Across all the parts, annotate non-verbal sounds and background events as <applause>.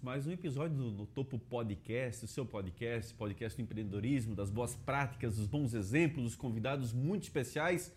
Mais um episódio do No Topo Podcast, o seu podcast, podcast do empreendedorismo, das boas práticas, dos bons exemplos, dos convidados muito especiais,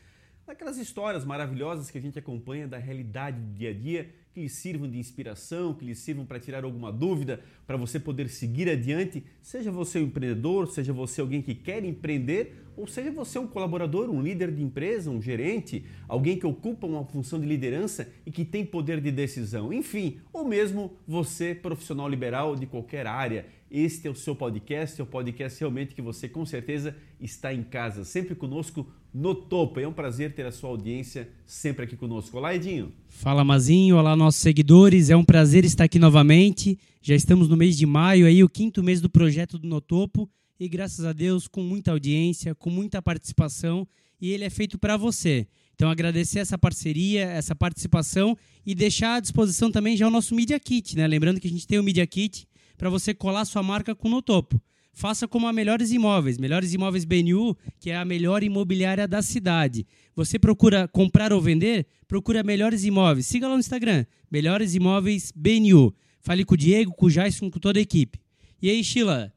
daquelas histórias maravilhosas que a gente acompanha da realidade do dia a dia, que lhe sirvam de inspiração, que lhe sirvam para tirar alguma dúvida, para você poder seguir adiante, seja você um empreendedor, seja você alguém que quer empreender ou seja você um colaborador, um líder de empresa, um gerente, alguém que ocupa uma função de liderança e que tem poder de decisão, enfim, ou mesmo você, profissional liberal de qualquer área. Este é o seu podcast, é o podcast realmente que você com certeza está em casa, sempre conosco no topo. É um prazer ter a sua audiência sempre aqui conosco. Olá, Edinho. Fala, Mazinho. Olá, nossos seguidores. É um prazer estar aqui novamente. Já estamos no mês de maio, aí o quinto mês do projeto do Notopo e graças a Deus com muita audiência, com muita participação e ele é feito para você. Então agradecer essa parceria, essa participação e deixar à disposição também já o nosso Media Kit, né? Lembrando que a gente tem o Media Kit para você colar sua marca com no topo. Faça como a Melhores Imóveis, Melhores Imóveis BNU, que é a melhor imobiliária da cidade. Você procura comprar ou vender? Procura Melhores Imóveis. Siga lá no Instagram, Melhores Imóveis BNU. Fale com o Diego, com o Jason, com toda a equipe. E aí, Sheila,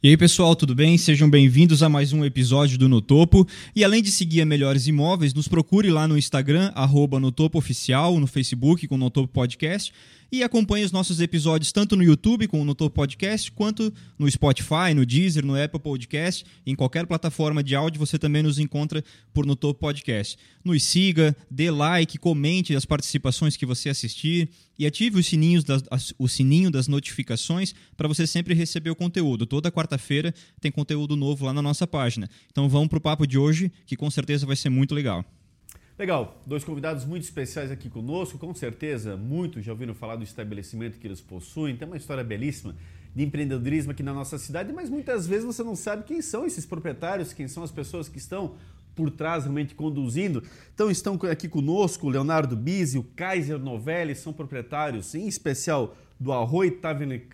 e aí, pessoal, tudo bem? Sejam bem-vindos a mais um episódio do No Topo. E além de seguir a Melhores Imóveis, nos procure lá no Instagram, arroba no Oficial, no Facebook com o Podcast e acompanhe os nossos episódios tanto no YouTube com o Notor Podcast, quanto no Spotify, no Deezer, no Apple Podcast, em qualquer plataforma de áudio você também nos encontra por Notor Podcast. Nos siga, dê like, comente as participações que você assistir e ative os sininhos das, o sininho das notificações para você sempre receber o conteúdo. Toda quarta-feira tem conteúdo novo lá na nossa página. Então vamos para o papo de hoje, que com certeza vai ser muito legal. Legal, dois convidados muito especiais aqui conosco, com certeza muitos já ouviram falar do estabelecimento que eles possuem, tem uma história belíssima de empreendedorismo aqui na nossa cidade, mas muitas vezes você não sabe quem são esses proprietários, quem são as pessoas que estão por trás realmente conduzindo. Então estão aqui conosco o Leonardo Bisi, o Kaiser Novelli, são proprietários, em especial do Taverne,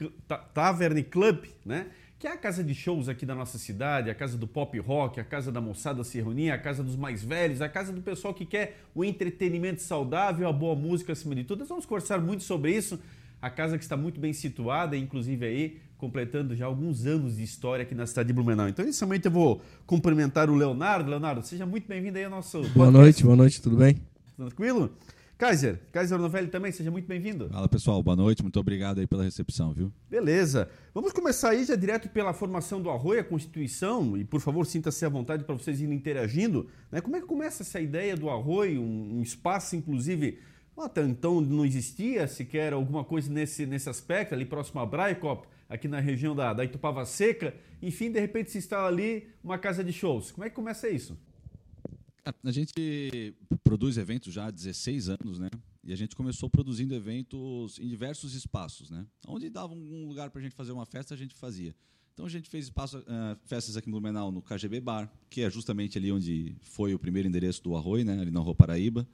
Taverne Club, né? Que é a casa de shows aqui da nossa cidade, a casa do pop rock, a casa da moçada se reunir, a casa dos mais velhos, a casa do pessoal que quer o entretenimento saudável, a boa música acima de tudo. Nós vamos conversar muito sobre isso. A casa que está muito bem situada, inclusive aí, completando já alguns anos de história aqui na cidade de Blumenau. Então, inicialmente eu vou cumprimentar o Leonardo. Leonardo, seja muito bem-vindo aí ao nosso podcast. Boa noite, boa noite, tudo bem? Tranquilo? Kaiser, Kaiser Novelli também, seja muito bem-vindo. Fala pessoal, boa noite, muito obrigado aí pela recepção, viu? Beleza. Vamos começar aí já direto pela formação do Arroio, a Constituição, e por favor sinta-se à vontade para vocês irem interagindo. Né? Como é que começa essa ideia do Arroio, um, um espaço inclusive, até então não existia sequer alguma coisa nesse, nesse aspecto, ali próximo a Braicop, aqui na região da, da Itupava Seca, enfim, de repente se instala ali uma casa de shows. Como é que começa isso? A gente produz eventos já há 16 anos, né? E a gente começou produzindo eventos em diversos espaços, né? Onde dava um lugar para a gente fazer uma festa, a gente fazia. Então a gente fez espaço, uh, festas aqui em Blumenau no KGB Bar, que é justamente ali onde foi o primeiro endereço do Arroio, né? Ali na Rua Paraíba.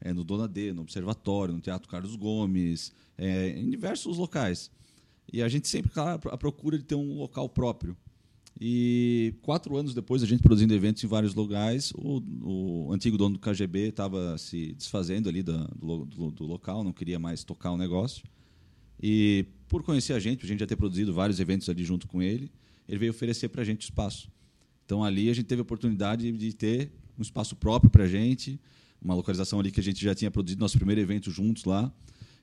É, no Dona D, no Observatório, no Teatro Carlos Gomes, é, em diversos locais. E a gente sempre, claro, à procura de ter um local próprio. E quatro anos depois, a gente produzindo eventos em vários lugares, o, o antigo dono do KGB estava se desfazendo ali do, do, do, local, não queria mais tocar o negócio. E por conhecer a gente, a gente já ter produzido vários eventos ali junto com ele, ele veio oferecer para a gente espaço. Então ali a gente teve a oportunidade de ter um espaço próprio para a gente, uma localização ali que a gente já tinha produzido nosso primeiro evento juntos lá.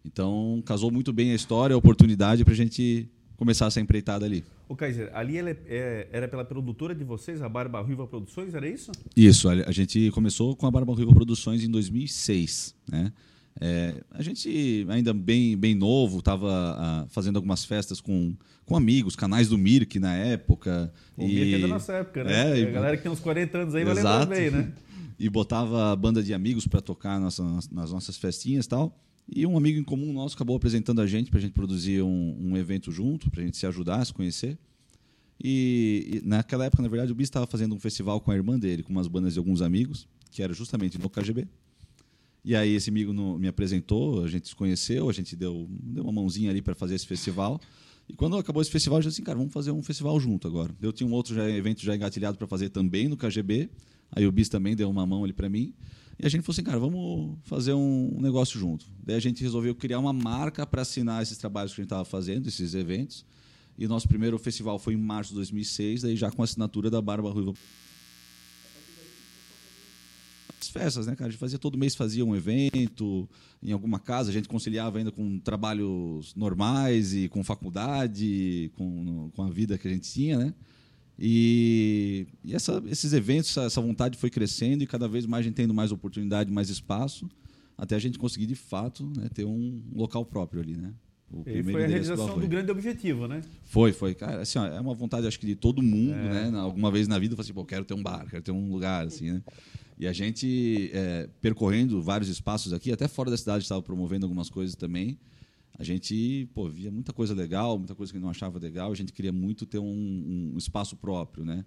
Então casou muito bem a história, a oportunidade para a gente começar essa empreitada ali. O Kaiser, ali ela é, é, era pela produtora de vocês, a Barba Ruiva Produções, era isso? Isso, a, gente começou com a Barba Ruiva Produções em 2006, né? É, a gente ainda bem, bem novo, estava fazendo algumas festas com, com amigos, canais do Mirk na época. O e... Mirk é da nossa época, né? É, a galera que tem uns 40 anos aí vai lembrar bem, né? <laughs> e botava a banda de amigos para tocar nas, nas nossas festinhas e tal. E um amigo em comum nosso acabou apresentando a gente para a gente produzir um, um evento junto, para a gente se ajudar, se conhecer. E, e, naquela época, na verdade, o Bis estava fazendo um festival com a irmã dele, com umas bandas de alguns amigos, que era justamente no KGB. E aí esse amigo no, me apresentou, a gente se conheceu, a gente deu, deu uma mãozinha ali para fazer esse festival. E quando acabou esse festival, eu disse assim, cara, vamos fazer um festival junto agora. Eu tinha um outro já, evento já engatilhado para fazer também no KGB. Aí o Bis também deu uma mão ali para mim. E a gente falou assim, cara, vamos fazer um negócio junto. Daí a gente resolveu criar uma marca para assinar esses trabalhos que a gente estava fazendo, esses eventos. E nosso primeiro festival foi em março de 2006, daí já com a assinatura da Barba Ruiva. As festas, né, cara? A gente fazia todo mês fazia um evento em alguma casa, a gente conciliava ainda com trabalhos normais e com faculdade, com, com a vida que a gente tinha, né? E, e essa, esses eventos, essa vontade foi crescendo e cada vez mais a gente tendo mais oportunidade, mais espaço, até a gente conseguir de fato né, ter um local próprio ali, né? O e foi a realização do, do, grande objetivo, né? Foi, foi. Cara, assim, ó, é uma vontade, acho que de todo mundo, é. né? Alguma vez na vida, eu falei assim, pô, quero ter um bar, quero ter um lugar, assim, né? E a gente, é, percorrendo vários espaços aqui, até fora da cidade estava promovendo algumas coisas também, a gente pô, via muita coisa legal, muita coisa que não achava legal. A gente queria muito ter um, um espaço próprio, né?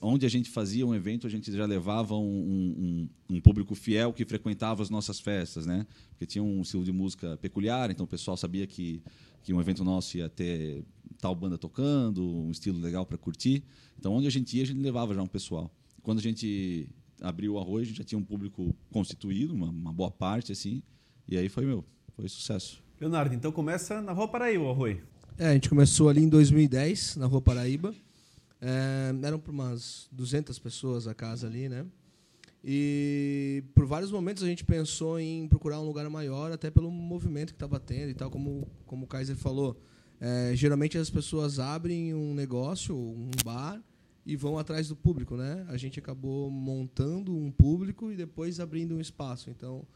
onde a gente fazia um evento, a gente já levava um, um, um, público fiel que frequentava as nossas festas, né? Porque tinha um estilo de música peculiar, então o pessoal sabia que que um evento nosso ia ter tal banda tocando, um estilo legal para curtir. Então onde a gente ia, a gente levava já um pessoal. Quando a gente abriu o arroz, a gente já tinha um público constituído, uma, uma boa parte assim, e aí foi meu, foi sucesso. Leonardo, então começa na Rua Paraíba Arroi. É, a gente começou ali em 2010, na Rua Paraíba. É, eram por umas 200 pessoas a casa ali, né? E por vários momentos a gente pensou em procurar um lugar maior, até pelo movimento que estava tendo e tal, como, como o Kaiser falou. É, geralmente as pessoas abrem um negócio, um bar, e vão atrás do público, né? A gente acabou montando um público e depois abrindo um espaço. Então,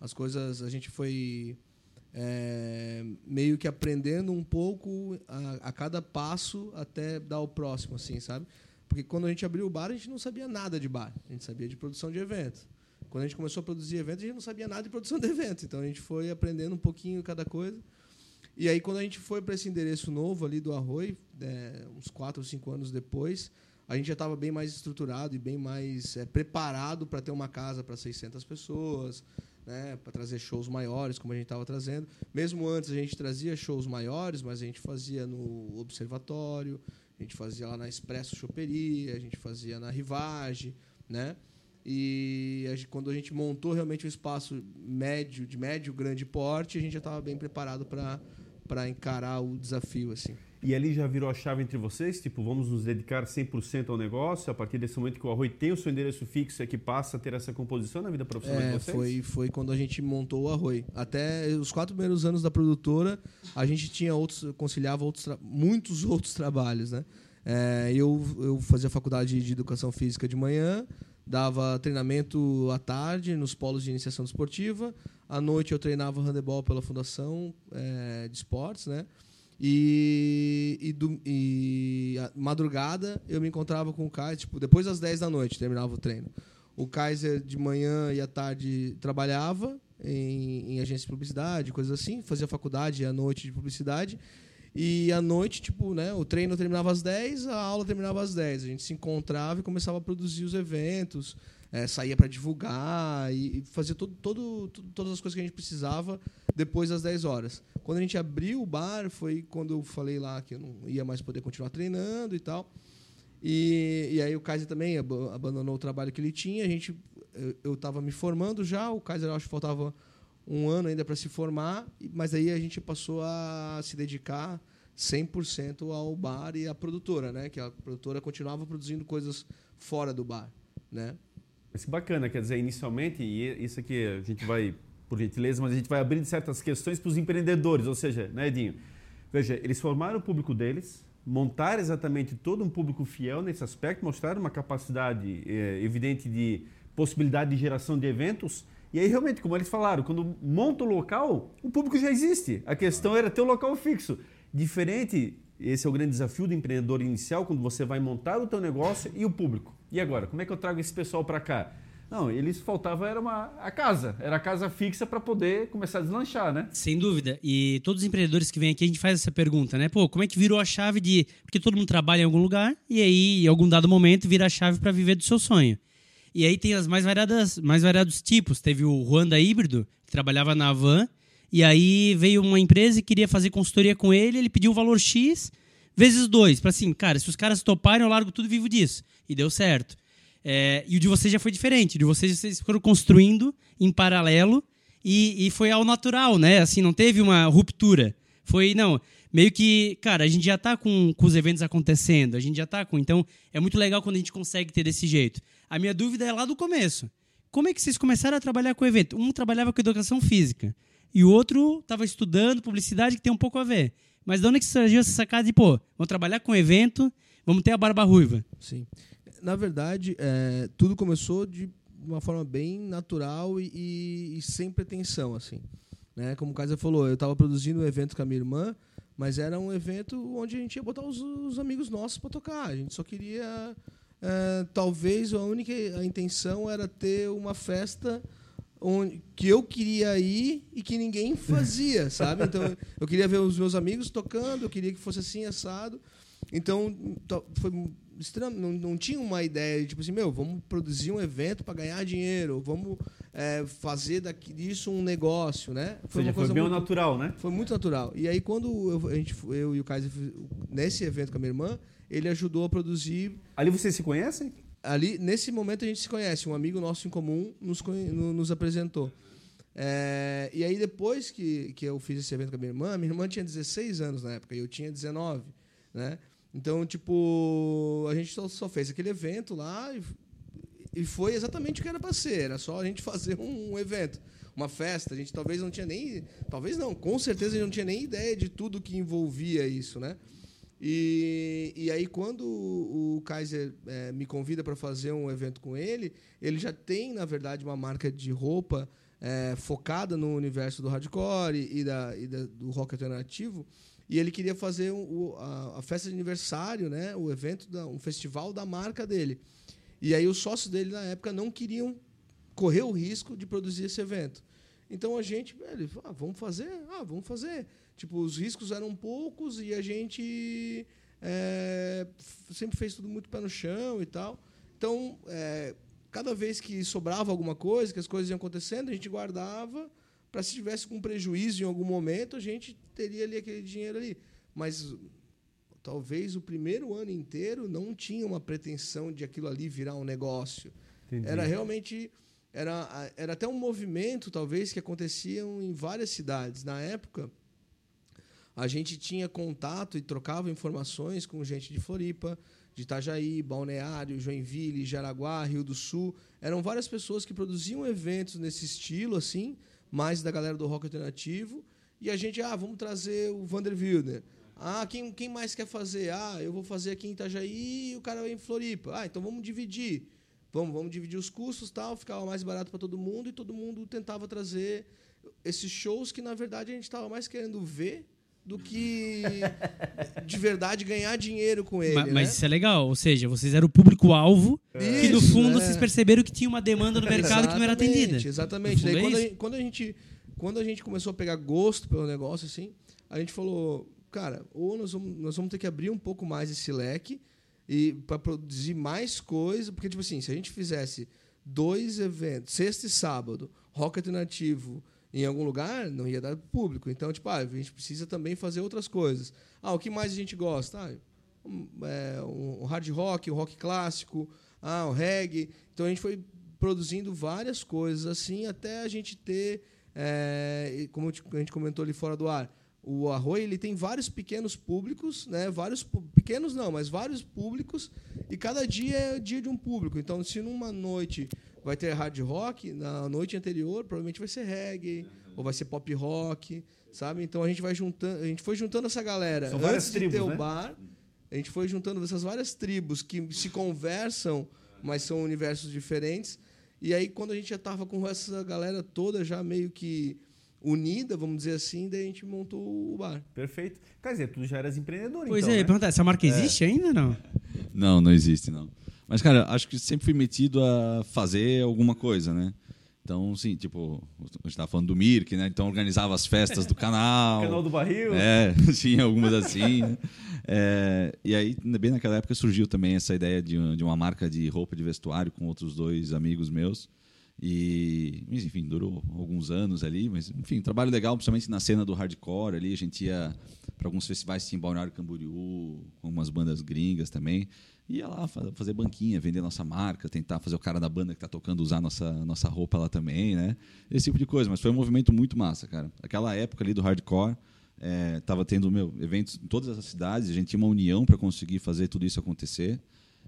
as coisas, a gente foi é, meio que aprendendo um pouco a, a, cada passo até dar o próximo, assim, sabe? Porque quando a gente abriu o bar, a gente não sabia nada de bar, a gente sabia de produção de evento. Quando a gente começou a produzir evento, a gente não sabia nada de produção de evento, então a gente foi aprendendo um pouquinho cada coisa. E aí, quando a gente foi para esse endereço novo ali do Arroi, é, uns quatro ou cinco anos depois, a gente já estava bem mais estruturado e bem mais é, preparado para ter uma casa para 600 pessoas, né, para trazer shows maiores, como a gente estava trazendo. Mesmo antes a gente trazia shows maiores, mas a gente fazia no Observatório, a gente fazia lá na Expresso Choperia, a gente fazia na Rivage, né? E a gente, quando a gente montou realmente um espaço médio, de médio, grande porte, a gente já estava bem preparado para encarar o desafio assim. E ali já virou a chave entre vocês? Tipo, vamos nos dedicar 100% ao negócio? A partir desse momento que o Arroi tem o seu endereço fixo, é que passa a ter essa composição na vida profissional é, de vocês? Foi, foi quando a gente montou o Arroi. Até os quatro primeiros anos da produtora, a gente tinha outros, conciliava outros, muitos <laughs> outros trabalhos, né? É, eu, eu fazia faculdade de educação física de manhã, dava treinamento à tarde nos polos de iniciação esportiva. À noite eu treinava handebol pela Fundação é, de Esportes, né? E, e, do, e madrugada eu me encontrava com o Kaiser, tipo, depois das 10 da noite terminava o treino. O Kaiser de manhã e à tarde trabalhava em, em agência de publicidade, coisas assim, fazia faculdade à noite de publicidade. E à noite, tipo, né, o treino terminava às 10, a aula terminava às 10. A gente se encontrava e começava a produzir os eventos, é, saía para divulgar e, e fazia todo, todo, todas as coisas que a gente precisava depois das 10 horas. Quando a gente abriu o bar, foi quando eu falei lá que eu não ia mais poder continuar treinando e tal. E, e aí o Kaiser também abandonou o trabalho que ele tinha. A gente, eu estava me formando já, o Kaiser acho que faltava um ano ainda para se formar, mas aí a gente passou a se dedicar 100% ao bar e à produtora, né? Que a produtora continuava produzindo coisas fora do bar, né? Mas bacana, quer dizer, inicialmente, e isso aqui a gente vai por gentileza, mas a gente vai abrir certas questões para os empreendedores, ou seja, né, Edinho? Veja, eles formaram o público deles, montaram exatamente todo um público fiel nesse aspecto, mostraram uma capacidade é, evidente de possibilidade de geração de eventos. E aí, realmente, como eles falaram, quando monta o local, o público já existe. A questão era ter o um local fixo. Diferente, esse é o grande desafio do empreendedor inicial, quando você vai montar o teu negócio e o público. E agora, como é que eu trago esse pessoal para cá? Não, eles faltava era uma a casa, era a casa fixa para poder começar a deslanchar, né? Sem dúvida. E todos os empreendedores que vêm aqui a gente faz essa pergunta, né? Pô, como é que virou a chave de porque todo mundo trabalha em algum lugar e aí em algum dado momento vira a chave para viver do seu sonho. E aí tem as mais variadas, mais variados tipos. Teve o Juan da Híbrido, que trabalhava na Van, e aí veio uma empresa e queria fazer consultoria com ele, ele pediu o valor X vezes dois, para assim, cara, se os caras toparem, eu largo tudo vivo disso. E deu certo. É, e o de vocês já foi diferente. O de vocês, vocês foram construindo em paralelo e, e foi ao natural, né? Assim, não teve uma ruptura. Foi, não, meio que, cara, a gente já tá com, com os eventos acontecendo, a gente já tá com. Então, é muito legal quando a gente consegue ter desse jeito. A minha dúvida é lá do começo. Como é que vocês começaram a trabalhar com o evento? Um trabalhava com educação física e o outro estava estudando publicidade, que tem um pouco a ver. Mas de onde que surgiu essa sacada de, pô, vamos trabalhar com evento, vamos ter a barba ruiva? Sim. Na verdade, é, tudo começou de uma forma bem natural e, e, e sem pretensão, assim. Né? Como o Kaiser falou, eu estava produzindo um evento com a minha irmã, mas era um evento onde a gente ia botar os, os amigos nossos para tocar. A gente só queria... É, talvez a única a intenção era ter uma festa onde, que eu queria ir e que ninguém fazia, <laughs> sabe? Então eu queria ver os meus amigos tocando, eu queria que fosse assim assado. Então foi estranho, não, não tinha uma ideia de tipo assim, meu, vamos produzir um evento para ganhar dinheiro, vamos é, fazer daqui, disso um negócio, né? Foi, seja, uma coisa foi bem muito, natural, né? Foi muito natural. E aí quando eu, a gente, eu e o Kaiser nesse evento com a minha irmã, ele ajudou a produzir. Ali vocês se conhecem? Ali nesse momento a gente se conhece. Um amigo nosso em comum nos, nos apresentou. É, e aí depois que, que eu fiz esse evento com a minha irmã, minha irmã tinha 16 anos na época e eu tinha 19, né? Então, tipo, a gente só, só fez aquele evento lá e, e, foi exatamente o que era para ser. Era só a gente <laughs> fazer um, um, evento, uma festa. A gente talvez não tinha nem. Talvez não, com certeza a gente não tinha nem ideia de tudo que envolvia isso, né? E, e aí, quando o Kaiser é, me convida para fazer um evento com ele, ele já tem, na verdade, uma marca de roupa é, focada no universo do hardcore e, da, e da, do rock alternativo. E ele queria fazer um, a, a, festa de aniversário, né, o evento, da, um festival da marca dele. E aí os sócios dele, na época, não queriam correr o risco de produzir esse evento. Então a gente, ele, ah, vamos fazer? Ah, vamos fazer. Tipo, os riscos eram poucos e a gente é, sempre fez tudo muito pé no chão e tal. Então, é, cada vez que sobrava alguma coisa, que as coisas iam acontecendo, a gente guardava para se tivesse com prejuízo em algum momento, a gente teria ali aquele dinheiro ali. Mas talvez o primeiro ano inteiro não tinha uma pretensão de aquilo ali virar um negócio. Entendi. Era realmente era, era até um movimento talvez que acontecia em várias cidades na época. A gente tinha contato e trocava informações com gente de Floripa, de Itajaí, Balneário, Joinville, Jaraguá, Rio do Sul. Eram várias pessoas que produziam eventos nesse estilo assim mais da galera do rock alternativo. E a gente, ah, vamos trazer o Vander Wilder. Ah, quem, quem mais quer fazer? Ah, eu vou fazer aqui em Itajaí e o cara em Floripa. Ah, então vamos dividir. Vamos, vamos dividir os custos, tal, ficava mais barato para todo mundo e todo mundo tentava trazer esses shows que na verdade a gente estava mais querendo ver do que de verdade ganhar dinheiro com ele. Mas, né? mas isso é legal, ou seja, vocês eram o público-alvo é. no fundo é. vocês perceberam que tinha uma demanda no mercado que não era atendida. Exatamente. Daí, é quando, a gente, quando, a gente, quando a gente começou a pegar gosto pelo negócio, assim, a gente falou, cara, ou nós vamos, nós vamos ter que abrir um pouco mais esse leque e para produzir mais coisas, porque tipo assim, se a gente fizesse dois eventos, sexta e sábado, rock alternativo, em algum lugar, não ia dar público. Então, tipo, ah, a gente precisa também fazer outras coisas. Ah, o que mais a gente gosta? Ah, um, é, um hard rock, um rock clássico, ah, um reggae. Então a gente foi produzindo várias coisas assim até a gente ter, é, como a gente comentou ali fora do ar, o Arroio ele tem vários pequenos públicos, né? Vários pequenos não, mas vários públicos e cada dia é dia de um público. Então, se numa noite vai ter hard rock, na noite anterior provavelmente vai ser reggae, uhum. ou vai ser pop rock, sabe? Então a gente vai juntando, a gente foi juntando essa galera São antes de tribos, ter né? o bar. A gente foi juntando essas várias tribos que se conversam, mas são universos diferentes. E aí quando a gente já estava com essa galera toda já meio que unida, vamos dizer assim, daí a gente montou o bar. Perfeito. Quer dizer, tu já eras empreendedor, pois então, é, né? perguntar, essa marca existe é. ainda não? Não, não existe, não. Mas, cara, acho que sempre fui metido a fazer alguma coisa, né? Então, sim, tipo, a gente estava falando do Mirk, né? Então organizava as festas do canal. <laughs> canal do Barril. É, <laughs> tinha algumas assim. né? é, e aí, bem naquela época, surgiu também essa ideia de, de uma marca de roupa de vestuário com outros dois amigos meus. E, enfim, durou alguns anos ali, mas, enfim, um trabalho legal, principalmente na cena do hardcore ali. A gente ia para alguns festivais, em Balneário Camboriú, com umas bandas gringas também. Ia lá fazer banquinha, vender nossa marca, tentar fazer o cara da banda que está tocando usar nossa, nossa roupa lá também, né? Esse tipo de coisa. Mas foi um movimento muito massa, cara. Aquela época ali do hardcore, é, tendo meu, eventos em todas as cidades, a gente tinha uma união para conseguir fazer tudo isso acontecer.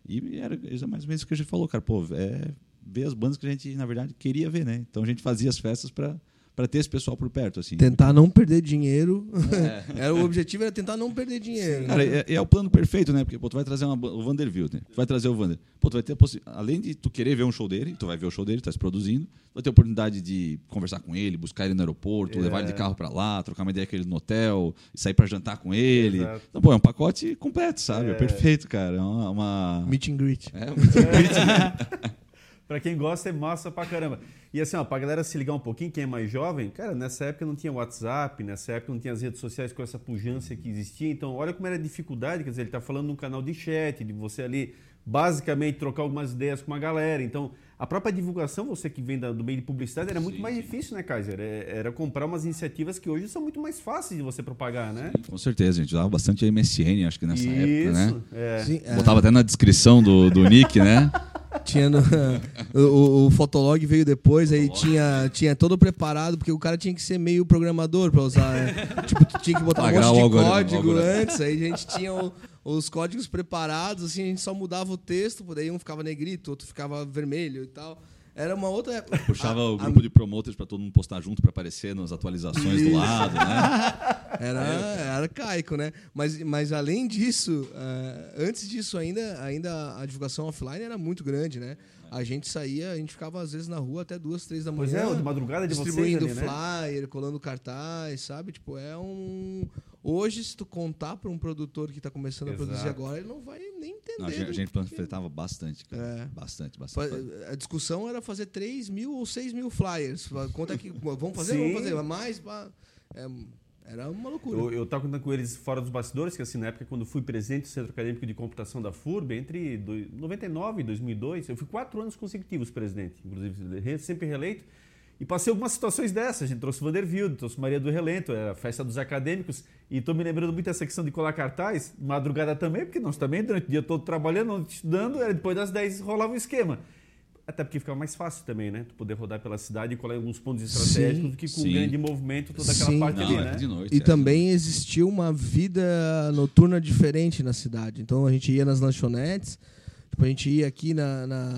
E era mais ou menos o que a gente falou, cara. Pô, é ver as bandas que a gente, na verdade, queria ver, né? Então a gente fazia as festas para para ter esse pessoal por perto. Assim. Tentar não perder dinheiro. É. <laughs> era, o objetivo era tentar não perder dinheiro. Cara, é, é, o plano perfeito, né? Porque pô, tu vai trazer uma, o Vanderbilt, né? Tu vai trazer o Vander. Pô, tu vai ter Além de tu querer ver um show dele, tu vai ver o show dele, tu tá se produzindo, tu vai ter a oportunidade de conversar com ele, buscar ele no aeroporto, é. levar ele de carro para lá, trocar uma ideia com ele no hotel, sair para jantar com ele. Exato. Então, pô, é um pacote completo, sabe? É, é perfeito, cara. É uma, uma... Meet and greet. É, meet and greet. <laughs> <laughs> Pra quem gosta, é massa pra caramba. E assim, ó, pra galera se ligar um pouquinho, quem é mais jovem, cara, nessa época não tinha WhatsApp, nessa época não tinha as redes sociais com essa pujança que existia. Então, olha como era a dificuldade, quer dizer, ele tá falando num canal de chat, de você ali basicamente trocar algumas ideias com uma galera. Então, a própria divulgação, você que vem do meio de publicidade, era muito sim, mais sim. difícil, né, Kaiser? É, era comprar umas iniciativas que hoje são muito mais fáceis de você propagar, né? Sim, com certeza, a gente usava bastante a MSN, acho que nessa Isso, época, né? É. Sim, é. Botava até na descrição do, do nick, né? <laughs> Tinha no, <laughs> o, o Fotolog veio depois, aí tinha, tinha todo preparado, porque o cara tinha que ser meio programador para usar, né? <laughs> tipo, tinha que botar Pagar um monte de código antes, aí a gente tinha o, os códigos preparados, assim, a gente só mudava o texto, daí um ficava negrito, outro ficava vermelho e tal. Era uma outra época. <laughs> Puxava a, o grupo a... de promoters para todo mundo postar junto para aparecer nas atualizações Isso. do lado, né? <laughs> Era, era arcaico, né? Mas, mas além disso, uh, antes disso ainda, ainda a divulgação offline era muito grande, né? A gente saía, a gente ficava às vezes na rua até duas, três da manhã. Pois é, de madrugada de distribuindo vocês ali, né? flyer, colando cartaz, sabe? Tipo, é um Hoje, se tu contar para um produtor que está começando Exato. a produzir agora, ele não vai nem entender. Não, a gente, a gente panfletava bastante, cara. É. Bastante, bastante. A discussão era fazer 3 mil ou 6 mil flyers. Quanto é que. <laughs> Vamos fazer? Sim. Vamos fazer. Mais. É, era uma loucura. Eu, eu tava contando com eles fora dos bastidores, que assim, na época, quando fui presidente do Centro Acadêmico de Computação da FURB, entre 99 e 2002, eu fui quatro anos consecutivos presidente, inclusive sempre reeleito. E passei algumas situações dessas. A gente trouxe o Vanderbilt, trouxe Maria do Relento, era a festa dos acadêmicos. E estou me lembrando muito dessa questão de colar cartaz, madrugada também, porque nós também, durante o dia todo trabalhando, estudando, era depois das 10 rolava o um esquema. Até porque ficava mais fácil também, né? Tu poder rodar pela cidade e colar alguns pontos estratégicos sim, do que com sim. um grande movimento, toda aquela sim. parte Não, ali, né? De noite, e é. também existiu uma vida noturna diferente na cidade. Então a gente ia nas lanchonetes, tipo, a gente ia aqui na, na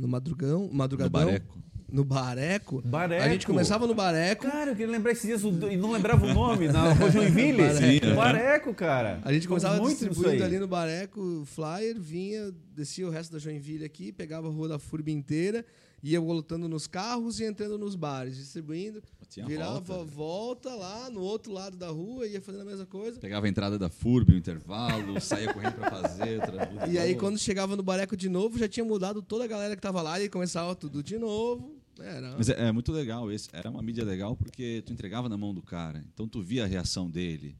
no madrugão, madrugadão. No Bareco no Bareco. Bareco. A gente começava no Bareco. Cara, eu queria lembrar esses dias e não lembrava o nome, na Rua Joinville. <laughs> Bareco. Bareco, cara. A gente começava muito distribuindo ali no Bareco, flyer, vinha, descia o resto da Joinville aqui, pegava a Rua da Furba inteira, ia voltando nos carros e entrando nos bares, distribuindo. Tinha virava volta, volta lá no outro lado da rua, ia fazendo a mesma coisa. Pegava a entrada da FURB, o intervalo, <laughs> saía correndo para fazer. Outra, e aí, quando chegava no Bareco de novo, já tinha mudado toda a galera que estava lá e começava tudo de novo. Era. Mas é, é, muito legal esse. Era uma mídia legal porque tu entregava na mão do cara. Então tu via a reação dele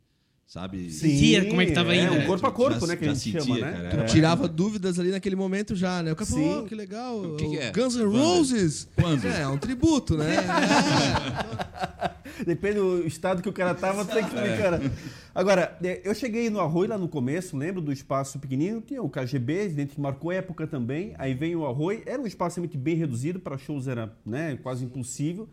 sabe? Sentia como é que tava é, indo. Um corpo a corpo, já, né? Que a gente sentia, chama, né? Cara, é. Tirava dúvidas ali naquele momento já, né? O cara falou, oh, que legal. O que, que é? Guns N' Roses. Quando? É, é um tributo, né? é. <laughs> Depende do estado que o cara tava, tem que explicar. É. Agora, é, eu cheguei no Arroio lá no começo, lembro do espaço pequenininho, tinha o KGB, dentro que marcou época também. Aí vem o Arroio, era um espaço muito bem reduzido, para shows era né, quase impossível.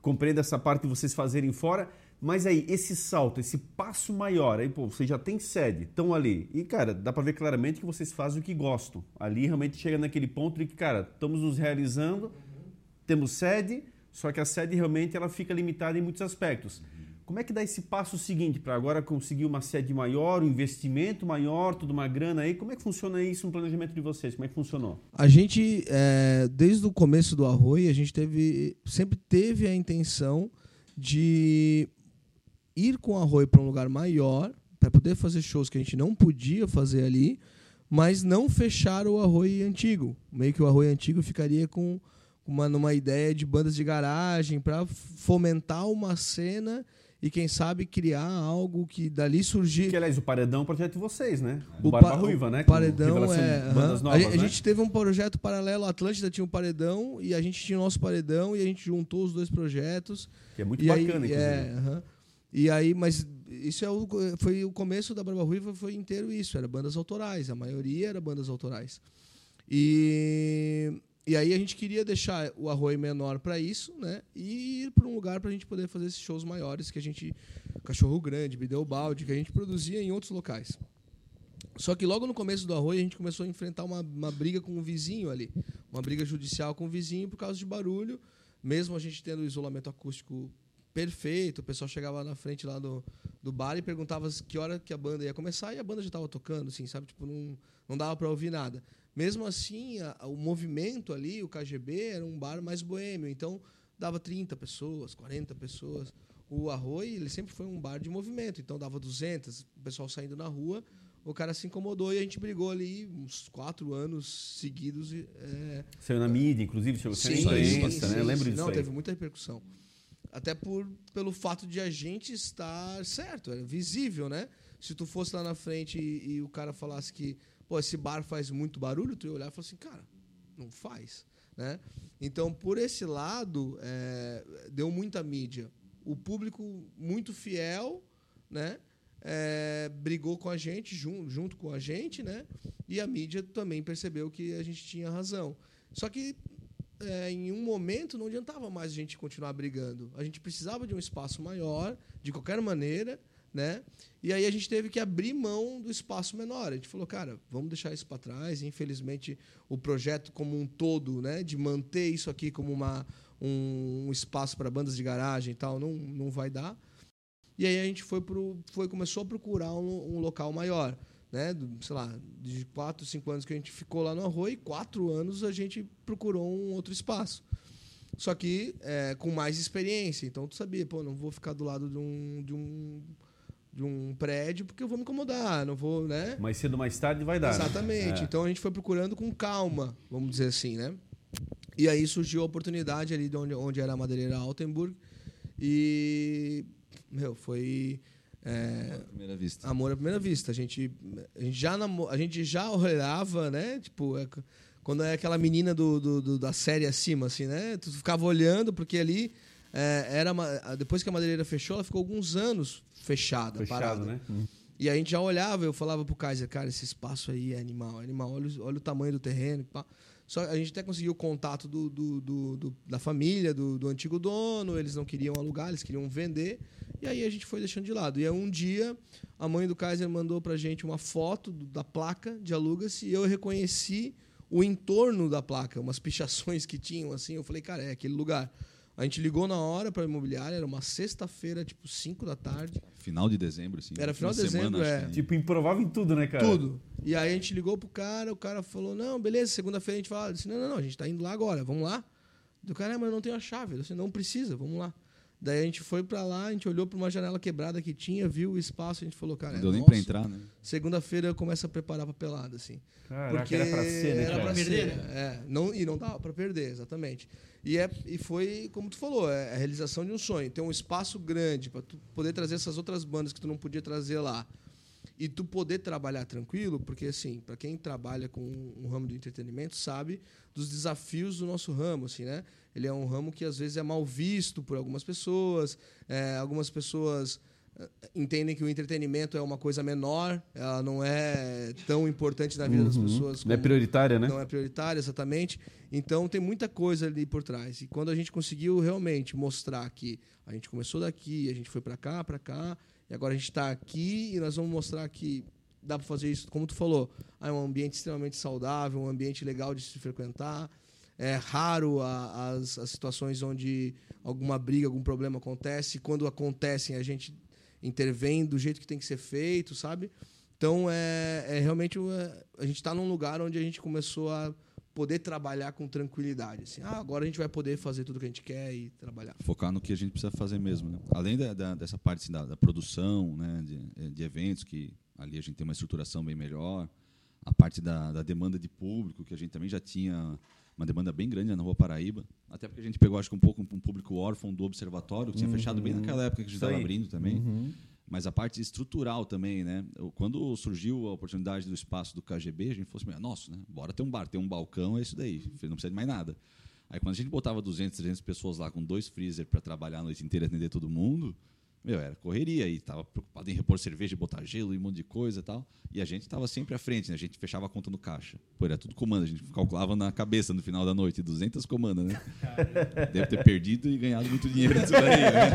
Compreendo essa parte de vocês fazerem fora. Mas aí, esse salto, esse passo maior, aí, pô, você já tem sede, estão ali. E, cara, dá para ver claramente que vocês fazem o que gostam. Ali realmente chega naquele ponto de que, cara, estamos nos realizando, temos sede, só que a sede realmente ela fica limitada em muitos aspectos. Como é que dá esse passo seguinte para agora conseguir uma sede maior, um investimento maior, toda uma grana aí? Como é que funciona isso no planejamento de vocês? Como é que funcionou? A gente, é, desde o começo do Arroio, a gente teve, sempre teve a intenção de ir com a Arroio para um lugar maior, para poder fazer shows que a gente não podia fazer ali, mas não fechar o Arroio antigo. Meio que o Arroio antigo ficaria com uma numa ideia de bandas de garagem para fomentar uma cena e quem sabe criar algo que dali surgir. Que aliás o Paredão é um projeto de vocês, né? O, Barba Ruiva, né? O Paredão é. Bandas novas, a, né? a, gente teve um projeto paralelo, a Atlântida tinha um Paredão e a gente tinha o nosso Paredão e a gente juntou os dois projetos. Que é muito bacana, aí, inclusive. É, uh -huh. E aí, mas isso é o, foi o começo da Barba Ruiva, foi inteiro isso, era bandas autorais, a maioria era bandas autorais. E, e aí a gente queria deixar o arroio menor para isso, né? E ir para um lugar para a gente poder fazer esses shows maiores que a gente Cachorro Grande, Bideu Balde, que a gente produzia em outros locais. Só que logo no começo do arroio a gente começou a enfrentar uma, uma briga com o vizinho ali, uma briga judicial com o vizinho por causa de barulho, mesmo a gente tendo isolamento acústico perfeito, o pessoal chegava na frente lá do, do bar e perguntava que hora que a banda ia começar e a banda já estava tocando, assim, sabe? Tipo, não, não dava para ouvir nada. Mesmo assim, a, o movimento ali, o KGB, era um bar mais boêmio, então dava 30 pessoas, 40 pessoas. O Arroi, ele sempre foi um bar de movimento, então dava 200, o pessoal saindo na rua, o cara se incomodou e a gente brigou ali uns quatro anos seguidos. É... Saiu na mídia, inclusive, chegou a ser imprensa, né? Lembro disso Não, aí. teve muita repercussão. Até por, pelo fato de a gente estar certo, era visível, né? Se tu fosse lá na frente e, e o cara falasse que, pô, esse bar faz muito barulho, tu ia olhar e falar assim, cara, não faz, né? Então, por esse lado, é, deu muita mídia. O público muito fiel, né? É, brigou com a gente, junto, junto com a gente, né? E a mídia também percebeu que a gente tinha razão. Só que é, em um momento não adiantava mais a gente continuar brigando. A gente precisava de um espaço maior, de qualquer maneira, né? E aí a gente teve que abrir mão do espaço menor. A gente falou, cara, vamos deixar isso para trás. Infelizmente, o projeto como um todo, né, de manter isso aqui como uma, um, um espaço para bandas de garagem e tal, não, não vai dar. E aí a gente foi pro, foi começou a procurar um, um local maior, né? Sei lá, de quatro, cinco anos que a gente ficou lá no Arroio, quatro anos a gente procurou um outro espaço. Só que é, com mais experiência. Então tu sabia, pô, não vou ficar do lado de um, de um, de um prédio porque eu vou me incomodar, não vou, né? Mais cedo ou mais tarde vai dar. né? Exatamente. É. Então a gente foi procurando com calma, vamos dizer assim, né? E aí surgiu a oportunidade ali de onde, onde era a madeireira Altenburg. E, meu, foi é, À primeira vista. amor à primeira vista. A gente, a gente, já, namo- a gente já olhava, né? Tipo, é quando é aquela menina do, do- do- da série acima, assim, né? Tu ficava olhando, porque ali é, era uma- depois que a madeireira fechou, ela ficou alguns anos fechada, Fechado, parada. né? E a gente já olhava, eu falava pro Kaiser, cara, esse espaço aí é animal, é animal, olha, o- olha o tamanho do terreno. pá. Só a gente até conseguiu o contato do, do- do- do- da família, do, do antigo dono, eles não queriam alugar, eles queriam vender. E aí a gente foi deixando de lado. E aí um dia, a mãe do Kaiser mandou pra gente uma foto do- da placa de aluga-se e eu reconheci o entorno da placa, umas pichações que tinham assim. Eu falei, cara, é aquele lugar. A gente ligou na hora para a imobiliária, era uma sexta-feira, tipo 5 da tarde. Final de dezembro, assim. Era final de dezembro, acho é. que- Tipo, improvável em tudo, né, cara? Tudo. E aí a gente ligou pro cara, o cara falou: não, beleza, segunda-feira a gente fala. Eu disse: não, não, não, a gente tá indo lá agora, vamos lá. Do cara, "É, mas eu não tenho a chave. Eu disse: não precisa, vamos lá. Daí a gente foi pra lá, a gente olhou pra uma janela quebrada que tinha, viu o espaço, a gente falou: cara, Não é deu nem pra entrar, né? Segunda-feira eu começo a preparar a papelada, assim. Caraca, era pra ser, né, era pra Perder, ser, é. Não, e não dava pra perder, exatamente. E, é, e foi, como tu falou, é a realização de um sonho. Ter um espaço grande para tu poder trazer essas outras bandas que tu não podia trazer lá. E tu poder trabalhar tranquilo, porque assim, para quem trabalha com um ramo do entretenimento, sabe dos desafios do nosso ramo, assim, né? Ele é um ramo que às vezes é mal visto por algumas pessoas, é, algumas pessoas entendem que o entretenimento é uma coisa menor, ela não é tão importante na vida das pessoas. Não é prioritária, né? não é prioritária, exatamente. Então tem muita coisa ali por trás. E quando a gente conseguiu realmente mostrar que a gente começou daqui, a gente foi para cá, para cá, e agora a gente está aqui e nós vamos mostrar que dá para fazer isso, como tu falou, ah, é um ambiente extremamente saudável, um ambiente legal de se frequentar. É raro a- as, as situações onde alguma briga, algum problema acontece. Quando acontecem, a gente intervém do jeito que tem que ser feito, sabe? Então, é, é realmente o- é, a gente está num lugar onde a gente começou a poder trabalhar com tranquilidade. Assim, ah, agora a gente vai poder fazer tudo que a gente quer e trabalhar. focar no que a gente precisa fazer mesmo. Né? Além da, da- dessa parte assim, da, da produção, né? de, de eventos, que ali a gente tem uma estruturação bem melhor, a parte da demanda de público, que a gente também já tinha uma demanda bem grande na Rua Paraíba, até porque a gente pegou, acho que um pouco um público órfão do Observatório, que tinha fechado bem naquela época que a gente estava abrindo também. Uhum. Mas a parte estrutural também, né? Quando surgiu a oportunidade do espaço do KGB, a gente falou assim, nossa, né? Bora ter um bar, ter um balcão, é isso daí. Não precisa de mais nada. Aí quando a gente botava 200, 300 pessoas lá com dois freezer para trabalhar a noite inteira e atender todo mundo, meu, era correria e tava preocupado em repor cerveja, botar gelo e um monte de coisa e tal. E a gente estava sempre à frente, né? A gente fechava a conta no caixa. Pô, era tudo comando, a gente calculava na cabeça no final da noite, 200 comandas, né? Deve ter perdido e ganhado muito dinheiro disso daí, né?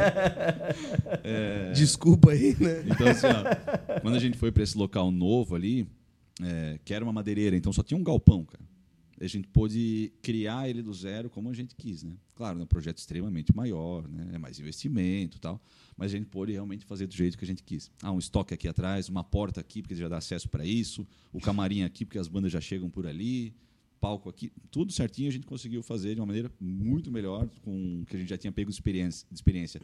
É... Desculpa aí, né? Então, assim, ó, quando a gente foi para esse local novo ali, é, que era uma madeireira, então só tinha um galpão, cara a gente pôde criar ele do zero como a gente quis, né? Claro, é um projeto extremamente maior, né? É mais investimento, tal, mas a gente pôde realmente fazer do jeito que a gente quis. Ah, um estoque aqui atrás, uma porta aqui porque já dá acesso para isso, o camarim aqui porque as bandas já chegam por ali, palco aqui, tudo certinho a gente conseguiu fazer de uma maneira muito melhor com o que a gente já tinha pego experiência, de experiência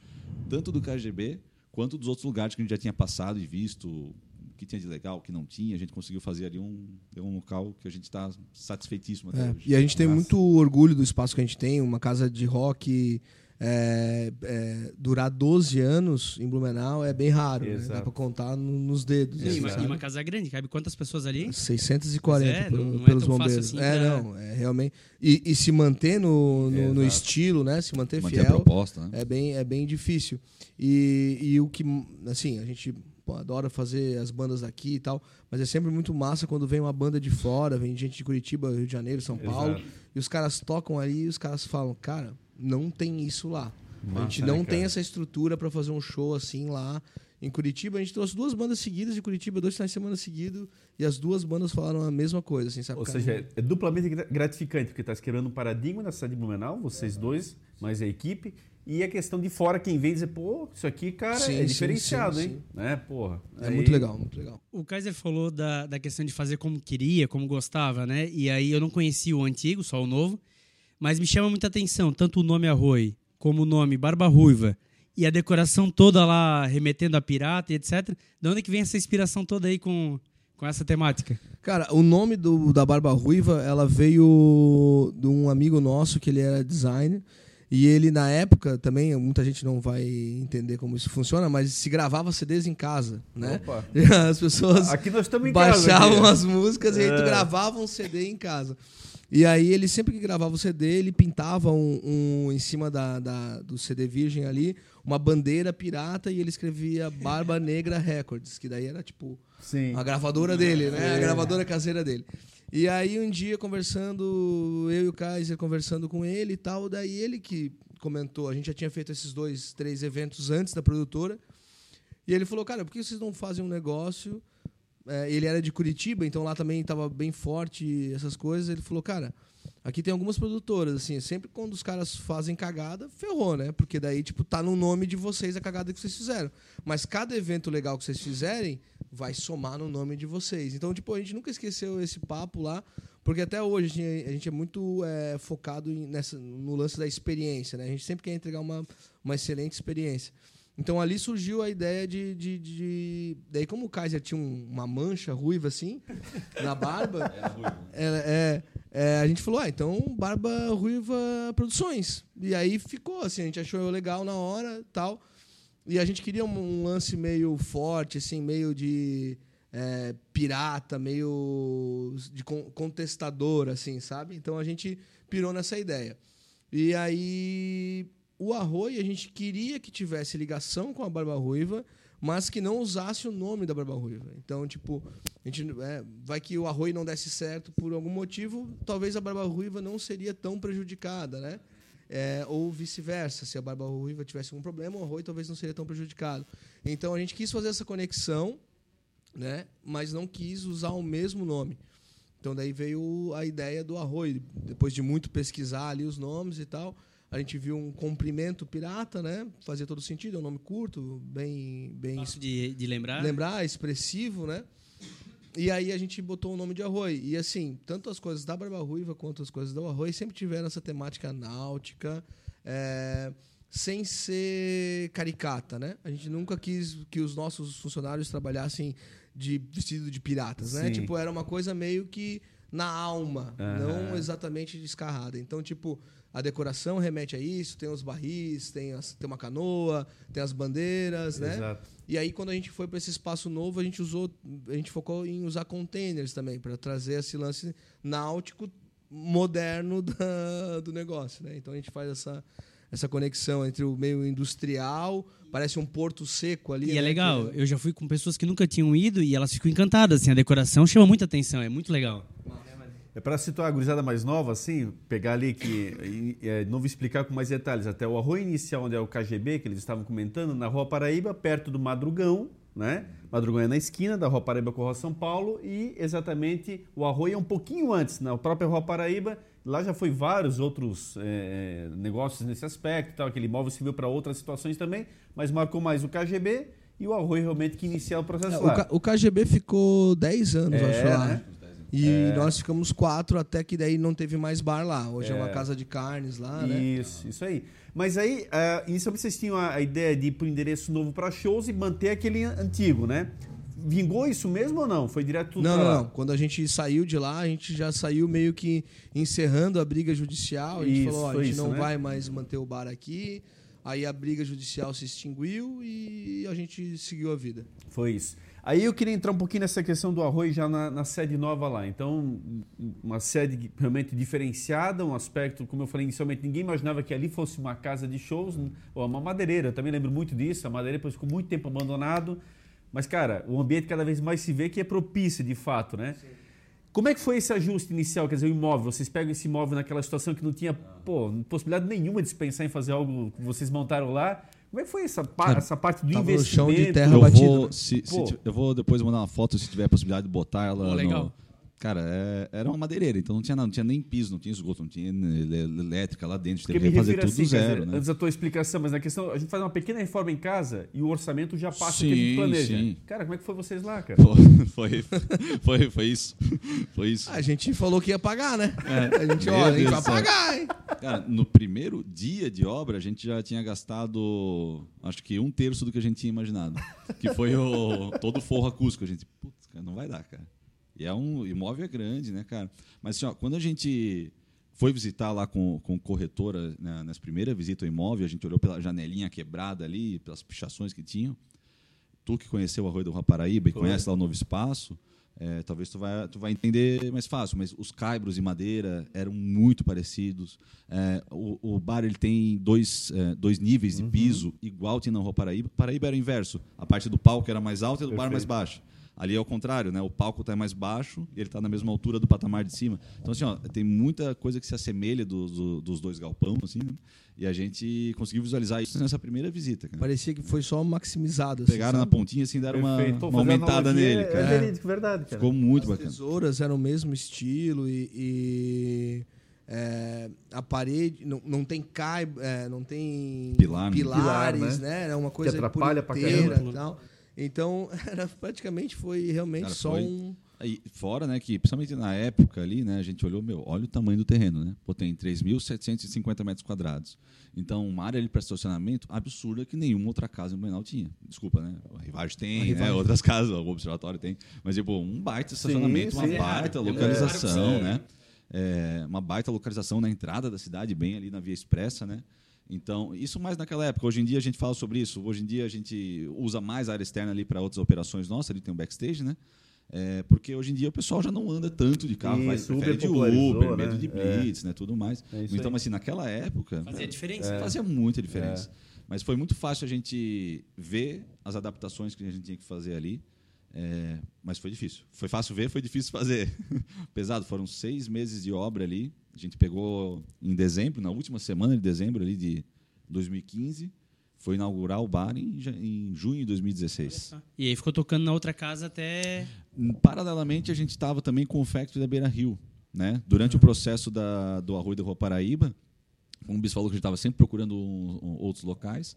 tanto do KGB quanto dos outros lugares que a gente já tinha passado e visto, que tinha de legal, o que não tinha. A gente conseguiu fazer ali um, um local que a gente está satisfeitíssimo até é, hoje. E a gente tem muito orgulho do espaço que a gente tem, uma casa de rock. É, é, durar 12 anos em Blumenau é bem raro, né? dá para contar no, nos dedos. Sim, assim, e uma casa grande, cabe quantas pessoas ali? 640 é, não, não pelos bombeiros. Assim é, pra... não, é realmente. E, e se manter no, no, no, estilo, né? Se manter, manter fiel. Proposta, né? É bem, é bem difícil. E, e o que, assim, a gente pô, adoro fazer as bandas daqui e tal, mas é sempre muito massa quando vem uma banda de fora, vem gente de Curitiba, Rio de Janeiro, São Paulo, Exato. e os caras tocam ali e os caras falam, cara, não tem isso lá. Massa, a gente não né, tem essa estrutura para fazer um show assim lá. Em Curitiba, a gente trouxe duas bandas seguidas de Curitiba, dois finais de semana seguidos, e as duas bandas falaram a mesma coisa. Assim, sabe? Ou seja, é duplamente gratificante, porque está quebrando um paradigma na cidade de Blumenau, vocês é. dois, mais a equipe, e a questão de fora, quem vem dizer, pô, isso aqui, cara, sim, é diferenciado, sim, sim, hein? Né? Porra. É aí... muito legal, muito legal. O Kaiser falou da, da questão de fazer como queria, como gostava, né? E aí eu não conhecia o antigo, só o novo, mas me chama muita atenção, tanto o nome Arroi, como o nome Barba Ruiva, e a decoração toda lá remetendo a pirata e etc. De onde é que vem essa inspiração toda aí com, com essa temática? Cara, o nome do, da Barba Ruiva, ela veio de um amigo nosso que ele era designer, e ele, na época, também, muita gente não vai entender como isso funciona, mas se gravava CDs em casa, né? Opa. <laughs> As pessoas aqui nós estamos em baixavam casa, as músicas é. e aí tu é. gravava um CD em casa. E aí ele sempre que gravava o CD, ele pintava um, um em cima da, da, do CD virgem ali, uma bandeira pirata e ele escrevia Barba Negra Records, que daí era tipo Sim. a gravadora dele, né? É. A gravadora caseira dele. E aí um dia conversando, eu e o Kaiser conversando com ele e tal, daí ele que comentou, a gente já tinha feito esses dois, três eventos antes da produtora, e ele falou, cara, por que vocês não fazem um negócio? É, ele era de Curitiba, então lá também estava bem forte essas coisas. Ele falou, cara, aqui tem algumas produtoras, assim, sempre quando os caras fazem cagada, ferrou, né? Porque daí, tipo, tá no nome de vocês a cagada que vocês fizeram. Mas cada evento legal que vocês fizerem, vai somar no nome de vocês. Então, tipo, a gente nunca esqueceu esse papo lá, porque até hoje a gente, é muito é, focado nessa, no lance da experiência, né? A gente sempre quer entregar uma, uma excelente experiência. Então ali surgiu a ideia de, de, de... daí como o Kaiser tinha um, uma mancha ruiva assim na barba, <laughs> é, é, é, a gente falou, ah, então barba ruiva produções. E aí ficou assim, a gente achou legal na hora, tal. E a gente queria um, um lance meio forte, assim, meio de é, pirata, meio de contestador, assim, sabe? Então a gente pirou nessa ideia. E aí o Arroi a gente queria que tivesse ligação com a Barba Ruiva, mas que não usasse o nome da Barba Ruiva. Então, tipo, a gente, é, vai que o Arroi não desse certo por algum motivo, talvez a Barba Ruiva não seria tão prejudicada, né? É, ou vice-versa. Se a barba ruiva tivesse algum problema, o arroio talvez não seria tão prejudicado. Então a gente quis fazer essa conexão, né, mas não quis usar o mesmo nome. Então daí veio a ideia do arroio. Depois de muito pesquisar ali os nomes e tal, a gente viu um comprimento pirata, né? Fazia todo sentido, é um nome curto, bem, bem Fácil de, de lembrar. Lembrar, expressivo, né? E aí a gente botou o nome de Arroi. E assim, tanto as coisas da Barba Ruiva quanto as coisas do Arroi sempre tiveram essa temática náutica, é, sem ser caricata, né? A gente nunca quis que os nossos funcionários trabalhassem de vestido de piratas, né? Sim. Tipo, era uma coisa meio que na alma, uhum. não exatamente descarrada. Então, tipo, a decoração remete a isso, tem os barris, tem, as, tem uma canoa, tem as bandeiras, né? Exato. E aí quando a gente foi para esse espaço novo, a gente usou, a gente focou em usar containers também para trazer esse lance náutico moderno <laughs> da, do negócio, né? Então a gente faz essa essa conexão entre o meio industrial, parece um porto seco ali. E é né, legal, que- eu já fui com pessoas que nunca tinham ido e elas ficam encantadas, assim, a decoração chama muita atenção, é muito legal. É para situar a gurizada mais nova, assim, pegar ali que. é, de novo explicar com mais detalhes. Até o arroio inicial, onde é o KGB, que eles estavam comentando, na Rua Paraíba, perto do Madrugão, né? Madrugão é na esquina da Rua Paraíba com a Rua São Paulo e exatamente o arroio é um pouquinho antes, na própria Rua Paraíba. Lá já foi vários outros é, negócios nesse aspecto, tal, aquele imóvel serviu para outras situações também, mas marcou mais o KGB e o arroio realmente que iniciou o É, processo o, lá. K- o KGB ficou 10 anos, É, acho lá. né? E nós ficamos quatro até que daí não teve mais bar lá. Hoje é, uma É. casa de carnes lá, né? Isso, isso aí. Mas aí, ah, inicialmente vocês tinham a, a ideia de ir para o endereço novo para shows e manter aquele an- antigo, né? Vingou isso mesmo ou não? Foi direto tudo Não, não, não. Quando a gente saiu de lá, a gente já saiu meio que encerrando a briga judicial. A gente Isso, falou, ó, a gente isso, não né? vai mais manter o bar aqui. Aí a briga judicial se extinguiu e a gente seguiu a vida. Foi isso. Aí eu queria entrar um pouquinho nessa questão do arroz já na, na sede nova lá. Então, uma sede realmente diferenciada, um aspecto, como eu falei inicialmente, ninguém imaginava que ali fosse uma casa de shows, ou uma madeireira. Eu também lembro muito disso. A madeireira depois ficou muito tempo abandonado. Mas, cara, o ambiente cada vez mais se vê que é propício, de fato, né? Como é que foi esse ajuste inicial? Quer dizer, o imóvel, vocês pegam esse imóvel naquela situação que não tinha pô, possibilidade nenhuma de se pensar em fazer algo que vocês montaram lá. Como é que foi essa, pa- Cara, essa parte do tava no investimento? chão de terra Eu batido, vou, né? se, se eu vou depois mandar uma foto se tiver a possibilidade de botar ela Pô, no- legal. Cara, é- era uma madeireira, então não tinha nada, não tinha nem piso, não tinha esgoto, não tinha ele- elétrica lá dentro, Porque teve que fazer tudo assim, zero, dizer, né? antes da tua explicação, mas na questão, a gente faz uma pequena reforma em casa e o orçamento já passa o Sim, que a gente planeja. sim. Cara, como é que foi vocês lá, cara? Foi, <laughs> foi, foi, foi isso. Foi isso. A gente falou que ia pagar, né? É. A gente, olha, a gente vai pagar, hein? Cara, no primeiro dia de obra, a gente já tinha gastado, acho que um terço do que a gente tinha imaginado. Que foi o, todo o forro acústico. A gente, putz, cara, não vai dar, cara. E é um imóvel é grande, né, cara? Mas assim, ó, quando a gente foi visitar lá com, com corretora, né, nas primeiras visitas ao imóvel, a gente olhou pela janelinha quebrada ali, pelas pichações que tinham. Tu que conheceu o Arroio do Raparaíba e Foi. conhece lá o Novo Espaço, é, talvez tu vai, tu vai entender mais fácil, mas os caibros de madeira eram muito parecidos. É, o, o bar ele tem dois, é, dois níveis de piso, igual tinha na Rua Paraíba. Paraíba era o inverso. A parte do palco era mais alta e a do bar mais Perfeito. baixa. Ali é o contrário, né? O palco está mais baixo e ele está na mesma altura do patamar de cima. Então, assim, ó, tem muita coisa que se assemelha dos, do- dos dois galpão, assim, né? E a gente conseguiu visualizar isso nessa primeira visita, cara. Parecia que foi só maximizado. assim, Pegaram na sabe? pontinha, assim, deram uma, Perfeito. Uma fazer aumentada nele, cara. é verídico, verdade, cara. Ficou muito As bacana. tesouras eram o mesmo estilo e, e, é, a parede não, não tem cai, é, não tem Pilar, né? pilares, Pilar, né? É uma coisa atrapalha pra inteira caramba. e tal. Então, <laughs> era praticamente foi realmente Cara, só foi- um Aí, fora, né, que principalmente na época ali, né, a gente olhou, meu, olha o tamanho do terreno, né? Pô, tem 3.750 metros quadrados. Então, uma área ali para estacionamento absurda que nenhuma outra casa em Blumenau tinha. Desculpa, né? A Rivagem tem, A Rivagem. né? Outras casas, o Observatório tem. Mas, tipo, um baita estacionamento, sim. uma É baita raro. localização, É. né? É, uma baita localização na entrada da cidade, bem ali na Via Expressa, né? Então, isso mais naquela época. Hoje em dia a gente fala sobre isso. Hoje em dia a gente usa mais a área externa ali para outras operações nossas. Ali tem um backstage, né? É, porque hoje em dia o pessoal já não anda tanto de carro, vai, Isso, prefere Uber de Uber, né? medo de É. blitz, né, tudo mais. É então, aí. assim, naquela época Fazia diferença. né? fazia muita diferença. Mas foi muito fácil a gente ver as adaptações que a gente tinha que fazer ali. É, mas foi difícil. Foi fácil ver, foi difícil fazer. <laughs> Pesado, foram seis meses de obra ali. A gente pegou em dezembro, na última semana de dezembro ali de 2015. Foi inaugurar o bar em, em junho de 2016. E aí ficou tocando na outra casa até. Paralelamente, a gente estava também com o Factory da Beira Rio. Né? Durante o processo da, do Arroio da Rua Paraíba, como o Bis falou que a gente estava sempre procurando um- um- outros locais,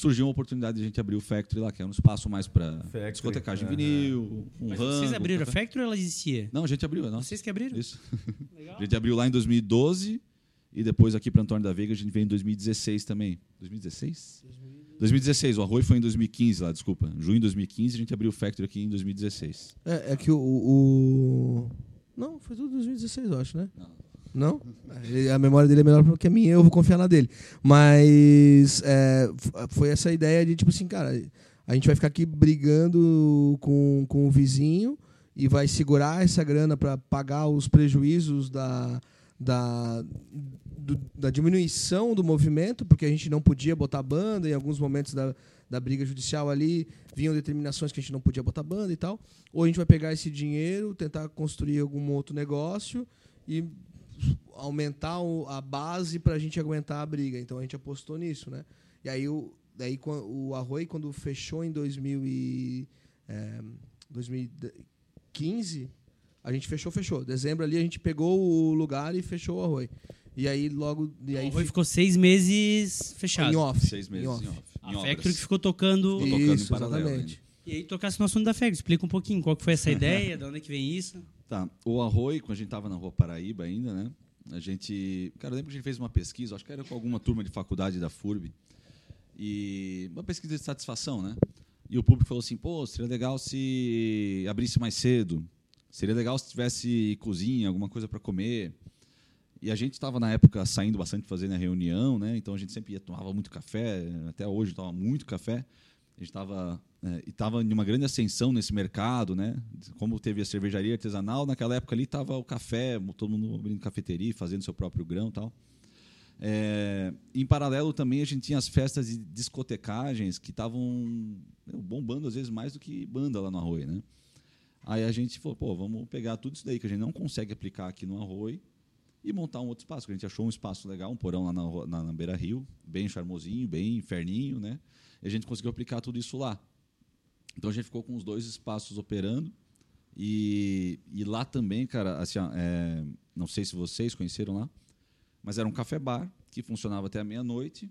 surgiu uma oportunidade de a gente abrir o Factory lá, que é um espaço mais para discotecagem aham. vinil, um Mas rango, vocês abriram a café. Factory ou ela existia? Não, a gente abriu, é nossa. Vocês que abriram? Isso. Legal. A gente abriu lá em 2012 e depois aqui para Antônio da Veiga a gente veio em 2016 também. 2016? 2016, o Arroio foi em 2015 lá, desculpa. Junho de 2015 a gente abriu o Factory aqui em 2016. É, é que o, o- Não, foi tudo 2016, eu acho, né? Não? Ele- A memória dele é melhor que a minha, eu vou confiar na dele. Mas é, foi essa ideia de, tipo assim, cara, a gente vai ficar aqui brigando com, com o vizinho e vai segurar essa grana para pagar os prejuízos da, da, do, da diminuição do movimento, porque a gente não podia botar banda em alguns momentos da, da briga judicial ali, vinham determinações que a gente não podia botar banda e tal. Ou a gente vai pegar esse dinheiro, tentar construir algum outro negócio e aumentar a base para a gente aguentar a briga. Então a gente apostou nisso, né? E aí o, daí, o Arroi, quando fechou em 2000 e, é, 2015, a gente fechou, fechou. Dezembro ali a gente pegou o lugar e fechou o Arroi. E aí logo. E aí o Arroi ficou seis meses fechado. Em off. Seis meses em off. Em off. A em Factory que ficou tocando. Ficou tocando isso, exatamente. E aí tocasse no assunto da Factory. Explica um pouquinho qual que foi essa <laughs> ideia, de onde é que vem isso. Tá. O Arroi, quando a gente estava na Rua Paraíba ainda, né? A gente. Cara, eu lembro que a gente fez uma pesquisa, acho que era com alguma turma de faculdade da FURB. E uma pesquisa de satisfação, né? E o público falou assim: pô, seria legal se abrisse mais cedo. Seria legal se tivesse cozinha, alguma coisa para comer. E a gente estava na época saindo bastante fazendo a reunião, né? Então a gente sempre ia, tomava muito café, até hoje toma muito café. A gente estava é, estava em uma grande ascensão nesse mercado, né? Como teve a cervejaria artesanal, naquela época ali estava o café, todo mundo abrindo cafeteria, fazendo seu próprio grão, tal. É, em paralelo também a gente tinha as festas de discotecagens que estavam bombando às vezes mais do que banda lá no Arroio, né? Aí a gente falou, pô, vamos pegar tudo isso daí que a gente não consegue aplicar aqui no Arroio e montar um outro espaço. A gente achou um espaço legal, um porão lá na, na, na Beira Rio, bem charmosinho, bem inferninho, né? E a gente conseguiu aplicar tudo isso lá. Então a gente ficou com os dois espaços operando. E, e lá também, cara, assim, é, não sei se vocês conheceram lá, mas era um café-bar que funcionava até a meia-noite.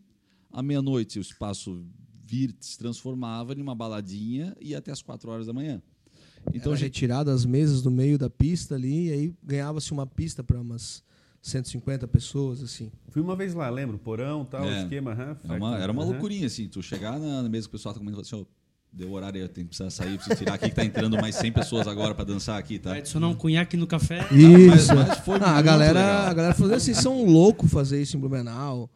À meia-noite o espaço vir, se transformava em uma baladinha e até as quatro horas da manhã. Então Era a gente retirava as mesas do meio da pista ali e aí ganhava-se uma pista para umas 150 pessoas, assim. Fui uma vez lá, lembro, porão, tal, é, esquema. Uhum, era uma, era uma loucurinha, assim. Tu chegar na mesa que o pessoal tá comendo e falar assim, oh, deu horário, eu tenho que precisar sair, preciso tirar aqui que tá entrando mais 100 pessoas agora para dançar aqui, tá? Vai adicionar um cunhaque no café. Isso. Mas, mas foi ah, a galera, a galera falou assim, são loucos fazer isso em Blumenau.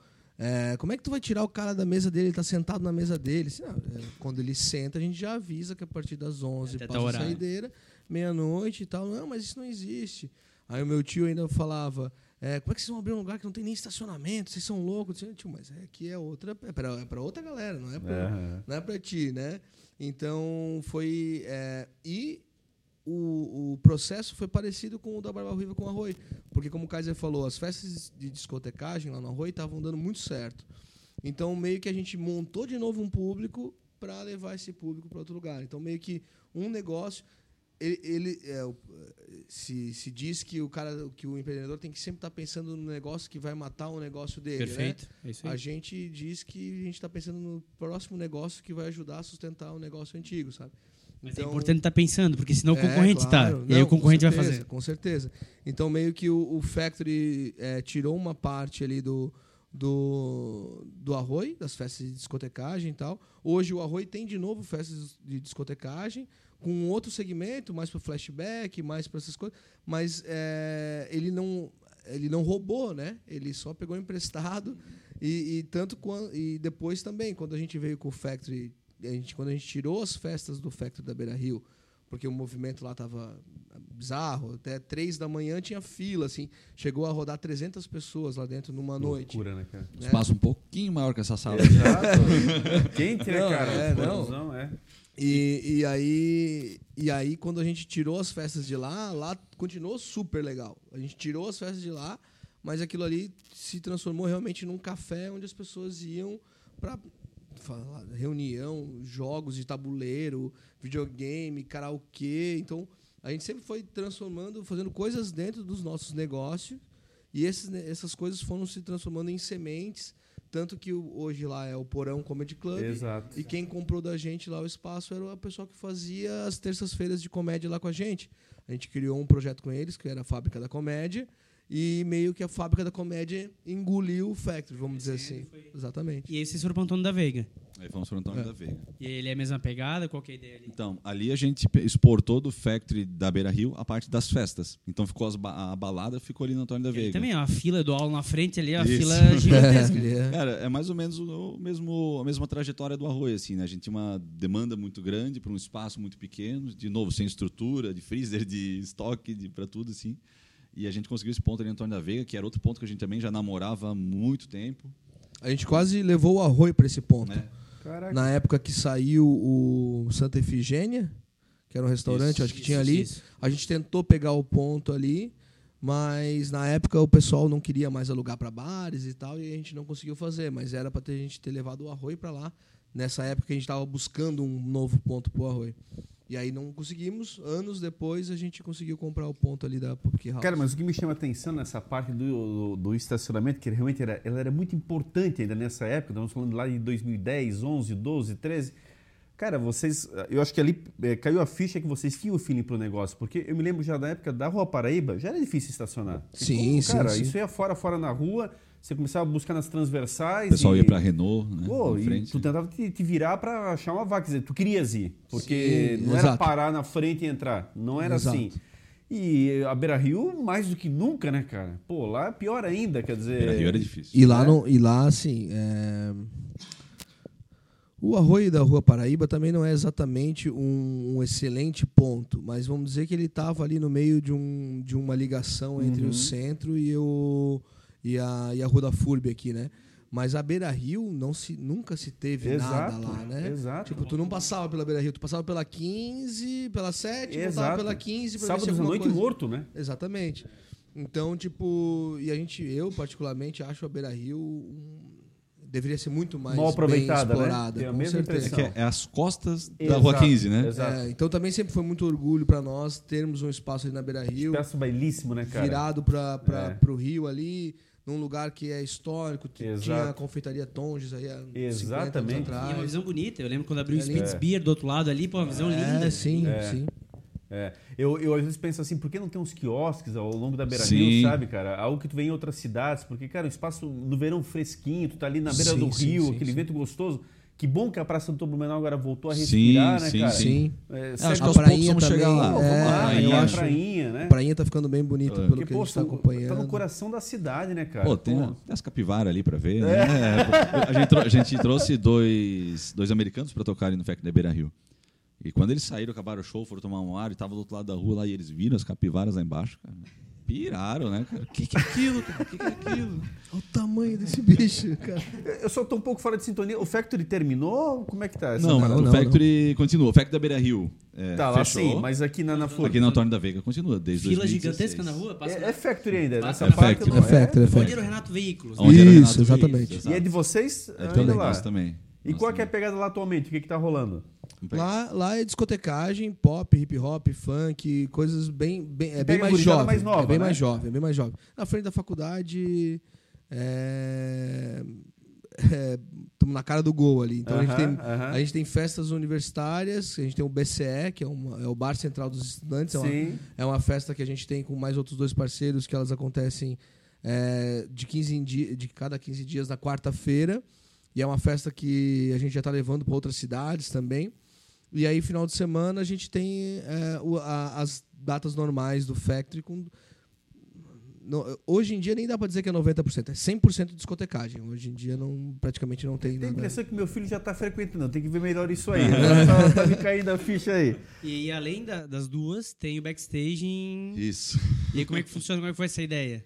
É, como é que tu vai tirar o cara da mesa dele? Ele tá sentado na mesa dele. Assim, não, é, quando ele senta, a gente já avisa que a partir das 11 Até passa a saideira, meia-noite e tal. Não, mas isso não existe. Aí o meu tio ainda falava, é, como é que vocês vão abrir um lugar que não tem nem estacionamento? Vocês são loucos? Tio, mas aqui é outra, é para é outra galera, não é para não é para ti, né? Então foi é, e o, o, processo foi parecido com o da Barba Ruiva com o Arroi, porque como o Kaiser falou, as festas de discotecagem lá no Arroi estavam dando muito certo. Então meio que a gente montou de novo um público para levar esse público para outro lugar. Então meio que um negócio ele, ele é, se, se diz que o cara, que o empreendedor tem que sempre estar tá pensando no negócio que vai matar o negócio dele. Né? Perfeito. Né? É a gente diz que a gente está pensando no próximo negócio que vai ajudar a sustentar o negócio antigo, sabe? Mas é então, é importante estar tá pensando, porque senão o é, concorrente está. Claro. E aí o concorrente certeza, vai fazer. Com certeza. Então, meio que o, o Factory é, tirou uma parte ali do, do, do Arroi, das festas de discotecagem e tal. Hoje o Arroi tem de novo festas de discotecagem, com outro segmento, mais para flashback, mais para essas coisas, mas é, ele não ele não roubou, né? Ele só pegou emprestado e, e tanto quando, e depois também quando a gente veio com o Factory, a gente, quando a gente tirou as festas do Factory da Beira Rio, porque o movimento lá estava bizarro, até três da manhã tinha fila, assim, chegou a rodar 300 pessoas lá dentro numa noite. Loucura, né, cara? Espaço um pouquinho maior que essa sala. Exato. Quente, né, cara? É, não. é. E, e, aí, e aí, quando a gente tirou as festas de lá, lá continuou super legal. A gente tirou as festas de lá, mas aquilo ali se transformou realmente num café onde as pessoas iam para reunião, jogos de tabuleiro, videogame, karaokê. Então, a gente sempre foi transformando, fazendo coisas dentro dos nossos negócios. E esses, essas coisas foram se transformando em sementes tanto que hoje lá é o Porão Comedy Club. Exato. E quem comprou da gente lá o espaço era a pessoa que fazia as terças-feiras de comédia lá com a gente. A gente criou um projeto com eles, que era a Fábrica da Comédia. E meio que a Fábrica da Comédia engoliu o Factory, vamos dizer assim. Exatamente. E esse foram para Antônio da Veiga. Aí fomos para Antônio é. da Veiga. E ele é a mesma pegada? Qual é a ideia ali? Então, ali a gente exportou do Factory da Beira Rio a parte das festas. Então ficou ba a balada ficou ali no Antônio da Veiga. E também, a fila do aula na frente ali, a Isso. fila <laughs> gigantesca. É. Cara, é mais ou menos o mesmo, a mesma trajetória do arroz, assim, né? A gente tinha uma demanda muito grande para um espaço muito pequeno, de novo, sem estrutura, de freezer, de estoque, de, para tudo, assim. E a gente conseguiu esse ponto ali em Antônio da Veiga, que era outro ponto que a gente também já namorava há muito tempo. A gente quase levou o arroio para esse ponto. Né? Caraca. Na época que saiu o Santa Efigênia, que era um restaurante, Isso, acho que isso, tinha ali. isso. A gente tentou pegar o ponto ali, mas na época o pessoal não queria mais alugar para bares e tal, e a gente não conseguiu fazer. Mas era para a gente ter levado o arroio para lá. Nessa época a gente estava buscando um novo ponto para o arroio. E aí não conseguimos. Anos depois a gente conseguiu comprar o ponto ali da Public House. Cara, mas o que me chama a atenção nessa parte do, do, do estacionamento, que realmente era, ela era muito importante ainda nessa época, estamos falando lá de 2010, 11, 12, 13. Cara, vocês, eu acho que ali eh, caiu a ficha que vocês tinham o feeling pro negócio, porque eu me lembro já da época da Rua Paraíba, já era difícil estacionar. Sim, como, sim, Cara, sim. isso ia fora, fora na rua, você começava a buscar nas transversais. O pessoal e... ia para Renault, né? Pô, e tu tentava te, te virar para achar uma vaga, quer dizer, tu querias ir, porque Sim, não era exato. parar na frente e entrar, não era Exato. assim. E a Beira Rio, mais do que nunca, né, cara? Pô, lá é pior ainda, quer dizer. Beira Rio era difícil. E lá, É. não, e lá assim, é, o arroio da Rua Paraíba também não é exatamente um, um excelente ponto, mas vamos dizer que ele estava ali no meio de, um, de uma ligação entre Uhum. o centro e, o, e, a, e a Rua da FURB aqui, né? Mas a Beira Rio não se, nunca se teve Exato, nada lá, né? exato. Tipo, tu não passava pela Beira Rio, tu passava pela 15, pela 7, voltava Exato. pela 15 pra se à noite coisa... morto, né? Exatamente. Então, tipo, e a gente, eu particularmente acho a Beira Rio um, deveria ser muito mais Mal aproveitada, bem né? explorada, a mesma certeza. É impressão. é as costas da Exato, Rua 15, né? Exato. É, então também sempre foi muito orgulho para nós termos um espaço ali na Beira Rio, Peço bailíssimo, né, cara? virado para É. o Rio ali, num lugar que é histórico, Exato. tinha a confeitaria Tonges aí há 50 Exatamente. anos E uma atrás. visão bonita. Eu lembro quando abriu o É Spitz lindo. Beer do outro lado ali, pô, uma visão linda. É, sim, É. sim. É, eu, eu às vezes penso assim, por que não tem uns quiosques ao longo da beira Sim. rio, sabe, cara? Algo que tu vê em outras cidades, porque, cara, o espaço no verão fresquinho, tu tá ali na beira Sim, do sim, rio, sim, aquele sim. vento gostoso. Que bom que a Praça do Tobo Menor agora voltou a Sim, respirar, né, sim, cara? Sim. É, É, acho que A aos poucos prainha vamos chegar também, lá. Pô, vamos é, lá, prainha, eu eu a acho- prainha, né? A prainha tá ficando bem bonita pelo Porque, que a pô, gente tá tá, acompanhando. tá no coração da cidade, né, cara? Pô, tem, Pô, tem as capivaras ali pra ver, né? <laughs> A, gente a gente trouxe dois, dois americanos pra tocarem no FEC da Beira Rio. E quando eles saíram, acabaram o show, foram tomar um ar e tava do outro lado da rua lá e eles viram as capivaras lá embaixo, cara. Piraram, né, cara? O que, que é aquilo, cara? O que, que é aquilo? <laughs> Olha o tamanho desse bicho, cara. Eu só tô um pouco fora de sintonia. O Factory terminou? Como é que tá essa Não, parada? o não, Factory continua. O Factory da Beira Rio é, Tá lá fechou. sim, mas aqui na, na Flor. Aqui na Antônio da Veiga continua desde Fila 2016. gigantesca na rua. Passa É, é Factory ainda, Passa nessa na- parte Factory. não É Factory, é Onde Factory. era o Renato Veículos. Onde era o Isso, Renato exatamente. Veículos, E é de vocês É ainda também, lá. nós também. E qual que é a pegada lá atualmente? O que que tá rolando? Lá, lá é discotecagem, pop, hip hop, funk, coisas bem, bem é bem mais jovem. mais nova, é bem né? mais jovem, é bem mais jovem. Na frente da faculdade, é, estamos na cara do gol ali. Então a, gente tem, aham. a gente tem festas universitárias, a gente tem o BCE, que é, uma- é o Bar Central dos Estudantes, é uma, Sim. é uma festa que a gente tem com mais outros dois parceiros, que elas acontecem é, de, 15 em dia, de cada 15 dias na quarta-feira. E é uma festa que a gente já está levando para outras cidades também. E aí, final de semana, a gente tem é, o- a- as datas normais do Factory. Com, no- hoje em dia nem dá para dizer que é 90%, é 100% de discotecagem. Hoje em dia não, praticamente não tem Tem a impressão que meu filho já tá frequentando. Tem que ver melhor isso aí. <laughs> né? tá, tá me caindo a ficha aí. E, e além da- das duas, tem o backstage em... Isso. E aí, como é que funciona? Como é que foi essa ideia?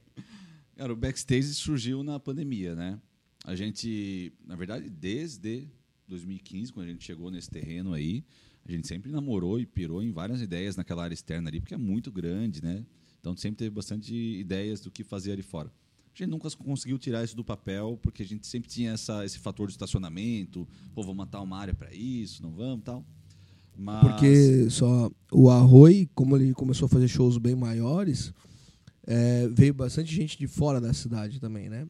Cara, o backstage surgiu na pandemia, né? A gente, na verdade, desde 2015, quando a gente chegou nesse terreno aí, a gente sempre namorou e pirou em várias ideias naquela área externa ali, porque é muito grande, né? Então sempre teve bastante ideias do que fazer ali fora. A gente nunca conseguiu tirar isso do papel, porque a gente sempre tinha essa, esse fator de estacionamento, pô, vamos matar uma área para isso, não vamos, tal. Mas Porque só o Arroi, como ele começou a fazer shows bem maiores, é, veio bastante gente de fora da cidade também, né?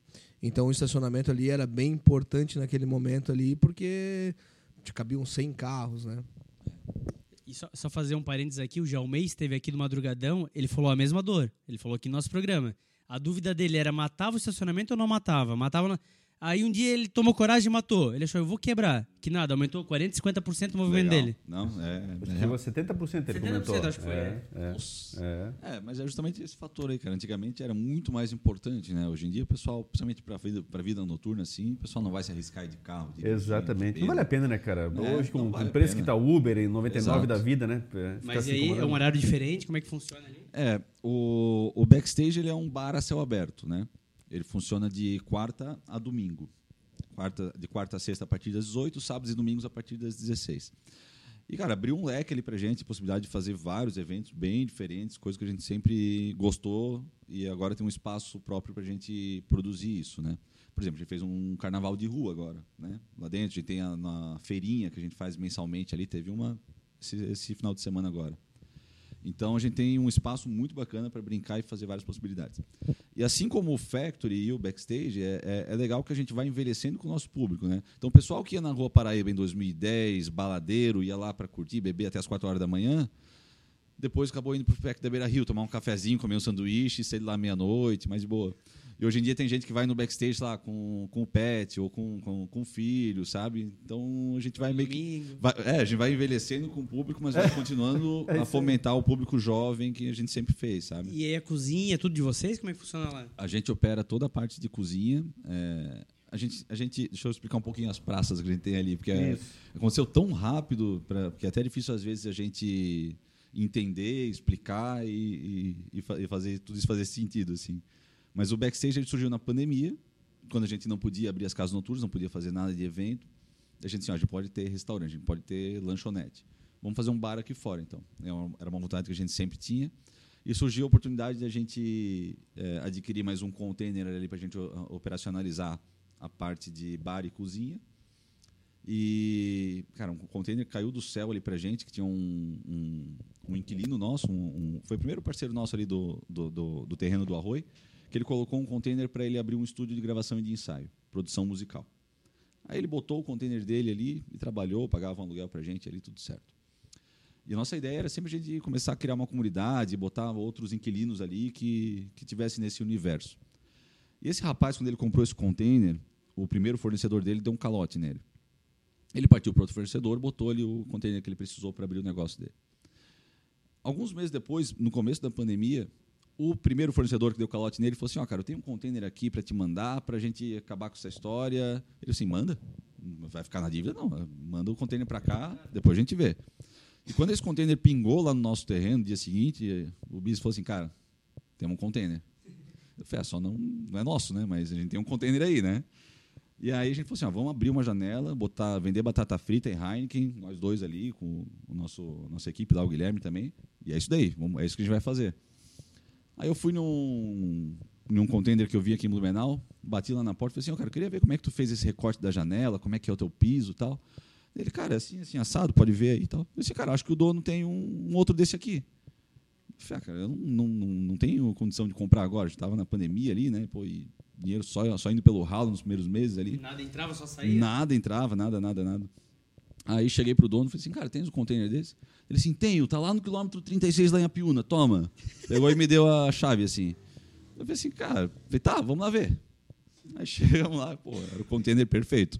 Então o estacionamento ali era bem importante naquele momento ali, porque cabiam 100 carros, né? E só, só fazer um parênteses aqui, o Jalmei esteve aqui no Madrugadão, ele falou a mesma dor. Ele falou aqui no nosso programa. A dúvida dele era matava o estacionamento ou não matava? Matava. na- Aí um dia ele tomou coragem e matou. Ele achou, eu vou quebrar. Que nada, aumentou 40, 50% o movimento Legal. dele. Não, é. é Chegou a 70%, ele 70% comentou. acho que foi, É, é, Nossa. é. É, mas é justamente esse fator aí, cara. Antigamente era muito mais importante, né? Hoje em dia, o pessoal, principalmente para vida, pra vida noturna, assim, o pessoal não vai se arriscar de carro. dirigindo, Exatamente. Não vale a pena, né, cara? É, Hoje, com vale o preço que tá o Uber em 99 Exato. da vida, né? É, ficar Mas e aí, é um horário diferente? Como é que funciona ali? É, o, o backstage ele é um bar a céu aberto, né? Ele funciona de quarta a domingo. Quarta, de quarta a sexta a partir das 18, sábados e domingos a partir das 16. E, cara, abriu um leque ali pra gente, possibilidade de fazer vários eventos bem diferentes, coisa que a gente sempre gostou e agora tem um espaço próprio pra gente produzir isso, né? Por exemplo, a gente fez um carnaval de rua agora, né? Lá dentro, a gente tem a, na feirinha que a gente faz mensalmente ali, teve uma esse, esse final de semana agora. Então a gente tem um espaço muito bacana para brincar e fazer várias possibilidades. E assim como o Factory e o Backstage, é, é, é legal que a gente vai envelhecendo com o nosso público. Né? Então o pessoal que ia na Rua Paraíba em 2010, baladeiro, ia lá para curtir, beber até as 4 horas da manhã, depois acabou indo para o Pack da Beira Rio, tomar um cafezinho, comer um sanduíche, sair lá meia-noite, mais de boa. E hoje em dia tem gente que vai no backstage lá com, com o pet ou com, com, com o filho, sabe? Então a gente vai meio que. Vai- é, a gente vai envelhecendo com o público, mas vai <laughs> continuando a fomentar o público jovem que a gente sempre fez, sabe? E aí a cozinha, é tudo de vocês? Como é que funciona lá? A gente opera toda a parte de cozinha. é, a, gente, a gente. Deixa eu explicar um pouquinho as praças que a gente tem ali, porque é- aconteceu tão rápido pra, que é até difícil às vezes a gente entender, explicar e, e- e fazer tudo isso fazer sentido, assim. Mas o backstage ele surgiu na pandemia, quando a gente não podia abrir as casas noturnas, não podia fazer nada de evento. A gente assim, ó, a gente pode ter restaurante, a gente pode ter lanchonete. Vamos fazer um bar aqui fora, então. É Era uma vontade que a gente sempre tinha. E surgiu a oportunidade de a gente eh, adquirir mais um container ali para a gente operacionalizar a parte de bar e cozinha. E, cara, um container caiu do céu ali pra gente, que tinha um, um, um inquilino nosso, um- foi o primeiro parceiro nosso ali do, do, do, do terreno do Arroi, que ele colocou um container para ele abrir um estúdio de gravação e de ensaio, produção musical. Aí ele botou o container dele ali e trabalhou, pagava um aluguel pra gente ali, tudo certo. E a nossa ideia era sempre a gente começar a criar uma comunidade, botar outros inquilinos ali que, que tivessem nesse universo. E esse rapaz, quando ele comprou esse container, o primeiro fornecedor dele deu um calote nele. Ele partiu para outro fornecedor, botou ali o container que ele precisou para abrir o negócio dele. Alguns meses depois, no começo da pandemia, o primeiro fornecedor que deu calote nele falou assim: Ó, cara, eu tenho um container aqui para te mandar, para a gente acabar com essa história. Ele assim: manda? Vai ficar na dívida? Não, manda o container para cá, depois a gente vê. E quando esse container pingou lá no nosso terreno, no dia seguinte, o bis falou assim: cara, tem um container. Eu falei: ah, só não, não é nosso, né? Mas a gente tem um container aí, né? E aí a gente falou assim: ó, vamos abrir uma janela, botar, vender batata frita e Heineken, nós dois ali, com o nosso nossa equipe lá, o Guilherme também. E é isso daí, é isso que a gente vai fazer. Aí eu fui num, num container que eu vi aqui em Blumenau, bati lá na porta e falei assim: ó, cara, eu queria ver como é que tu fez esse recorte da janela, como é que é o teu piso e tal. Ele, cara, é assim, assim, assado, pode ver aí e tal. Eu disse, cara, acho que o dono tem um, um outro desse aqui. Eu falei, ah, cara, eu não, não, não, tenho condição de comprar agora. A gente estava na pandemia ali, né? Pô, e dinheiro só, só indo pelo ralo nos primeiros meses ali. Nada entrava, só saía. Nada entrava, nada, nada, nada. Aí cheguei pro dono e falei assim, cara, tens um container desse? Ele assim, tenho, tá lá no quilômetro 36 lá em Apiúna, toma. Pegou e me deu a chave assim. Eu falei assim, cara, falei, tá, vamos lá ver. Aí <laughs> chegamos lá, pô, era o container perfeito.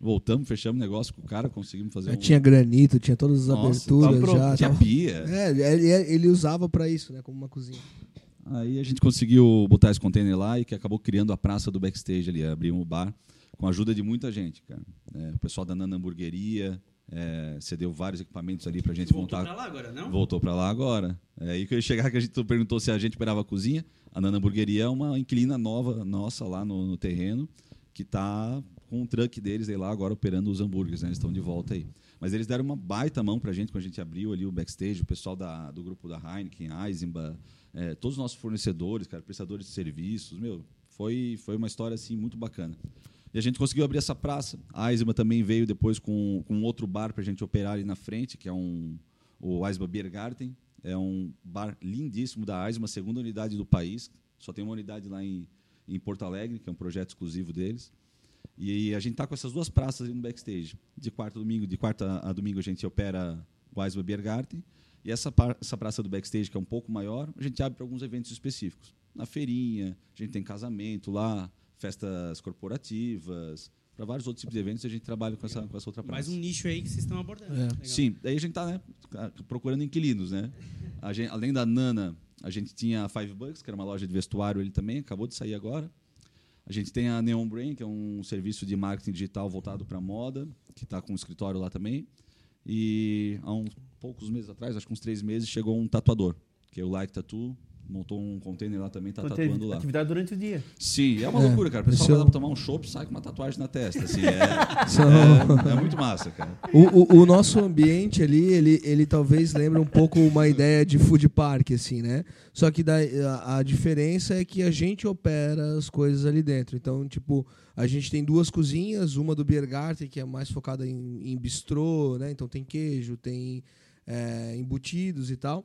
Voltamos, fechamos o negócio com o cara, conseguimos fazer Já um... tinha granito, tinha todas as Nossa, aberturas pronto, já. Tinha tava- pia. É, ele, ele usava pra isso, né? Como uma cozinha. Aí a gente conseguiu botar esse container lá e que acabou criando a praça do backstage ali, abrimos o bar com a ajuda de muita gente, cara. É, o pessoal da Nana Hamburgueria é, cedeu vários equipamentos ali pra gente Voltou montar. pra lá agora, não? Voltou pra lá agora. É que eu ia chegar que a gente perguntou se a gente operava a cozinha. A Nana Hamburgueria é uma inquilina nova nossa lá no, no terreno que está com um truck deles aí lá agora operando os hambúrgueres, né? Eles estão de volta aí. Mas eles deram uma baita mão pra gente quando a gente abriu ali o backstage, o pessoal da, do grupo da Heineken, Eisenbahn, é, todos os nossos fornecedores, cara, prestadores de serviços, meu, foi, foi uma história assim muito bacana. E a gente conseguiu abrir essa praça. A Eisenbahn também veio depois com, com outro bar para a gente operar ali na frente, que é um, o Eisenbahn Biergarten. É um bar lindíssimo da Eisenbahn, segunda unidade do país. Só tem uma unidade lá em, em Porto Alegre, que é um projeto exclusivo deles. E a gente está com essas duas praças ali no backstage. De quarta a domingo, de quarta a domingo a gente opera o Eisenbahn Biergarten. E essa, essa praça do backstage, que é um pouco maior, a gente abre para alguns eventos específicos. Na feirinha, a gente tem casamento lá, festas corporativas, para vários outros tipos de eventos, a gente trabalha com essa, com essa outra praça. Mais um nicho aí que vocês estão abordando. É. Legal. Sim, daí a gente está né, procurando inquilinos, né? A gente- além da Nana, a gente tinha a Five Bucks, que era uma loja de vestuário, ele também acabou de sair agora. A gente tem a Neon Brain, que é um serviço de marketing digital voltado para moda, que está com um escritório lá também. E há uns poucos meses atrás, acho que uns três meses, chegou um tatuador, que é o Like Tattoo, montou um container lá também, está Então, tatuando tem lá. atividade durante o dia. Sim, é uma É, loucura, cara. O pessoal é vai lá pra tomar um chopp e sai com uma tatuagem na testa. Assim, é, São- é, é muito massa, cara. O, o- o nosso ambiente ali, ele, ele talvez lembre um pouco uma ideia de food park, assim, né? Só que daí, a, a diferença é que a gente opera as coisas ali dentro. Então, tipo, a gente tem duas cozinhas, uma do Biergarten, que é mais focada em, em bistrô, né? Então tem queijo, tem é, embutidos e tal,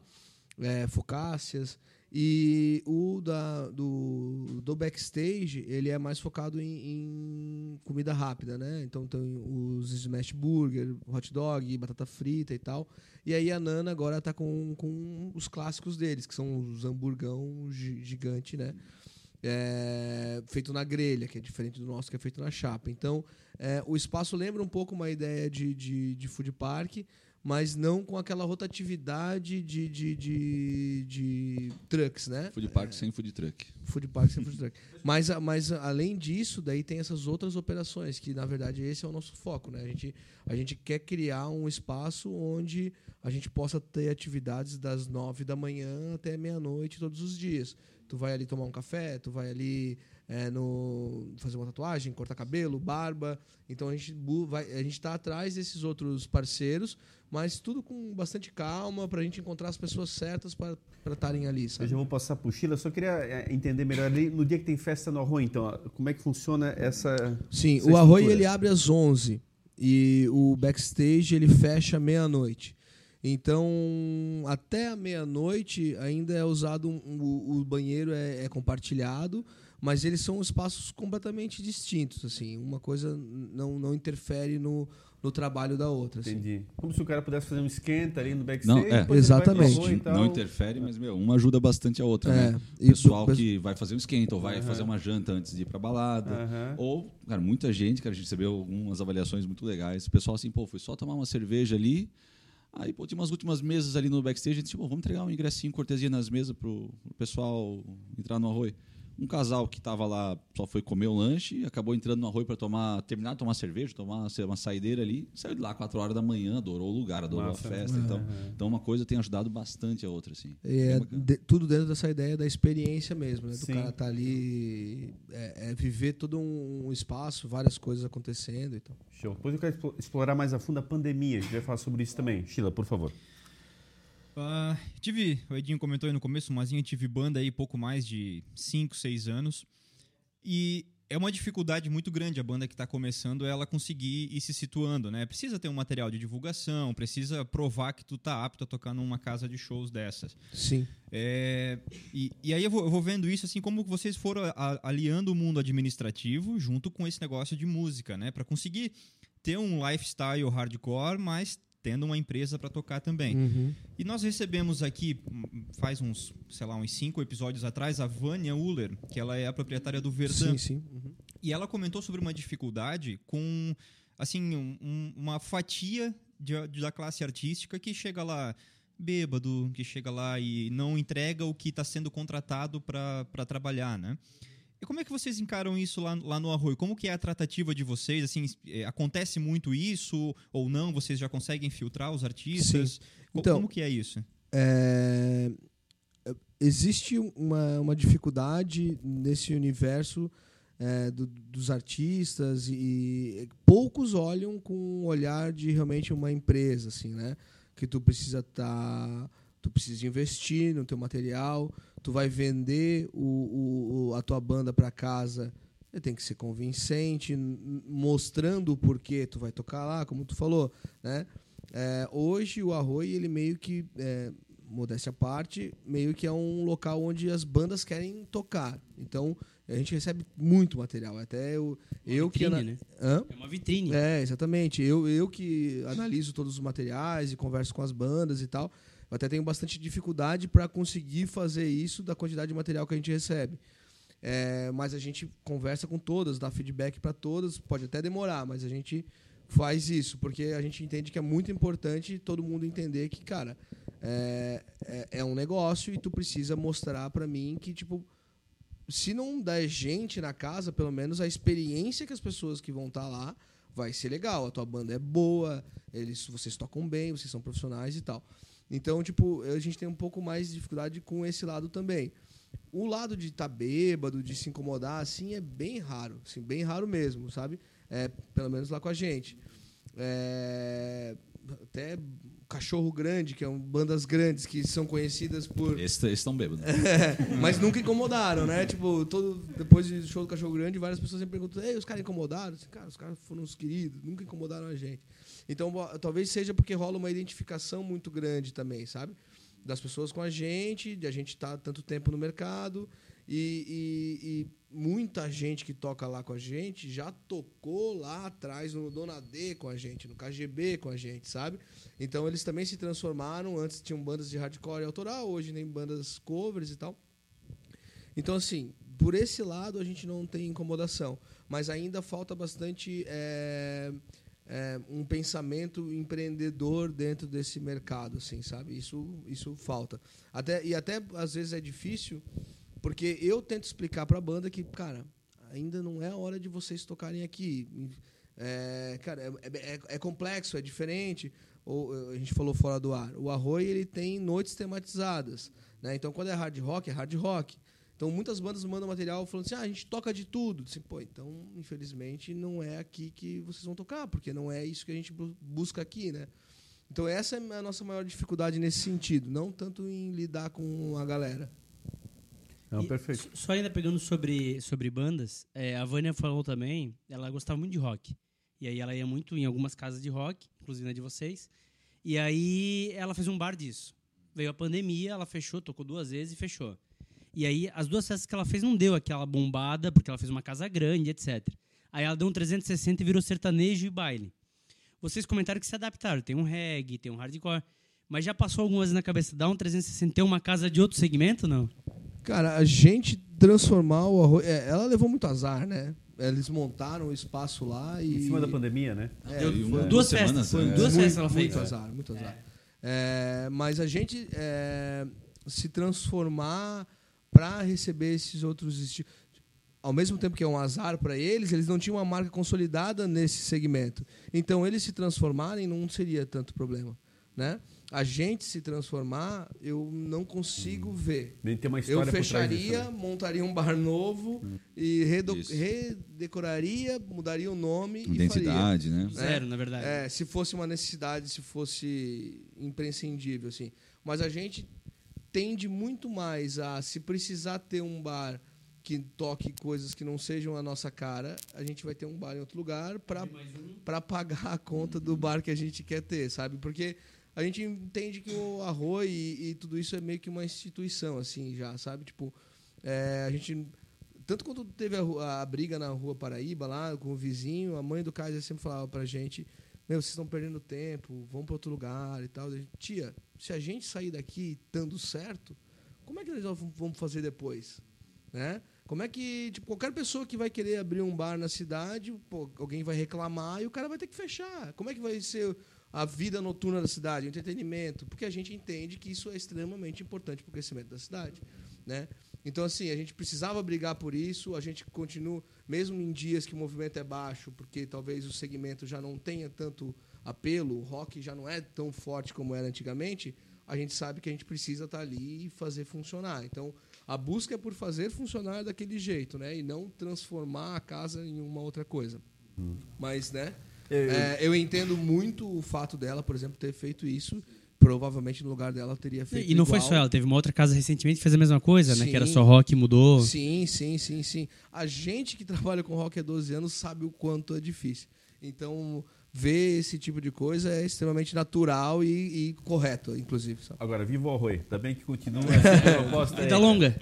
é, focácias. E o da, do, do backstage, ele é mais focado em, em comida rápida, né? Então tem os smash burger, hot dog, batata frita e tal. E aí a Nana agora tá com, com os clássicos deles, que são os hamburgão gi- gigante, né? É, feito na grelha, que é diferente do nosso, que é feito na chapa. Então, é, o espaço lembra um pouco uma ideia de, de, de food park, mas não com aquela rotatividade de, de, de, de trucks, né? Food park sem food truck. Food park sem food truck. <laughs> Mas, mas além disso, daí tem essas outras operações, que na verdade esse é o nosso foco. Né? A, gente, a gente quer criar um espaço onde a gente possa ter atividades das nove da manhã até meia-noite todos os dias. Tu vai ali tomar um café, tu vai ali é, no, fazer uma tatuagem, cortar cabelo, barba. Então a gente vai, a gente está atrás desses outros parceiros, mas tudo com bastante calma para a gente encontrar as pessoas certas para estarem ali, Eu sabe? já vou passar para o Sheila. Só queria é, entender melhor ali, no dia que tem festa no Arroio, então, como é que funciona essa... Sim, essa o Arroio estrutura? ele abre às 11 e o backstage ele fecha meia-noite. Então, até a meia-noite ainda é usado um- um- o, o banheiro é, é compartilhado, mas eles são espaços completamente distintos, assim. Uma coisa não, não interfere no, no trabalho da outra. assim. Entendi. Como se o cara pudesse fazer um esquenta ali no backstage. Não, é. Exatamente. Não interfere, mas meu, uma ajuda bastante a outra, É, né? e Pessoal do- que vai fazer um esquenta ou vai Aham. fazer uma janta antes de ir pra balada. Aham. Ou, cara, muita gente, cara, a gente recebeu algumas avaliações muito legais. O pessoal assim, pô, foi só tomar uma cerveja ali. Aí, pô, tinha umas últimas mesas ali no backstage. A gente, tipo, vamos entregar um ingressinho, cortesia nas mesas pro, pro pessoal entrar no arroio. Um casal que tava lá só foi comer o lanche e acabou entrando no arroio para tomar, terminar de tomar cerveja, tomar uma, uma saideira ali. Saiu de lá 4 horas da manhã, adorou o lugar, adorou Massa. a festa. Então, então, uma coisa tem ajudado bastante a outra, assim. É, de- tudo dentro dessa ideia da experiência mesmo, né? Do Sim. cara tá ali, é, é viver todo um espaço, várias coisas acontecendo e tal. Show. Depois eu quero explo- explorar mais a fundo a pandemia. A gente vai falar sobre isso também. Sheila, por favor. Ah, tive, o Edinho comentou aí no começo, Mazinho, tive banda aí pouco mais de 5, 6 anos. E é uma dificuldade muito grande a banda que está começando ela conseguir ir se situando, né? Precisa ter um material de divulgação, precisa provar que tu tá apto a tocar numa casa de shows dessas. Sim. É, e, e aí eu vou, eu vou vendo isso assim como vocês foram a- aliando o mundo administrativo junto com esse negócio de música, né? Para conseguir ter um lifestyle hardcore, mas tendo uma empresa para tocar também. Uhum. E nós recebemos aqui, faz uns, sei lá, uns cinco episódios atrás, a Vânia Uller, que ela é a proprietária do Sim, Verdun. sim. Uhum. E ela comentou sobre uma dificuldade com, assim, um- uma fatia de- de- da classe artística que chega lá bêbado, que chega lá e não entrega o que está sendo contratado para trabalhar, né? E como é que vocês encaram isso lá, lá no Arroio? Como que é a tratativa de vocês? Assim, é, acontece muito isso ou não? Vocês já conseguem filtrar os artistas? Co- Então- como que é isso? É, existe uma, uma dificuldade nesse universo é, do- dos artistas e poucos olham com um olhar de realmente uma empresa assim né que tu precisa estar tu precisa investir no teu material tu vai vender o, o- a tua banda para casa tem que ser convincente mostrando o porquê tu vai tocar lá como tu falou né é, hoje o Arroio ele meio que é, modéstia à parte, meio que é um local onde as bandas querem tocar. Então, a gente recebe muito material. Até eu, eu que. vitrine, ana- né? Hã? É uma vitrine. É, exatamente. Eu, eu que analiso todos os materiais e converso com as bandas e tal. Eu até tenho bastante dificuldade para conseguir fazer isso da quantidade de material que a gente recebe. É, mas a gente conversa com todas, dá feedback para todas, pode até demorar, mas a gente faz isso, porque a gente entende que é muito importante todo mundo entender que, cara, é, é, é um negócio e tu precisa mostrar para mim que, tipo, se não der gente na casa, pelo menos a experiência que as pessoas que vão estar tá lá vai ser legal. A tua banda é boa, eles, vocês tocam bem, vocês são profissionais e tal. Então, tipo, a gente tem um pouco mais de dificuldade com esse lado também. O lado de estar tá bêbado, de se incomodar, assim, é bem raro. Assim, bem raro mesmo, sabe? É, pelo menos lá com a gente. É, até Cachorro Grande, que é um, bandas grandes que são conhecidas por. Esses estão bêbados. É, <laughs> mas nunca incomodaram, né? Tipo, todo, depois do show do Cachorro Grande, várias pessoas sempre perguntam: Ei, os caras incomodaram? Assim, cara, os caras foram os queridos, nunca incomodaram a gente. Então, talvez seja porque rola uma identificação muito grande também, sabe? Das pessoas com a gente, de a gente estar tá tanto tempo no mercado e, e, e, muita gente que toca lá com a gente já tocou lá atrás no Dona D com a gente, no KGB com a gente, sabe? Então eles também se transformaram. Antes tinham bandas de hardcore autoral, hoje nem bandas covers e tal. Então, assim, por esse lado a gente não tem incomodação. Mas ainda falta bastante é, é, um pensamento empreendedor dentro desse mercado, assim, sabe? Isso, isso falta. Até, e até às vezes é difícil porque eu tento explicar para a banda que, cara, ainda não é a hora de vocês tocarem aqui. É, cara, é, é, é, complexo, é diferente. Ou, a gente falou fora do ar. O Arroio ele tem noites tematizadas. Né? Então, quando é hard rock, é hard rock. Então, muitas bandas mandam material falando assim: ah, a gente toca de tudo. Assim, Pô, então, infelizmente, não é aqui que vocês vão tocar, porque não é isso que a gente busca aqui, né? Então, essa é a nossa maior dificuldade nesse sentido, não tanto em lidar com a galera. Não, perfeito. Só ainda pegando sobre, sobre bandas, é, a Vânia falou também, ela gostava muito de rock. E aí ela ia muito em algumas casas de rock, inclusive na de vocês. E aí ela fez um bar disso. Veio a pandemia, ela fechou, tocou duas vezes e fechou. E aí as duas festas que ela fez não deu aquela bombada, porque ela fez uma casa grande, etc. Aí ela deu um 360 e virou sertanejo e baile. Vocês comentaram que se adaptaram. Tem um reggae, tem um hardcore. Mas já passou algumas na cabeça, dá um 360 ter uma casa de outro segmento, não? Cara, a gente transformar o arroz. É, ela levou muito azar, né? Eles montaram o espaço lá e. Em cima da pandemia, né? É, Deu, uma, duas, festas. Foi, duas festas ela fez. Muito azar, muito azar. É. é mas a gente é, se transformar para receber esses outros estilos. Ao mesmo tempo que é um azar para eles, eles não tinham uma marca consolidada nesse segmento. Então, eles se transformarem não seria tanto problema. Né? a gente se transformar, eu não consigo hum. ver. Nem ter uma história eu fecharia, disso, né? montaria um bar novo hum. e redecoraria, mudaria o nome Identidade, né? né? Zero, na verdade. É, se fosse uma necessidade, se fosse imprescindível, assim. Mas a gente tende muito mais a, se precisar ter um bar que toque coisas que não sejam a nossa cara, a gente vai ter um bar em outro lugar para um. pagar a conta do bar que a gente quer ter, sabe? Porque a gente entende que o arroz e, e, tudo isso é meio que uma instituição, assim, já, sabe? Tipo, é, a gente. Tanto quando teve a, a, briga na rua Paraíba, lá com o vizinho, a mãe do Kaiser sempre falava pra gente: Meu, vocês estão perdendo tempo, vão para outro lugar e tal. Gente, Tia, se a gente sair daqui dando certo, como é que nós vamos fazer depois? Né? Como é que, tipo, qualquer pessoa que vai querer abrir um bar na cidade, pô, alguém vai reclamar e o cara vai ter que fechar. Como é que vai ser a vida noturna da cidade, o entretenimento, porque a gente entende que isso é extremamente importante para o crescimento da cidade, né? Então assim, a gente precisava brigar por isso, a gente continua, mesmo em dias que o movimento é baixo, porque talvez o segmento já não tenha tanto apelo, o rock já não é tão forte como era antigamente, a gente sabe que a gente precisa estar tá ali e fazer funcionar. Então, a busca é por fazer funcionar daquele jeito, né? E não transformar a casa em uma outra coisa. Hum. Mas, né? Eu, é, eu entendo muito o fato dela, por exemplo, ter feito isso. Provavelmente no lugar dela teria feito. E não igual. foi só ela, teve uma outra casa recentemente que fez a mesma coisa, sim, né? Que era só rock e mudou. Sim, sim, sim, sim. A gente que <laughs> trabalha com rock há 12 anos sabe o quanto é difícil. Então, ver esse tipo de coisa é extremamente natural e, e correto, inclusive. Agora, viva o Arroi. Ainda bem que continua <laughs> essa proposta aí. longa.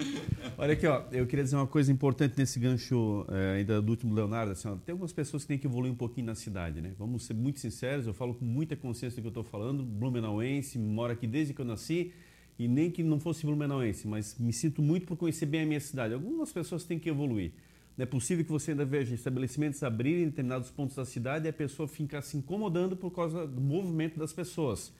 Olha aqui, ó, eu queria dizer uma coisa importante nesse gancho é, ainda do último Leonardo. Assim, ó, tem algumas pessoas que têm que evoluir um pouquinho na cidade, né? Vamos ser muito sinceros, eu falo com muita consciência do que eu estou falando. Blumenauense, moro aqui desde que eu nasci e nem que não fosse blumenauense, mas me sinto muito por conhecer bem a minha cidade. Algumas pessoas têm que evoluir. Não é possível que você ainda veja estabelecimentos abrirem em determinados pontos da cidade e a pessoa ficar se incomodando por causa do movimento das pessoas.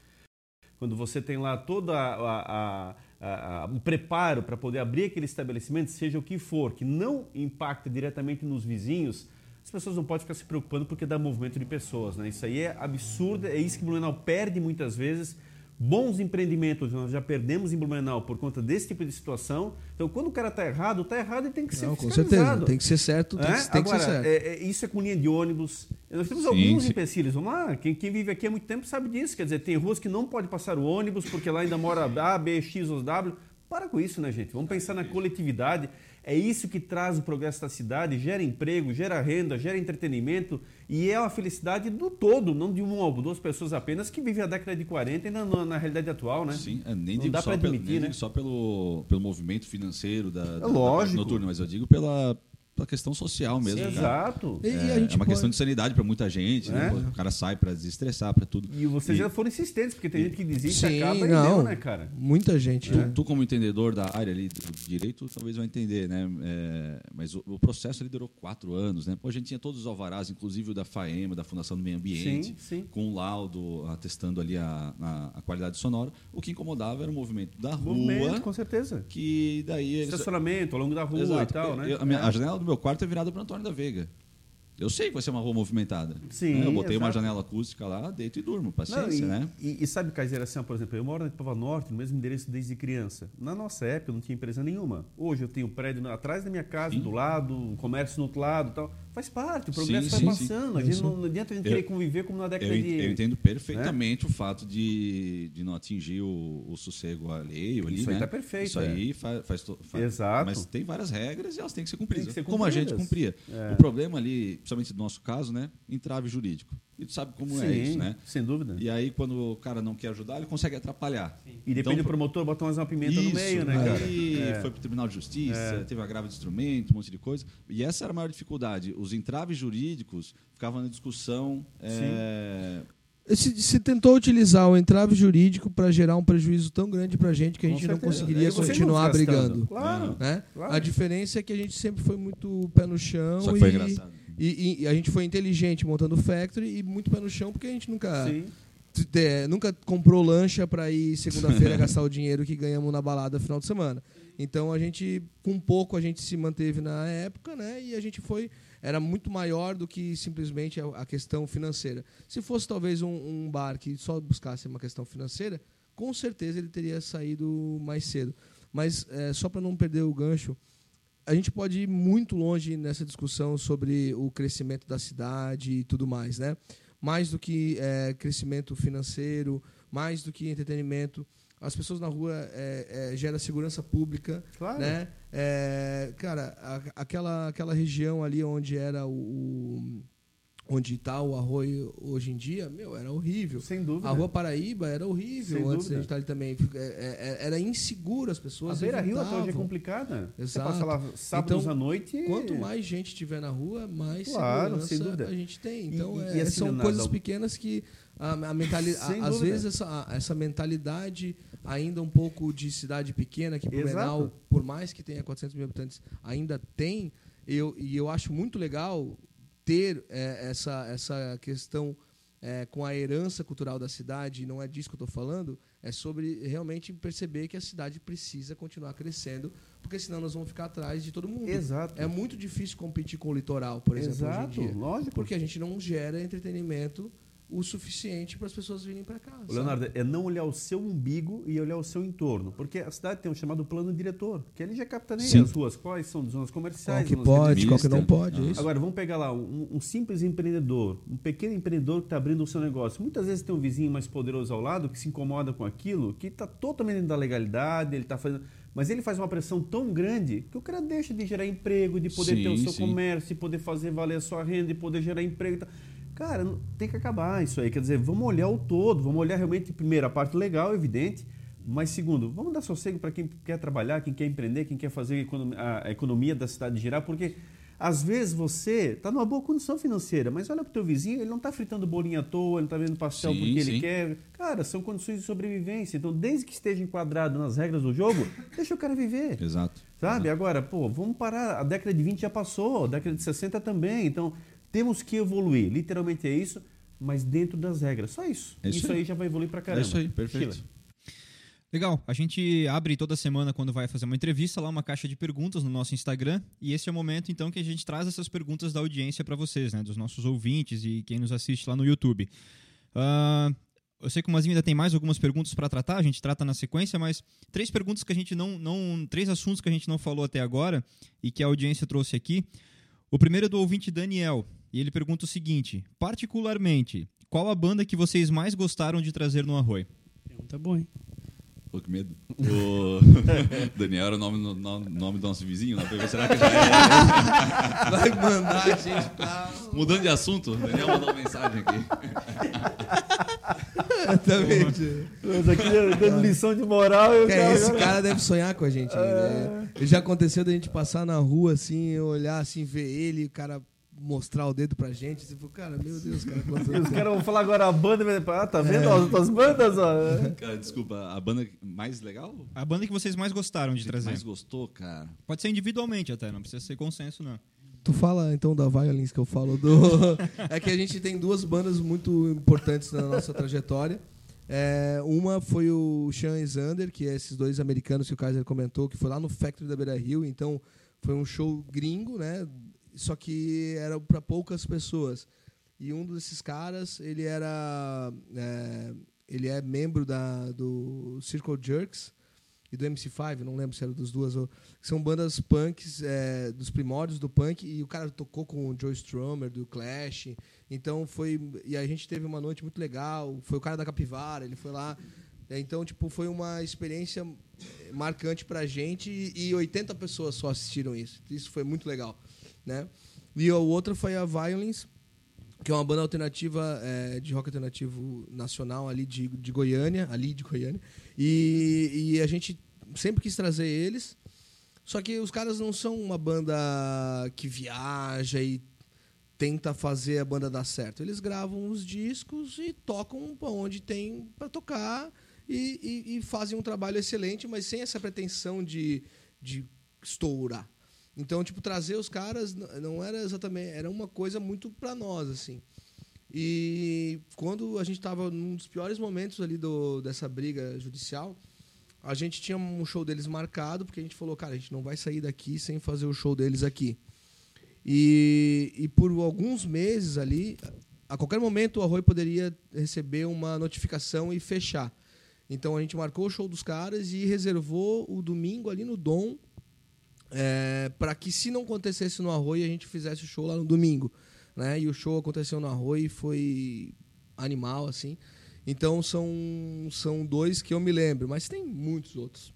Quando você tem lá todo o preparo para poder abrir aquele estabelecimento, seja o que for, que não impacta diretamente nos vizinhos, as pessoas não podem ficar se preocupando porque dá movimento de pessoas. Né? Isso aí é absurdo, é isso que o Blumenau perde muitas vezes Bons empreendimentos nós já perdemos em Blumenau por conta desse tipo de situação. Então, quando o cara está errado, está errado e tem que ser Não, Com certeza, tem que ser certo, tem, é? tem Agora, que ser certo. É, é, isso é com linha de ônibus. Nós temos sim, alguns sim. empecilhos. Vamos lá, quem, quem, vive aqui há muito tempo sabe disso. Quer dizer, tem ruas que não pode passar o ônibus porque lá ainda mora A, B, X ou W. Para com isso, né, gente? Vamos pensar na coletividade. É isso que traz o progresso da cidade, gera emprego, gera renda, gera entretenimento e é uma felicidade do todo, não de uma ou duas pessoas apenas que vivem a década de 40 e na, na realidade atual, né? Sim, é, nem não digo dá para admitir, né? só pelo, pelo movimento financeiro da, é da, da noturna, mas eu digo pela, pela questão social mesmo. Sim, exato. É, é, uma pode... questão de sanidade para muita gente. Né? É. O cara sai para desestressar, para tudo. E vocês e... já foram insistentes, porque tem e... gente que desiste Sim, acaba não. e deu, né, cara? Muita gente. Tu, tu, como entendedor da área ali do direito, talvez vai entender, né? É, mas o, o, processo ali durou quatro anos, né? Pô, a gente tinha todos os alvarás, inclusive o da FAEMA, da Fundação do Meio Ambiente, sim, sim. com um laudo atestando ali a, a, a, qualidade sonora. O que incomodava era o movimento da rua. Movimento, com certeza. Que daí... Estacionamento ao longo da rua Exato. e tal, né? Eu, a, minha, a janela do meu quarto é virada para Antônio da Veiga. Eu sei que vai ser uma rua movimentada. Sim. Né? Eu botei exato. uma janela acústica lá, deito e durmo, paciência, não, e, né? E, e sabe, Kaiser, assim, por exemplo, eu moro na Pava Norte, no mesmo endereço desde criança. Na nossa época, eu não tinha empresa nenhuma. Hoje eu tenho um prédio atrás da minha casa, sim. do lado, um comércio no outro lado tal. Faz parte, o progresso vai passando. Sim. A gente não, não adianta a gente eu, querer conviver como na década eu, de. Eu entendo perfeitamente né? o fato de, de não atingir o, o sossego alheio ali. Isso né? aí tá perfeito. Isso é. aí faz, faz, faz, Exato. Mas tem várias regras e elas têm que ser cumpridas. Que ser como a gente cumpria. É. O problema ali, principalmente no nosso caso, né? Entrave jurídico. E tu sabe como é Sim, é isso, né? Sem dúvida. E aí, quando o cara não quer ajudar, ele consegue atrapalhar. Sim. E depende então, do promotor, botar mais uma pimenta isso, no meio, né, cara? Aí é. foi pro Tribunal de Justiça, é. teve uma grave de instrumento, um monte de coisa. E essa era a maior dificuldade. Os entraves jurídicos ficavam na discussão. É... Se, se, tentou utilizar o entrave jurídico para gerar um prejuízo tão grande para a gente que a gente não conseguiria continuar brigando. Claro, né? claro, A diferença é que a gente sempre foi muito pé no chão. Só que foi engraçado e, e, a gente foi inteligente montando o factory e muito pé no chão, porque a gente nunca. nunca comprou lancha para ir segunda-feira <laughs> gastar o dinheiro que ganhamos na balada final de semana. Então a gente, com pouco, a gente se manteve na época, né? E a gente foi. Era muito maior do que simplesmente a, questão financeira. Se fosse talvez um, um bar que só buscasse uma questão financeira, com certeza ele teria saído mais cedo. Mas é, só para não perder o gancho, a gente pode ir muito longe nessa discussão sobre o crescimento da cidade e tudo mais, né? Mais do que é, crescimento financeiro, mais do que entretenimento. As pessoas na rua é, é, gera segurança pública, claro. né? É, cara, a, aquela aquela região ali onde era o, o onde está o arroio hoje em dia, meu, era horrível. Sem dúvida. A Rua Paraíba era horrível Sem antes de a gente estar ali também. É, é, é, era inseguro, as pessoas. A Beira Rio até hoje é complicada. Exato. Você passa lá sábados então, à noite. Quanto mais gente tiver na rua, mais claro, segurança a gente tem. Então, e, e, assim, são coisas pequenas que a, a mentalidade. Às vezes essa, essa mentalidade ainda um pouco de cidade pequena, que Blumenau, por mais que tenha 400 mil habitantes, ainda tem. Eu, e eu acho muito legal ter é, essa, essa questão é, com a herança cultural da cidade, não é disso que eu estou falando, é sobre realmente perceber que a cidade precisa continuar crescendo, porque senão nós vamos ficar atrás de todo mundo. Exato. É muito difícil competir com o litoral, por exemplo, Exato, hoje em dia. Lógico. Porque a gente não gera entretenimento o suficiente para as pessoas virem para cá. Leonardo, é não olhar o seu umbigo e olhar o seu entorno. Porque a cidade tem um chamado plano diretor, que ele já capitaneia Sim. as ruas, quais são zonas comerciais. Qual que pode, qual que não pode. Ah. Agora, vamos pegar lá um, um, simples empreendedor, um pequeno empreendedor que está abrindo o seu negócio. Muitas vezes tem um vizinho mais poderoso ao lado que se incomoda com aquilo, que está totalmente dentro da legalidade, ele está fazendo. Mas ele faz uma pressão tão grande que o cara deixa de gerar emprego, de poder sim, ter o seu sim. comércio, de poder fazer valer a sua renda, de poder gerar emprego. Cara, tem que acabar isso aí. Quer dizer, vamos olhar o todo, vamos olhar realmente, primeiro, a parte legal, evidente, mas segundo, vamos dar sossego para quem quer trabalhar, quem quer empreender, quem quer fazer a economia da cidade girar, porque às vezes você está numa boa condição financeira, mas olha para o teu vizinho, ele não está fritando bolinha à toa, ele não está vendo pastel Sim, porque ele sim. quer. Cara, são condições de sobrevivência. Então, desde que esteja enquadrado nas regras do jogo, <laughs> deixa o cara viver. Exato. Sabe? Agora, pô, vamos parar. A década de 20 já passou, a década de 60 também. Então, temos que evoluir. Literalmente é isso, mas dentro das regras. Só isso. É isso aí. aí. já vai evoluir pra caramba. É isso aí, perfeito. Legal. A gente abre toda semana quando vai fazer uma entrevista lá uma caixa de perguntas no nosso Instagram e esse é o momento então que a gente traz essas perguntas da audiência para vocês, né, dos nossos ouvintes e quem nos assiste lá no YouTube. Ah, eu sei que o Mazinho ainda tem mais algumas perguntas para tratar, a gente trata na sequência, mas três perguntas que a gente não, não, três assuntos que a gente não falou até agora e que a audiência trouxe aqui. O primeiro é do ouvinte Daniel e ele pergunta o seguinte: particularmente, qual a banda que vocês mais gostaram de trazer no Arroi? Pergunta boa, hein? Pô, que medo. O <laughs> Daniel era o nome, no- no- nome do nosso vizinho, né? Será que já é? <laughs> Vai mandar a gente pra. Mudando de assunto, o Daniel mandou uma mensagem aqui. <laughs> Exatamente. Mas aqui dando lição de moral. Eu É, esse cara deve sonhar com a gente né? Já aconteceu da gente passar na rua assim, olhar assim, ver ele, o cara mostrar o dedo pra gente. Você falou, cara, meu Deus, cara, quantos <laughs> Os caras vão falar agora a banda. Ah, tá vendo ó, as tuas bandas? Ó. Cara, desculpa, a banda mais legal? A banda que vocês mais gostaram de trazer. mais gostou, cara? Pode ser individualmente até, não precisa ser consenso, não. Tu fala então da Violins que eu falo do. <laughs> é que a gente tem duas bandas muito importantes na nossa trajetória. É, uma foi o Sean e Zander, que é esses dois americanos que o Kaiser comentou, que foi lá no Factory da Beira Rio. Então foi um show gringo, né? Só que era para poucas pessoas. E um desses caras, ele era. é, ele é membro da, do Circle Jerks e do MC5, não lembro se era dos duas. ou- São bandas punks é, dos primórdios do punk e o cara tocou com o Joe Strummer do Clash. Então foi e a gente teve uma noite muito legal. Foi o cara da Capivara, ele foi lá. É, Então, tipo, foi uma experiência marcante pra gente e 80 pessoas só assistiram isso. Isso foi muito legal, né? E a outra foi a Violence, que é uma banda alternativa é, de rock alternativo nacional ali de, de Goiânia, ali de Goiânia. E, e a gente sempre quis trazer eles. Só que os caras não são uma banda que viaja e tenta fazer a banda dar certo. Eles gravam os discos e tocam onde tem para tocar e, e- e fazem um trabalho excelente, mas sem essa pretensão de, de estourar. Então, tipo, trazer os caras não era exatamente, era uma coisa muito para nós assim. E quando a gente estava num dos piores momentos ali do, dessa briga judicial, a gente tinha um show deles marcado, porque a gente falou, cara, a gente não vai sair daqui sem fazer o show deles aqui. E, e por alguns meses ali, a qualquer momento o Arroio poderia receber uma notificação e fechar. Então a gente marcou o show dos caras e reservou o domingo ali no Dom para que se não acontecesse no Arroio a gente fizesse o show lá no domingo, né? E o show aconteceu no Arroio e foi animal assim. Então são são dois que eu me lembro, mas tem muitos outros.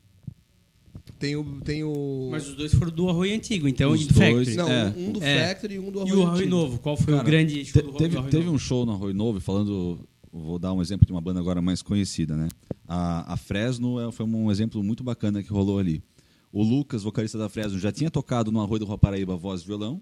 Tem o tem o Mas os dois foram do Arroio Antigo, então, Os e do Factory. dois- não, É. um do É. Factory e um do E Arroio. o Arroio Antigo. Novo, qual foi o Cara, grande show Te- do, teve, teve Novo? um show no Arroio Novo, falando. Vou dar um exemplo de uma banda agora mais conhecida, né? A, a Fresno é- foi um exemplo muito bacana que rolou ali. O Lucas, vocalista da Fresno, já tinha tocado no Arroio do Rua Paraíba voz e violão,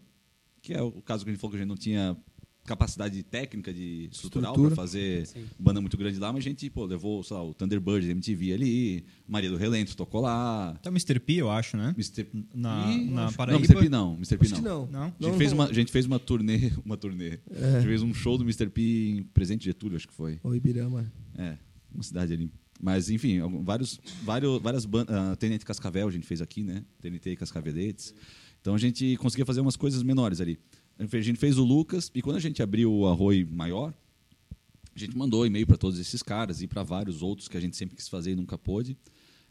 que é o caso que a gente falou que a gente não tinha capacidade técnica de estrutural para fazer Sim. banda muito grande lá, mas a gente pô, levou sei lá, o Thunderbird da MTV ali, Maria do Relento tocou lá, Tá o Mr. P, eu acho, né? Mr. Na, Ih, na Paraíba. Não, Mr. P não, Mr. P não. não. Não? A gente, Não, fez não. uma, a gente fez uma turnê, <laughs> uma turnê. A gente fez um show do Mr. P em Presente Getúlio, acho que foi. O Ibirama. É, uma cidade ali. Mas, enfim, vários, vários, várias bandas. Uh, TNT Cascavel a gente fez aqui, né? TNT e Cascaveletes. Então a gente conseguia fazer umas coisas menores ali. A gente fez- a gente fez o Lucas, e quando a gente abriu o Arroi maior, a gente mandou e-mail para todos esses caras e para vários outros que a gente sempre quis fazer e nunca pôde,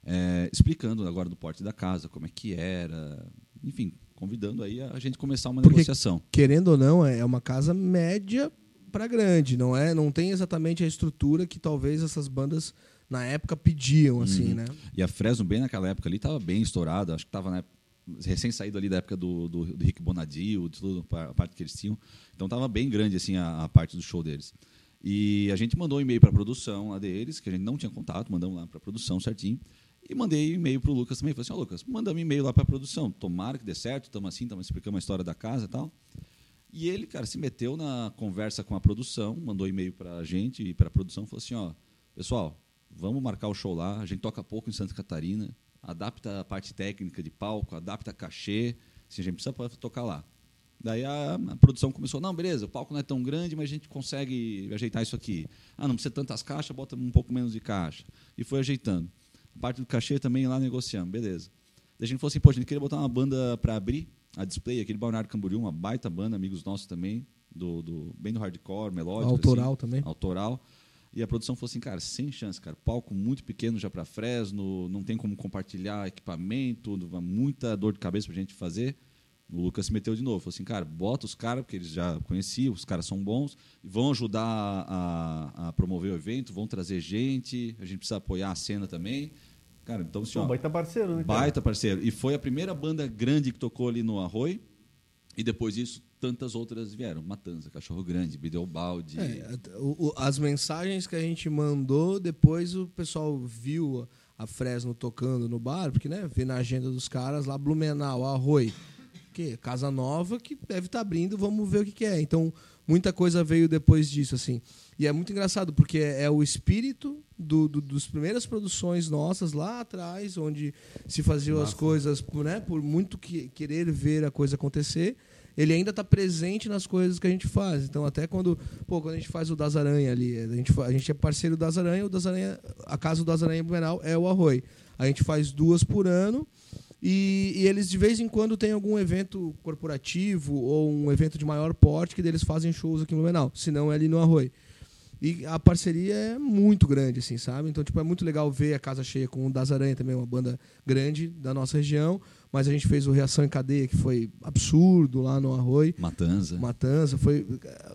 é, explicando agora do porte da casa, como é que era, enfim, convidando aí a gente começar uma Porque- negociação. Querendo ou não, é uma casa média para grande, não é? Não tem exatamente a estrutura que talvez essas bandas na época pediam, assim, Uhum. né? E a Fresno, bem naquela época ali, estava bem estourada. Acho que estava né, recém saído ali da época do, do, do Rick Bonadio, de tudo, a parte que eles tinham. Então estava bem grande assim a, a parte do show deles. E a gente mandou um e-mail para a produção lá deles, que a gente não tinha contato, mandamos lá para a produção certinho. E mandei e-mail pro Lucas também. Falei assim, ó, Lucas, manda um e-mail lá pra produção. Tomara que dê certo, estamos assim, estamos explicando a história da casa e tal. E ele, cara, se meteu na conversa com a produção, mandou e-mail pra gente e pra produção, falou assim, ó, pessoal, vamos marcar o show lá, a gente toca pouco em Santa Catarina, adapta a parte técnica de palco, adapta cachê, se a gente precisa tocar lá. Daí a, a produção começou, não, beleza, o palco não é tão grande, mas a gente consegue ajeitar isso aqui. Ah, não precisa tantas caixas, bota um pouco menos de caixa. E foi ajeitando. A parte do cachê também lá negociando, beleza. Daí a gente falou assim, pô, a gente queria botar uma banda para abrir a display, aquele Balneário Camboriú, uma baita banda, amigos nossos também, do, do, bem do hardcore, melódico. Autoral assim, também. Autoral. E a produção falou assim, cara, sem chance, cara. Palco muito pequeno já para Fresno, não tem como compartilhar equipamento, muita dor de cabeça pra gente fazer. O Lucas se meteu de novo, falou assim, cara, bota os caras, porque eles já conheciam, os caras são bons, e vão ajudar a, a, promover o evento, vão trazer gente, a gente precisa apoiar a cena também. Cara, então, assim, Um ó, baita parceiro, né? cara? baita parceiro. E foi a primeira banda grande que tocou ali no Arroi, e depois disso, tantas outras vieram. Matanza, Cachorro Grande, Bideobaldi. É, o- o- as mensagens que a gente mandou, depois o pessoal viu a Fresno tocando no bar, porque né, vê na agenda dos caras lá Blumenau, Arroi, que casa nova que deve estar abrindo, vamos ver o que, que é. Então, muita coisa veio depois disso, assim. E é muito engraçado, porque é, é o espírito do, do, dos primeiras produções nossas lá atrás, onde se faziam as coisas né, por muito que, querer ver a coisa acontecer ele ainda está presente nas coisas que a gente faz. Então, até quando, pô, quando a gente faz o Das Aranha ali, a gente, a gente é parceiro do Das Aranha, o Das Aranha, a casa do Das Aranha Blumenau é o Arroi. A gente faz duas por ano e, e eles de vez em quando têm algum evento corporativo ou um evento de maior porte que deles fazem shows aqui no Blumenau, se não é ali no Arroi. E a parceria é muito grande, assim, sabe? Então, tipo, é muito legal ver a casa cheia com o Das Aranha também, uma banda grande da nossa região. Mas a gente fez o Reação em Cadeia, que foi absurdo lá no Arroi. Matanza. Matanza, foi.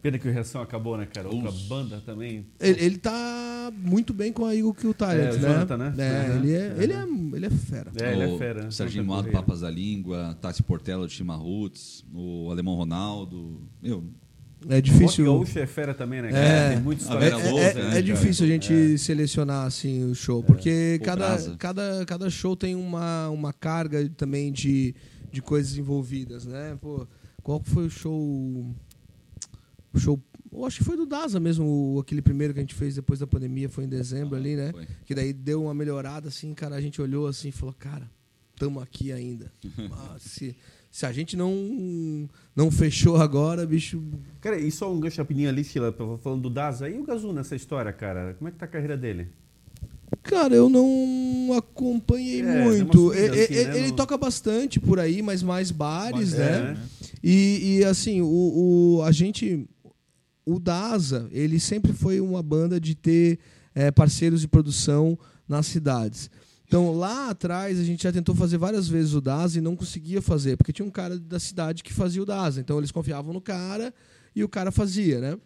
Pena que o Reação acabou, né, cara? Outra banda também. Ele, ele tá muito bem com a Eagle Kill Talent, É, o né? Jonathan, né? É, Uhum, ele, é, uhum. ele, é, ele é fera. É, ele é o fera. Serginho Jonathan Moado, Correia. Papas da Língua, Tati Portela do Chimarruts, o Alemão Ronaldo. Meu, É O difícil. Gaúcho é fera também, né? É. Tem muita A história Vera é, é- né, é difícil a gente selecionar assim o show, porque Pô, cada, brasa. cada, cada show tem uma, uma carga também de, de coisas envolvidas, né? Pô, qual foi o show? O show, eu acho que foi do Daza mesmo, o- aquele primeiro que a gente fez depois da pandemia, foi em dezembro ali, né? foi. Que daí deu uma melhorada assim, cara, a gente olhou assim e falou, cara, tamo aqui ainda. <laughs> Ah, se, se a gente não não fechou agora, bicho, Cara, e só um gancho rapidinho ali, Sheila, falando do Daza. E o Gazu nessa história, cara? Como é que tá a carreira dele? Cara, eu não acompanhei É, muito. uma sumida, E- assim, e- né, ele no- toca bastante por aí, mas mais bares, É, né? né? E, e, assim, o, o- a gente. O Daza, ele sempre foi uma banda de ter eh, parceiros de produção nas cidades. Então, lá atrás, a gente já tentou fazer várias vezes o Daza e não conseguia fazer, porque tinha um cara da cidade que fazia o Daza. Então, eles confiavam no cara e o cara fazia, né?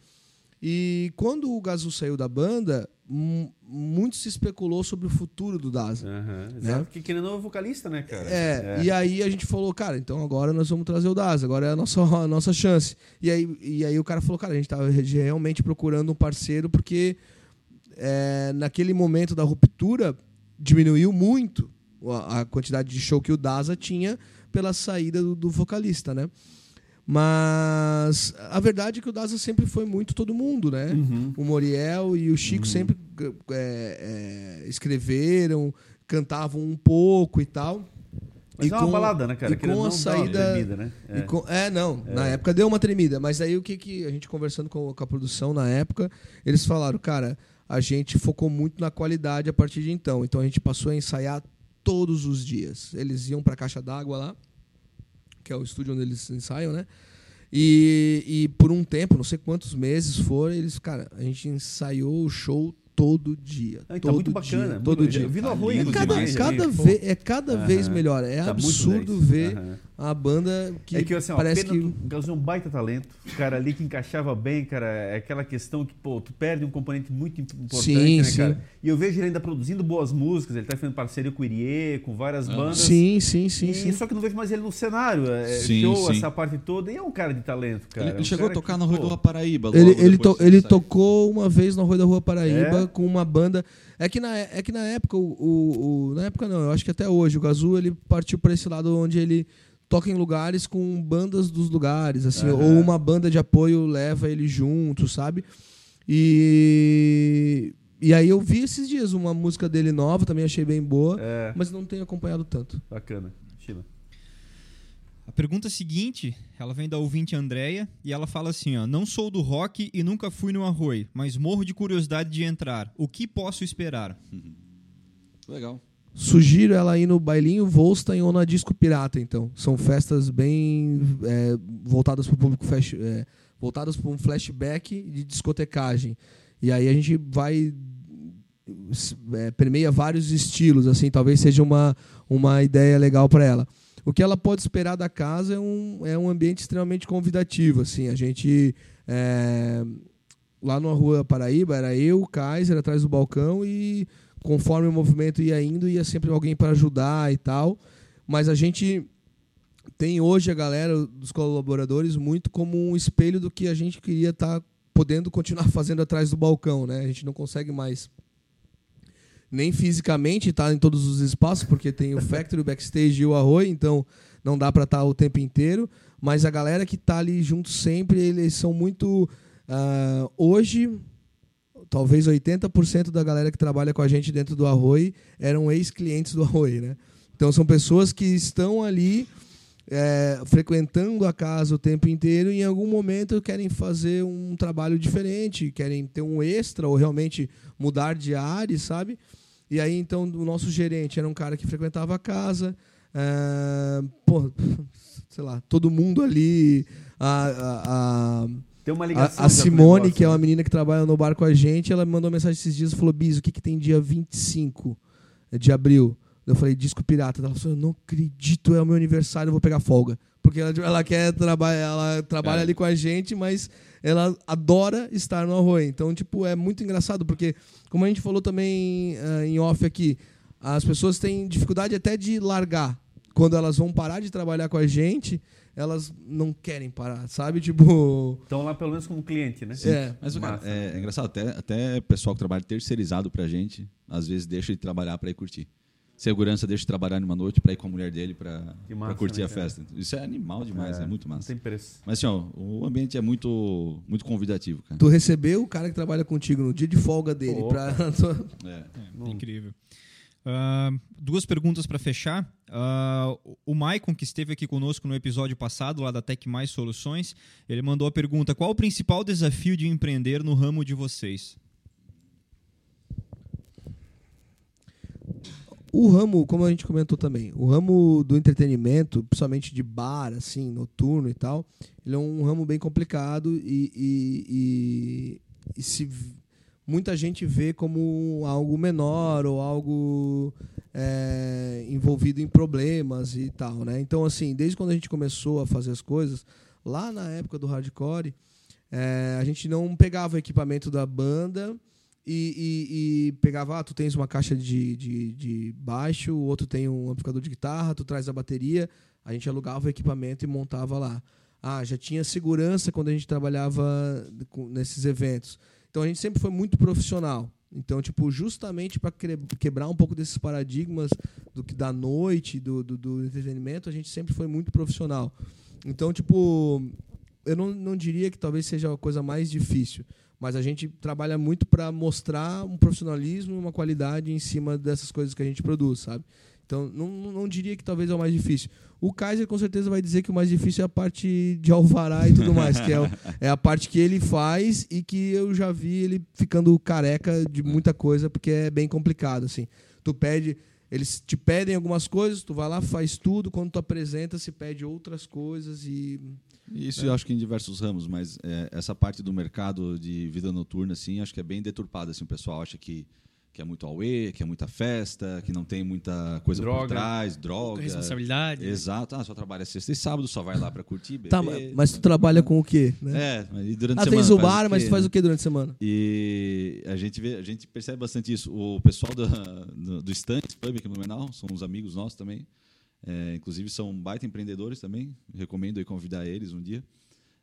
E quando o Gazu saiu da banda, mu- muito se especulou sobre o futuro do Daza. Aham, Né? Porque querendo não, é vocalista, né, cara? É, e aí a gente falou, cara, então agora nós vamos trazer o Daza, agora é a nossa, <laughs> a nossa chance. E aí, e aí o cara falou, cara, a gente tava realmente procurando um parceiro porque é, naquele momento da ruptura diminuiu muito a, a quantidade de show que o Daza tinha pela saída do, do vocalista, né? Mas a verdade é que o Daza sempre foi muito todo mundo, né? Uhum. O Moriel e o Chico sempre é, é, escreveram, cantavam um pouco e tal. Mas E é uma com- balada, né, cara? e Querendo com a saída- tremida, né? E com- É, não, na época deu uma tremida, mas aí o que, que a gente conversando com, com a produção na época, eles falaram, cara, a gente focou muito na qualidade a partir de então, então a gente passou a ensaiar todos os dias. Eles iam para a caixa d'água lá, que é o estúdio onde eles ensaiam, né? E, e por um tempo, não sei quantos meses foram, eles, cara, a gente ensaiou o show todo dia. Ah, tá todo muito bacana. dia, muito- todo dia. Vi no Tá Arroio, É cada, demais, cada, ve- é cada vez melhor. É Tá muito absurdo 10. ver. A banda que, é que assim, ó, parece pena que é um baita talento. O cara ali que encaixava bem, cara, é aquela questão que, pô, tu perde um componente muito im- importante, Sim, né, sim. cara? E eu vejo ele ainda produzindo boas músicas, ele tá fazendo parceria com o Irie, com várias bandas. sim, sim, sim, E sim. Só que eu não vejo mais ele no cenário, é, Sim, show, sim. essa parte toda. E é um cara de talento, cara. Ele, É ele um chegou a tocar que, na Rua pô, do Rua Paraíba. Ele, logo ele, to- ele tocou uma vez na Rua da Rua Paraíba É? com uma banda. É que na, é que na época, o, o- o- Na época não, eu acho que até hoje, o Gazu ele partiu para esse lado onde ele toca em lugares com bandas dos lugares, assim, Aham. ou uma banda de apoio leva ele junto, sabe? E. E aí eu vi esses dias uma música dele nova, também achei bem boa, É, mas não tenho acompanhado tanto. bacana. Sheila. A pergunta seguinte, ela vem da ouvinte Andréia e ela fala assim, ó, não sou do rock e nunca fui no Arroi, mas morro de curiosidade de entrar. O que posso esperar? Legal. Sugiro ela ir no bailinho Volstein ou na Disco Pirata, então. São festas bem é, voltadas para o público flash, é, voltadas para um flashback de discotecagem. E aí a gente vai é, permeia vários estilos, assim, talvez seja uma, uma ideia legal para ela. O que ela pode esperar da casa é um, é um ambiente extremamente convidativo, assim. A gente é, lá na rua Paraíba era eu, Kaiser atrás do balcão e conforme o movimento ia indo, ia sempre alguém para ajudar e tal. Mas a gente tem hoje a galera dos colaboradores muito como um espelho do que a gente queria estar podendo continuar <laughs> fazendo atrás do balcão, né? A gente não consegue mais nem fisicamente estar em todos os espaços, porque tem o factory, o backstage e o arroio, então não dá para estar o tempo inteiro, mas a galera que está ali junto sempre, eles são muito ah, hoje talvez 80% da galera que trabalha com a gente dentro do Arroi eram ex-clientes do Arroi, né? Então são pessoas que estão ali é, frequentando a casa o tempo inteiro e em algum momento querem fazer um trabalho diferente, querem ter um extra ou realmente mudar de área, sabe? E aí então o nosso gerente era um cara que frequentava a casa, é, pô, sei lá, todo mundo ali, a- a- a Tem uma a, ligação. a o Simone, negócio, que é né? uma menina que trabalha no bar com a gente, ela me mandou uma mensagem esses dias e falou: Bis, o que, que tem dia 25 de abril? Eu falei: Disco Pirata. Ela falou: Eu não acredito, é o meu aniversário, eu vou pegar folga. Porque ela, ela quer trabalhar, ela trabalha É. ali com a gente, mas ela adora estar no Arroio. Então, tipo, é muito engraçado, porque, como a gente falou também ah, em off aqui, as pessoas têm dificuldade até de largar. Quando elas vão parar de trabalhar com a gente, elas não querem parar, sabe? Tipo. Estão lá pelo menos como cliente, né? É. Mas o cara, Massa. é, é engraçado, até, até o pessoal que trabalha terceirizado pra gente, às vezes deixa de trabalhar pra ir curtir. Segurança deixa de trabalhar numa noite pra ir com a mulher dele pra, Que pra massa, curtir né, a festa. Isso é animal demais, é, muito Não massa. tem preço. Mas assim, ó, o ambiente é muito, muito convidativo, cara. Tu recebeu o cara que trabalha contigo no dia de folga dele. Opa. Pra... <laughs> É. É, incrível. Ah, duas perguntas para fechar. Ah, o Maicon, que esteve aqui conosco no episódio passado, lá da Tec Mais Soluções, ele mandou a pergunta: qual o principal desafio de empreender no ramo de vocês? O ramo, como a gente comentou também, o ramo do entretenimento, principalmente de bar, assim, noturno e tal, ele é um ramo bem complicado e, e- e- e se muita gente vê como algo menor ou algo é, envolvido em problemas e tal, né? Então, assim, desde quando a gente começou a fazer as coisas, lá na época do hardcore, é, a gente não pegava o equipamento da banda e, e- e pegava, ah, tu tens uma caixa de, de, de baixo, o outro tem um amplificador de guitarra, tu traz a bateria, a gente alugava o equipamento e montava lá. Ah, já tinha segurança quando a gente trabalhava nesses eventos. Então a gente sempre foi muito profissional. Então, tipo, justamente para quebrar um pouco desses paradigmas do que da noite, do, do, do entretenimento, a gente sempre foi muito profissional. Então, tipo, eu não, não diria que talvez seja a coisa mais difícil, mas a gente trabalha muito para mostrar um profissionalismo e uma qualidade em cima dessas coisas que a gente produz, sabe? Então, não, não diria que talvez é o mais difícil. O Kaiser com certeza vai dizer que o mais difícil é a parte de alvará e tudo mais, que é, o- <laughs> é a parte que ele faz e que eu já vi ele ficando careca de muita coisa, porque é bem complicado, assim. Tu pede, eles te pedem algumas coisas, tu vai lá, faz tudo, quando tu apresenta, se pede outras coisas e Isso eu acho que em diversos ramos, mas é, essa parte do mercado de vida noturna, assim, acho que é bem deturpada. Assim, o pessoal acha que que é muito auê, que é muita festa, que não tem muita coisa Droga. por trás, droga. Responsabilidade. Exato. Ah, só trabalha sexta e sábado, só vai lá pra curtir, beber. Tá, mas- tu trabalha com o quê? Né? É, e durante a ah, semana tens o faz bar, mas quê, tu faz o que durante a semana? E a gente, vê, a gente percebe bastante isso. O pessoal da, do, do Stantes Pub aqui no Menal, são uns amigos nossos também. É, inclusive são baita empreendedores também. Recomendo aí convidar eles um dia.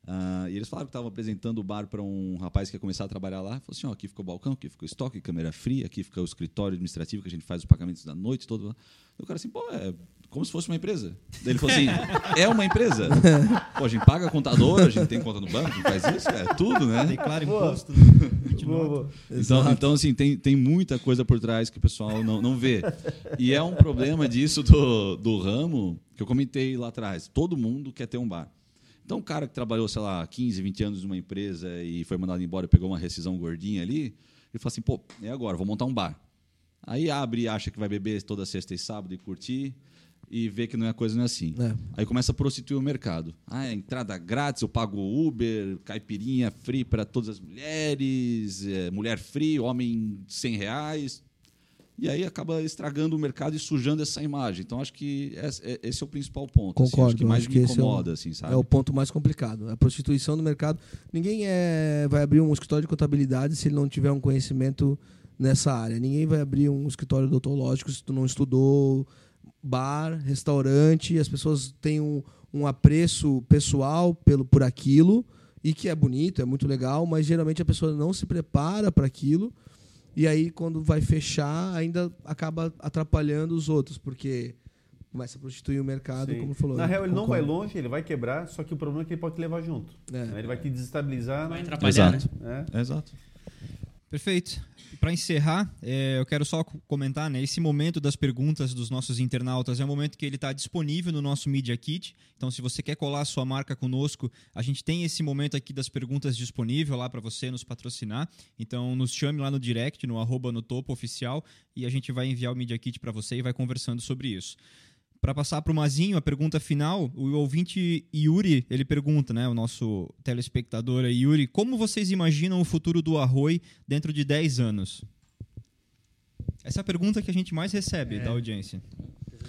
Ah, e eles falaram que estavam apresentando o bar para um rapaz que ia começar a trabalhar lá. Falou assim: ó, aqui fica o balcão, aqui fica o estoque, câmera fria, aqui fica o escritório administrativo que a gente faz os pagamentos da noite todo. lá. E o cara assim, pô, é como se fosse uma empresa. Daí ele falou assim: <laughs> é uma empresa. Pô, a gente paga contador, a gente tem conta no banco, a gente faz isso, é tudo, né? Declara imposto. Boa, boa. Então, então assim, tem, tem muita coisa por trás que o pessoal não, não vê. E é um problema disso do, do ramo que eu comentei lá atrás. Todo mundo quer ter um bar. Então, o cara que trabalhou, sei lá, 15, 20 anos numa empresa e foi mandado embora e pegou uma rescisão gordinha ali, ele fala assim, pô, é agora, vou montar um bar. Aí abre e acha que vai beber toda sexta e sábado e curtir e vê que não é coisa não é assim. É. Aí começa a prostituir o mercado. Ah, é entrada grátis, eu pago Uber, caipirinha free para todas as mulheres, é, mulher free, homem 100 reais. E aí acaba estragando o mercado e sujando essa imagem. Então acho que esse é, é o principal ponto. assim. Concordo, acho que mais acho me que esse é o- incomoda, assim, sabe? É o ponto mais complicado. A prostituição no mercado. Ninguém é, vai abrir um escritório de contabilidade se ele não tiver um conhecimento nessa área. Ninguém vai abrir um escritório odontológico se tu não estudou bar, restaurante. As pessoas têm um, um apreço pessoal pelo, por aquilo e que é bonito, é muito legal, mas geralmente a pessoa não se prepara para aquilo. E aí, quando vai fechar, ainda acaba atrapalhando os outros, porque começa a prostituir o mercado, Sim. como falou. Na real, ele não vai longe, ele vai quebrar, só que o problema é que ele pode te levar junto. É. né? Ele vai te desestabilizar. Vai né? atrapalhar, Exato. né? É. Exato. Perfeito. Para encerrar, é, eu quero só co- comentar, né? Esse momento das perguntas dos nossos internautas é um momento que ele está disponível no nosso Media Kit. Então, se você quer colar a sua marca conosco, a gente tem esse momento aqui das perguntas disponível lá para você nos patrocinar. Então, nos chame lá no direct, no arroba no topo oficial, e a gente vai enviar o Media Kit para você e vai conversando sobre isso. Para passar para o Mazinho, a pergunta final, o ouvinte Yuri, ele pergunta, né, o nosso telespectador Yuri, como vocês imaginam o futuro do Arroi dentro de 10 anos? Essa é a pergunta que a gente mais recebe da audiência.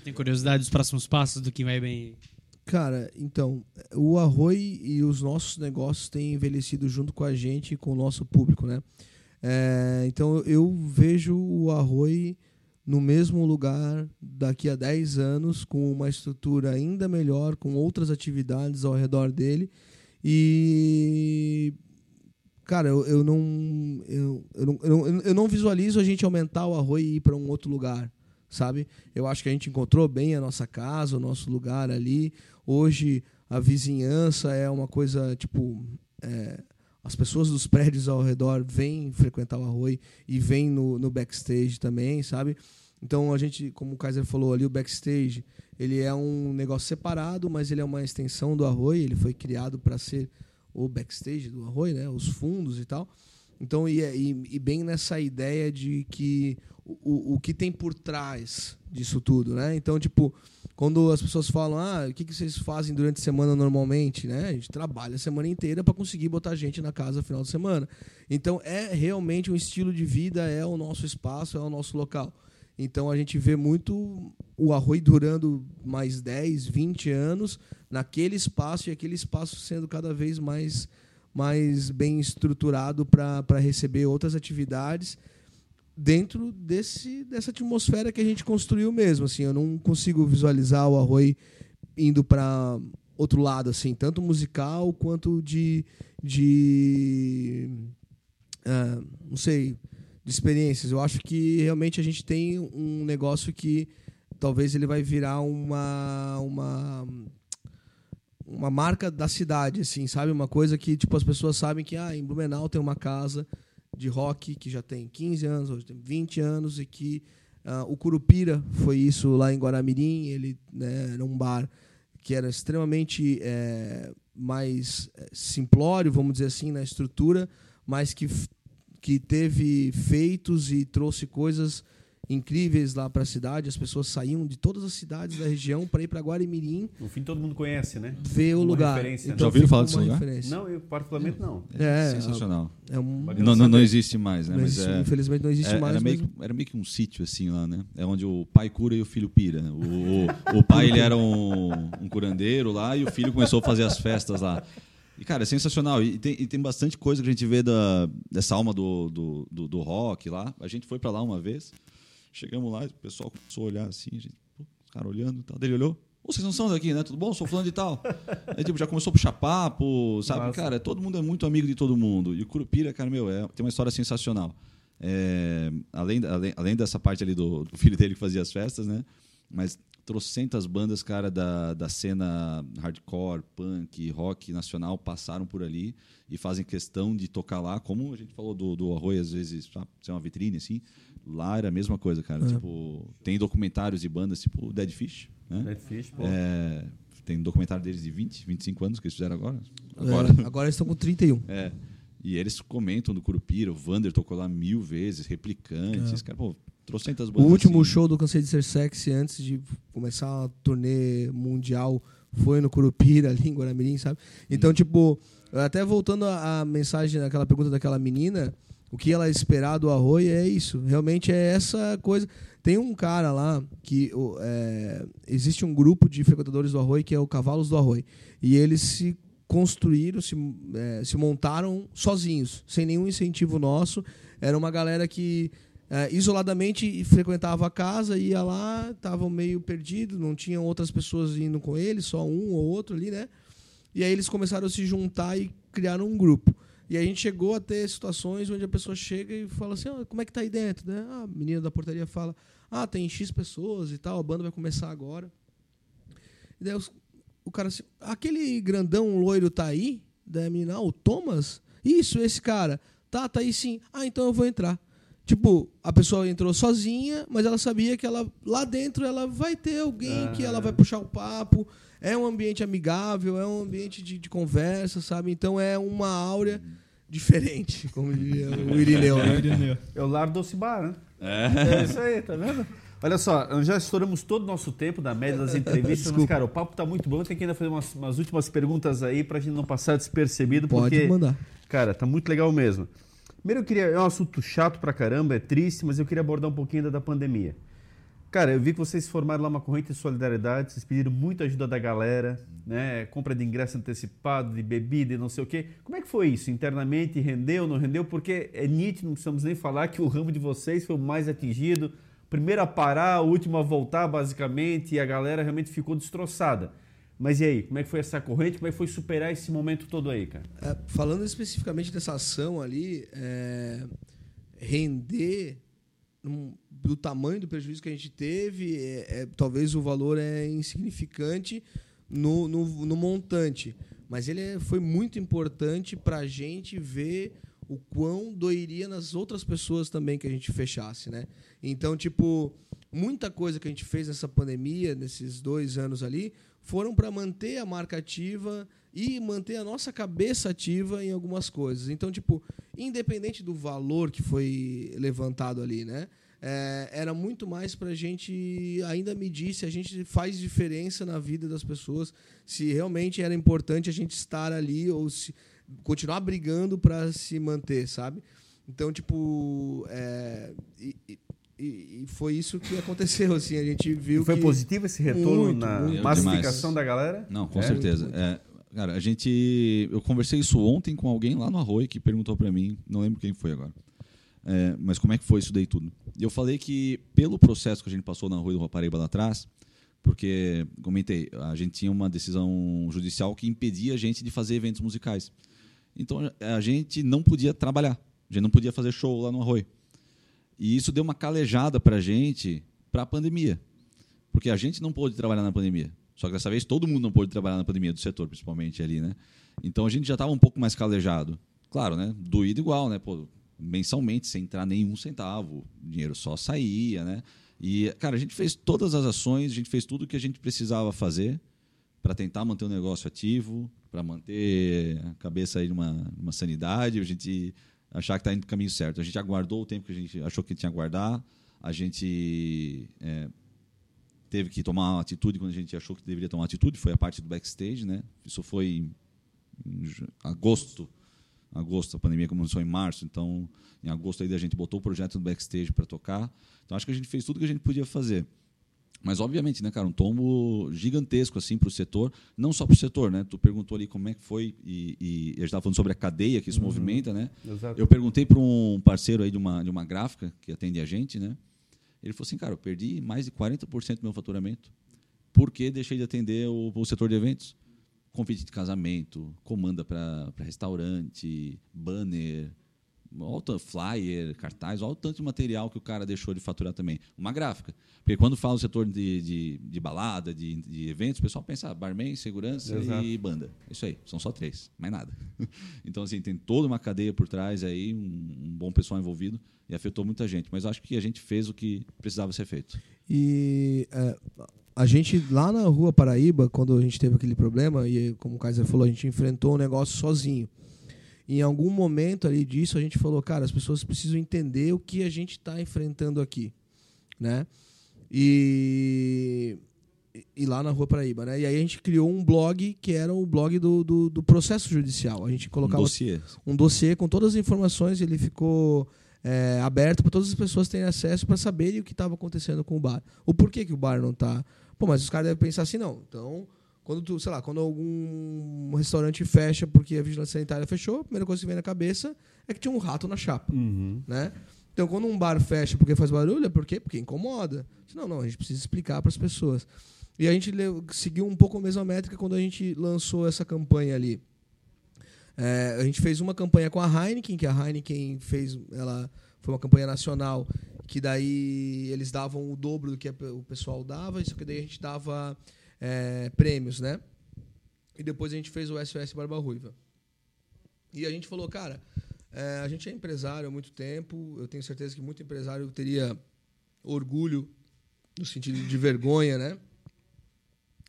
Tem curiosidade dos próximos passos do que vai bem. Cara, então, o Arroi e os nossos negócios têm envelhecido junto com a gente e com o nosso público, né? É, então, eu vejo o Arroi no mesmo lugar daqui a 10 anos, com uma estrutura ainda melhor, com outras atividades ao redor dele. E. Cara, eu, eu não, eu, eu, não, eu, não, eu não visualizo a gente aumentar o Arroi e ir para um outro lugar, sabe? Eu acho que a gente encontrou bem a nossa casa, o nosso lugar ali. Hoje a vizinhança é uma coisa tipo. é, as pessoas dos prédios ao redor vêm frequentar o Arroi e vêm no, no backstage também, sabe? Então a gente, como o Kaiser falou ali, o backstage ele é um negócio separado, mas ele é uma extensão do Arroi. Ele foi criado para ser o backstage do Arroi, né? Os fundos e tal. Então, e, é- e, e bem nessa ideia de que o, o- o que tem por trás disso tudo, né? Então, tipo, quando as pessoas falam, ah, o que, que vocês fazem durante a semana normalmente, né? A gente trabalha a semana inteira para conseguir botar gente na casa no final de semana. Então, é realmente um estilo de vida, é o nosso espaço, é o nosso local. Então, a gente vê muito o arroz durando mais 10, 20 anos naquele espaço e aquele espaço sendo cada vez mais mais bem estruturado para receber outras atividades dentro desse, dessa atmosfera que a gente construiu mesmo. Assim, eu não consigo visualizar o Arroi indo para outro lado, assim, tanto musical quanto de, de ah, não sei, de experiências. Eu acho que realmente a gente tem um negócio que talvez ele vai virar uma uma uma marca da cidade, assim, sabe? Uma coisa que, tipo, as pessoas sabem que, ah, em Blumenau tem uma casa de rock que já tem 15 anos, hoje tem 20 anos, e que ah, o Curupira foi isso lá em Guaramirim, ele né, era um bar que era extremamente eh, mais eh, simplório, vamos dizer assim, na estrutura, mas que, que teve feitos e trouxe coisas incríveis lá para a cidade. As pessoas saíam de todas as cidades da região para ir para Guarimirim No fim, todo mundo conhece, né? ver o Uma lugar. referência, né? Já ouviram falar desse lugar? referência. Não, eu particularmente não. É, sensacional. É um, Não, não, não existe mais, né? não Mas existe- é, infelizmente não existe é- mais. era, meio, que- era meio que um sítio assim lá, né? É onde o pai cura e o filho pira. O, o, o pai ele era um, um curandeiro lá e o filho começou a fazer as festas lá. E, cara, é sensacional. E tem, e tem bastante coisa que a gente vê da, dessa alma do, do, do, do rock lá. A gente foi pra lá uma vez, chegamos lá, o pessoal começou a olhar assim, a gente, pô, os caras olhando e tal. Daí ele olhou. Vocês não são daqui, né? Tudo bom? Sou fulano de tal. <laughs> Aí, tipo, já começou a puxar papo, sabe? Massa. Cara, todo mundo é muito amigo de todo mundo. E o Curupira, cara, meu, é, tem uma história sensacional. É, além, além, além dessa parte ali do, do filho dele que fazia as festas, né? Mas trocentas bandas, cara, da, da cena hardcore, punk, rock nacional passaram por ali e fazem questão de tocar lá, como a gente falou do, do Arroio, às vezes, ser uma vitrine, assim. Lá era a mesma coisa, cara. Tipo, tem documentários de bandas, tipo Dead Fish, né? Dead Fish, pô. É, tem documentário deles de 20, 25 anos que eles fizeram agora. Agora, Agora. agora eles estão com 31. É. E eles comentam do Curupira, o Vander tocou lá mil vezes, replicantes, cara, pô, trocentas O bandas. último assim. show do Cansei de Ser Sexy antes de começar a turnê mundial foi no Curupira, <laughs> ali em Guaramirim, sabe? Então, tipo, até voltando à à mensagem, aquela pergunta daquela menina, o que ela esperar do Arroio é isso. Realmente é essa coisa. Tem um cara lá que é, existe um grupo de frequentadores do Arroio que é o Cavalos do Arroio. E eles se construíram, se, é, se montaram sozinhos, sem nenhum incentivo nosso. Era uma galera que é, isoladamente frequentava a casa, ia lá, estavam meio perdidos, não tinham outras pessoas indo com eles, só um ou outro ali, né? E aí eles começaram a se juntar e criaram um grupo. E a gente chegou a ter situações onde a pessoa chega e fala assim, "Ah, como é que tá aí dentro? Né? A menina da portaria fala, ah, tem X pessoas e tal, a banda vai começar agora. E daí os- o cara assim, aquele grandão loiro tá aí? Daí a menina, ah, o Thomas? Isso, esse cara. Tá, tá aí sim. Ah, então eu vou entrar. Tipo, a pessoa entrou sozinha, mas ela sabia que ela lá dentro ela vai ter alguém que ela vai puxar o papo. É um ambiente amigável, é um ambiente de, de conversa, sabe? Então é uma áurea diferente, como diria o Irineu, né? <laughs> É o Lar Doce Bar, né? É. isso aí, tá vendo? Olha só, já estouramos todo o nosso tempo da média das entrevistas, mas, cara, o papo tá muito bom. Tem que ainda fazer umas, umas últimas perguntas aí pra gente não passar despercebido, Pode porque, mandar. cara, tá muito legal mesmo. Primeiro eu queria, é um assunto chato pra caramba, é triste, mas eu queria abordar um pouquinho ainda da pandemia. Cara, eu vi que vocês formaram lá uma corrente de solidariedade, vocês pediram muita ajuda da galera, né? Compra de ingresso antecipado, de bebida e não sei o quê. Como é que foi isso? Internamente, rendeu, não rendeu? Porque é nítido, não precisamos nem falar que o ramo de vocês foi o mais atingido. Primeiro a parar, o último a voltar, basicamente, e a galera realmente ficou destroçada. Mas e aí, como é que foi essa corrente? Como é que foi superar esse momento todo aí, cara? É, falando especificamente dessa ação ali, é, render um, do tamanho do prejuízo que a gente teve, é, é, talvez o valor é insignificante no, no, no montante, mas ele é- foi muito importante para a gente ver o quão doeria nas outras pessoas também que a gente fechasse, né? Então, tipo, muita coisa que a gente fez nessa pandemia, nesses dois anos ali, foram para manter a marca ativa e manter a nossa cabeça ativa em algumas coisas. Então, tipo, independente do valor que foi levantado ali, né? É, era muito mais para a gente ainda medir se a gente faz diferença na vida das pessoas, se realmente era importante a gente estar ali ou se continuar brigando para se manter, sabe? Então, tipo, é, e, e- e foi isso que aconteceu, assim, a gente viu E foi que positivo esse retorno Muito, na muito. massificação Demais. da galera? Não, com É? certeza. É, cara, a gente. Eu conversei isso ontem com alguém lá no Arroio que perguntou pra mim, não lembro quem foi agora. É, mas como é que foi isso daí tudo? Eu falei que, pelo processo que a gente passou na Arroio do Rapariba lá atrás, porque, comentei, a gente tinha uma decisão judicial que impedia a gente de fazer eventos musicais. Então a gente não podia trabalhar, a gente não podia fazer show lá no Arroio. E isso deu uma calejada pra gente para a pandemia. Porque a gente não pôde trabalhar na pandemia. Só que dessa vez todo mundo não pôde trabalhar na pandemia, do setor principalmente ali, né? Então a gente já estava um pouco mais calejado. Claro, né? Doído igual, né? Pô, mensalmente, sem entrar nenhum centavo. O dinheiro só saía, né? E, cara, a gente fez todas as ações, a gente fez tudo o que a gente precisava fazer para tentar manter o negócio ativo, para manter a cabeça aí numa, numa sanidade, a gente achar que está indo no caminho certo. A gente aguardou o tempo que a gente achou que tinha que aguardar, a gente é, teve que tomar uma atitude quando a gente achou que deveria tomar uma atitude, foi a parte do backstage, né? Isso foi em, em agosto, agosto, a pandemia começou em março, então em agosto aí a gente botou o projeto do backstage para tocar. Então acho que a gente fez tudo que a gente podia fazer. Mas obviamente, né, cara, um tombo gigantesco assim para o setor, não só para o setor, né? Tu perguntou ali como é que foi e, e a gente estava falando sobre a cadeia que isso uhum. movimenta, né? Exato. Eu perguntei para um parceiro aí de uma de uma gráfica que atende a gente, né? Ele falou assim, cara, eu perdi mais de 40% do meu faturamento porque deixei de atender o, o setor de eventos. Convite de casamento, comanda para restaurante, banner, olha flyer, cartaz, olha o tanto de material que o cara deixou de faturar também. Uma gráfica. Porque quando fala o setor de, de, de balada, de, de, eventos, o pessoal pensa ah, barman, segurança Exato. e banda. Isso aí, são só três, mais nada. <laughs> Então, assim, tem toda uma cadeia por trás aí, um, um bom pessoal envolvido e afetou muita gente. Mas acho que a gente fez o que precisava ser feito. E é, a gente, lá na rua Paraíba, quando a gente teve aquele problema, e como o Kaiser falou, a gente enfrentou o um negócio sozinho em algum momento ali disso a gente falou, cara, as pessoas precisam entender o que a gente está enfrentando aqui, né? E, e lá na Rua Paraíba, né? E aí a gente criou um blog que era o blog do, do, do processo judicial. A gente colocava um dossiê, um dossiê com todas as informações, ele ficou é, aberto para todas as pessoas terem acesso para saberem o que estava acontecendo com o bar. O porquê que o bar não está. Pô, mas os caras devem pensar assim, não. Então, quando tu, sei lá, quando algum restaurante fecha porque a vigilância sanitária fechou, a primeira coisa que vem na cabeça é que tinha um rato na chapa, uhum. né? Então, quando um bar fecha porque faz barulho, é por quê? Porque incomoda. Não, não, a gente precisa explicar para as pessoas. E a gente seguiu um pouco a mesma métrica quando a gente lançou essa campanha ali. É, a gente fez uma campanha com a Heineken, que a Heineken fez, ela foi uma campanha nacional, que daí eles davam o dobro do que o pessoal dava, isso que daí a gente dava é, prêmios, né? E depois a gente fez o SOS Barba Ruiva. E a gente falou, cara, é, a gente é empresário há muito tempo, eu tenho certeza que muito empresário teria orgulho, no sentido de vergonha, né?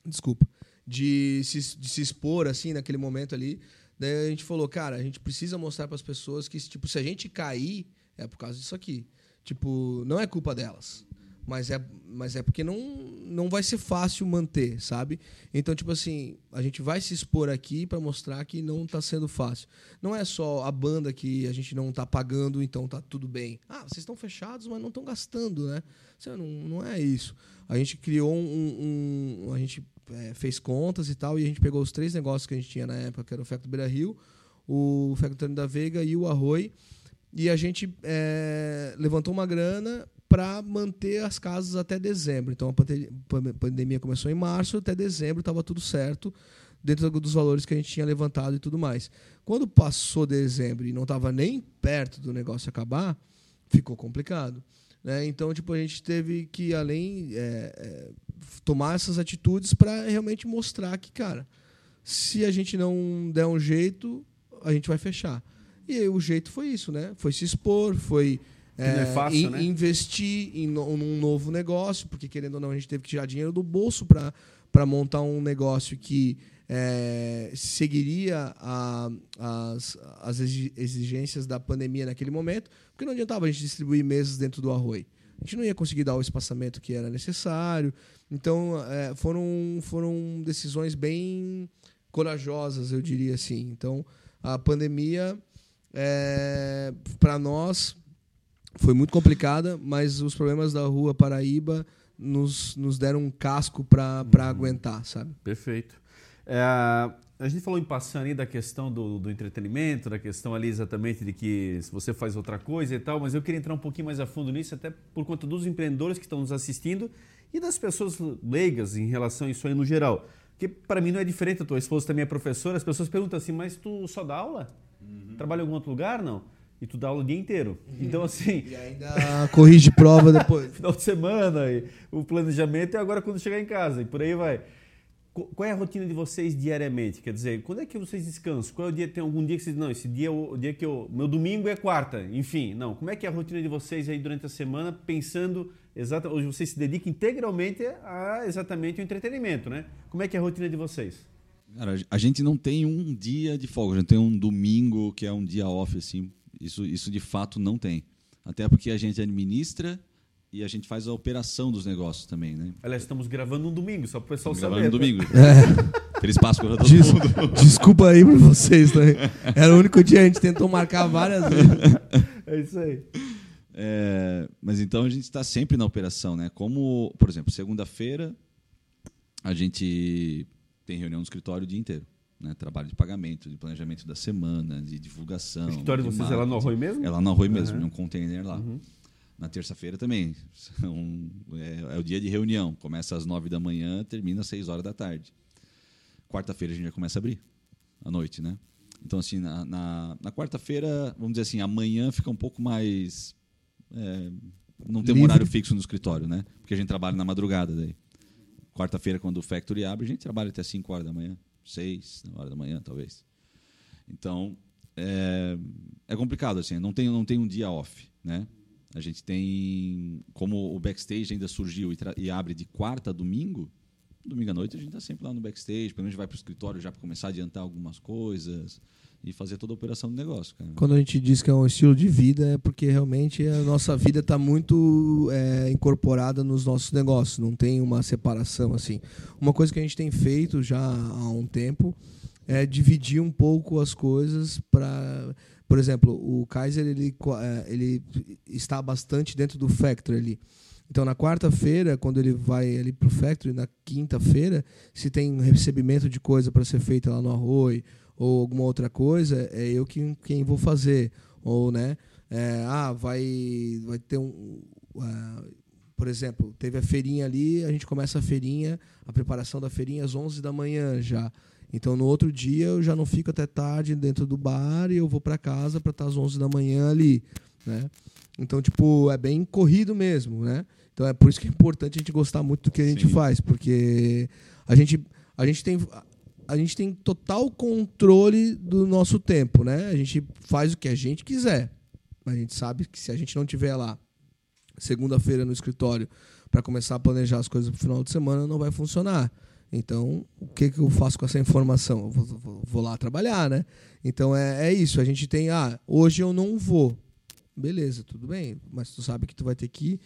Desculpa. De se, de se expor, assim, naquele momento ali. Daí a gente falou, cara, a gente precisa mostrar para as pessoas que, tipo, se a gente cair, é por causa disso aqui. Tipo, não é culpa delas mas é, mas é porque não, não vai ser fácil manter, sabe? Então, tipo assim, a gente vai se expor aqui para mostrar que não está sendo fácil. Não é só a banda que a gente não está pagando, então tá tudo bem. Ah, vocês estão fechados, mas não estão gastando, né? Não, não é isso. A gente criou um. um a gente é, fez contas e tal, e a gente pegou os três negócios que a gente tinha na época, que era o Facto Beira Rio, o Facto da Veiga e o Arroi. E a gente é, levantou uma grana para manter as casas até dezembro. Então a pandemia começou em março, até dezembro estava tudo certo, dentro dos valores que a gente tinha levantado e tudo mais. Quando passou dezembro e não estava nem perto do negócio acabar, ficou complicado. Né? Então, tipo, a gente teve que, além, é, é, tomar essas atitudes para realmente mostrar que, cara, se a gente não der um jeito, a gente vai fechar. E o jeito foi isso, né? Foi se expor, foi é, é fácil, in, né? investir em no, num novo negócio, porque querendo ou não, a gente teve que tirar dinheiro do bolso para montar um negócio que é, seguiria a, as, as exigências da pandemia naquele momento, porque não adiantava a gente distribuir mesas dentro do arroio. A gente não ia conseguir dar o espaçamento que era necessário. Então, é, foram, foram decisões bem corajosas, eu diria assim. Então, a pandemia, é, para nós, foi muito complicada, mas os problemas da rua Paraíba nos, nos deram um casco para uhum. aguentar, sabe? Perfeito. É, a gente falou em passando aí da questão do, do, entretenimento, da questão ali exatamente de que se você faz outra coisa e tal, mas eu queria entrar um pouquinho mais a fundo nisso, até por conta dos empreendedores que estão nos assistindo e das pessoas leigas em relação a isso aí no geral. Porque para mim não é diferente, a tua esposa também é professora, as pessoas perguntam assim, mas tu só dá aula? Uhum. Trabalha em algum outro lugar? Não e tu dá aula o dia inteiro. Então, assim. E ainda <laughs> corrige prova depois. final de semana, e o planejamento é agora quando chegar em casa, e por aí vai. Qual é a rotina de vocês diariamente? Quer dizer, quando é que vocês descansam? Qual é o dia? Tem algum dia que vocês. Não, esse dia é o dia que eu. Meu domingo é quarta. Enfim, não. Como é que é a rotina de vocês aí durante a semana, pensando exatamente. Hoje vocês se dedicam integralmente a exatamente o entretenimento, né? Como é que é a rotina de vocês? Cara, a gente não tem um dia de folga, a gente tem um domingo que é um dia off, assim, isso, isso de fato não tem. Até porque a gente administra e a gente faz a operação dos negócios também, né? Aliás, estamos gravando um domingo, só para o pessoal Estamos saber. gravando no tá? domingo. <laughs> <laughs> Feliz Páscoa pra todo Des- mundo. <laughs> Desculpa aí pra vocês também. Era o único dia que a gente tentou marcar várias vezes. É isso aí. É, mas então a gente está sempre na operação, né? Como, por exemplo, segunda-feira a gente tem reunião no escritório o dia inteiro. Né? Trabalho de pagamento, de planejamento da semana, de divulgação. O escritório de de vocês é lá no. Arroio mesmo? É lá no Arroio mesmo, Uhum. em um container lá. Na terça-feira também. São- <laughs> é, é o dia de reunião. Começa às nove da manhã, termina às seis horas da tarde. Quarta-feira a gente já começa a abrir, à noite, né? Então, assim, na, na, na quarta-feira, vamos dizer assim, amanhã fica um pouco mais. é, não tem um Livre. horário fixo no escritório, né? Porque a gente trabalha na madrugada daí. Quarta-feira, quando o factory abre, a gente trabalha até 5 horas da manhã, 6 horas da manhã, talvez. Então, é, é complicado, assim, não tem, não tem um dia off, né? A gente tem, como o backstage ainda surgiu e, e abre de quarta a domingo, domingo à noite a gente está sempre lá no backstage, pelo menos vai para o escritório já para começar a adiantar algumas coisas e fazer toda a operação do negócio, cara. Quando a gente diz que é um estilo de vida, é porque realmente a nossa vida está muito é, incorporada nos nossos negócios, não tem uma separação assim. Uma coisa que a gente tem feito já há um tempo é dividir um pouco as coisas para, por exemplo, o Kaiser ele, é, ele está bastante dentro do factory ali. Então na quarta-feira, quando ele vai ali pro factory, na quinta-feira, se tem recebimento de coisa para ser feita lá no Arroio ou alguma outra coisa, é eu que, quem vou fazer. Ou, né? é, ah, vai, vai ter um. ah, por exemplo, teve a feirinha ali, a gente começa a feirinha, a preparação da feirinha às 11 da manhã já. Então, no outro dia, eu já não fico até tarde dentro do bar e eu vou para casa para estar às 11 da manhã ali, né? Então, tipo, é bem corrido mesmo, né? Então, é por isso que é importante a gente gostar muito do que a gente Sim. faz, porque a gente, a gente tem a gente tem total controle do nosso tempo, né? A gente faz o que a gente quiser. A gente sabe que se a gente não tiver lá segunda-feira no escritório para começar a planejar as coisas pro final de semana, não vai funcionar. Então, o que, que eu faço com essa informação? Eu vou, vou- vou lá trabalhar, né? Então é, é isso. A gente tem, ah, hoje eu não vou. Beleza, tudo bem. Mas tu sabe que tu vai ter que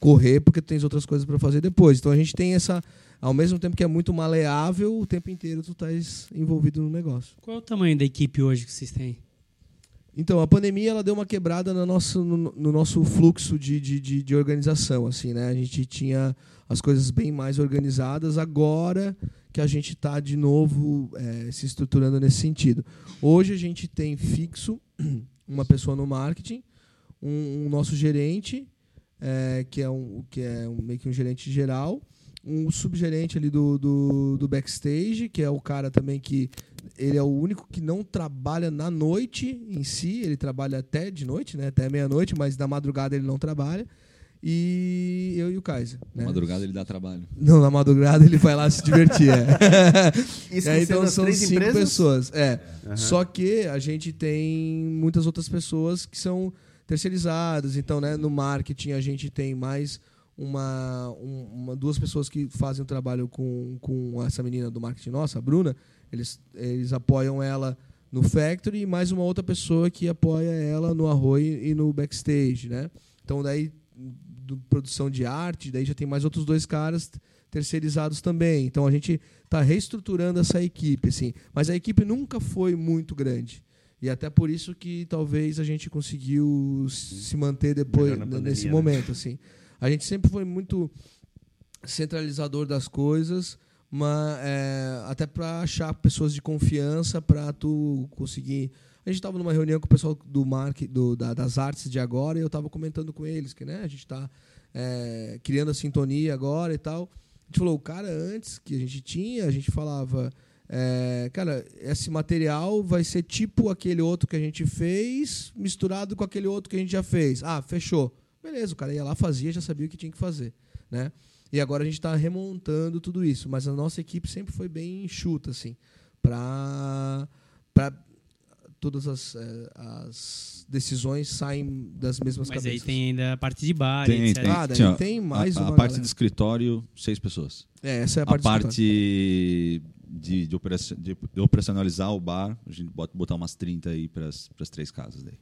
correr porque tu tens outras coisas para fazer depois. Então a gente tem essa, ao mesmo tempo que é muito maleável, o tempo inteiro tu estás envolvido no negócio. Qual é o tamanho da equipe hoje que vocês têm? Então, a pandemia ela deu uma quebrada no nosso, no, no nosso fluxo de, de, de, de organização. Assim, né? A gente tinha as coisas bem mais organizadas agora que a gente está de novo eh, se estruturando nesse sentido. Hoje a gente tem fixo <clears throat> uma pessoa no marketing, um, um nosso gerente, eh, que é, um, que é um, meio que um gerente geral, um subgerente ali do, do, do backstage, que é o cara também que ele é o único que não trabalha na noite em si, ele trabalha até de noite, né? Até meia-noite, mas na madrugada ele não trabalha. E eu e o Kaiser. Né? Madrugada ele dá trabalho. Não, na madrugada ele vai lá se divertir. É. <laughs> Isso sendo então são três cinco empresas? pessoas. É. Aham. Só que a gente tem muitas outras pessoas que são terceirizadas. Então, né, no marketing a gente tem mais uma, um- uma duas pessoas que fazem o trabalho com, com essa menina do marketing nossa, a Bruna. Eles, eles apoiam ela no factory e mais uma outra pessoa que apoia ela no arroio e no backstage, né? Então daí do, produção de arte, daí já tem mais outros dois caras terceirizados também. Então a gente está reestruturando essa equipe, assim. Mas a equipe nunca foi muito grande. E até por isso que talvez a gente conseguiu se manter depois pandemia, nesse né? momento, assim. A gente sempre foi muito centralizador das coisas, mas é, até para achar pessoas de confiança para tu conseguir. A gente estava numa reunião com o pessoal do marketing, do, da- das artes de agora e eu estava comentando com eles que né, a gente está criando a sintonia agora e tal. A gente falou, o cara antes que a gente tinha, a gente falava, é, cara, esse material vai ser tipo aquele outro que a gente fez, misturado com aquele outro que a gente já fez. Ah, fechou. Beleza, o cara ia lá, fazia, já sabia o que tinha que fazer. Né? E agora a gente está remontando tudo isso. Mas a nossa equipe sempre foi bem enxuta, assim, para todas as, eh, as decisões saem das mesmas Mas cabeças. aí tem ainda a parte de bar, Tem, etc. tem. Ah, Tinha- tem mais a, uma a parte galera. do escritório, seis pessoas. É, essa é a A parte, parte, do escritório. de, de, operaci- de- de operacionalizar o bar, a gente bota botar umas 30 aí para as três casas daí.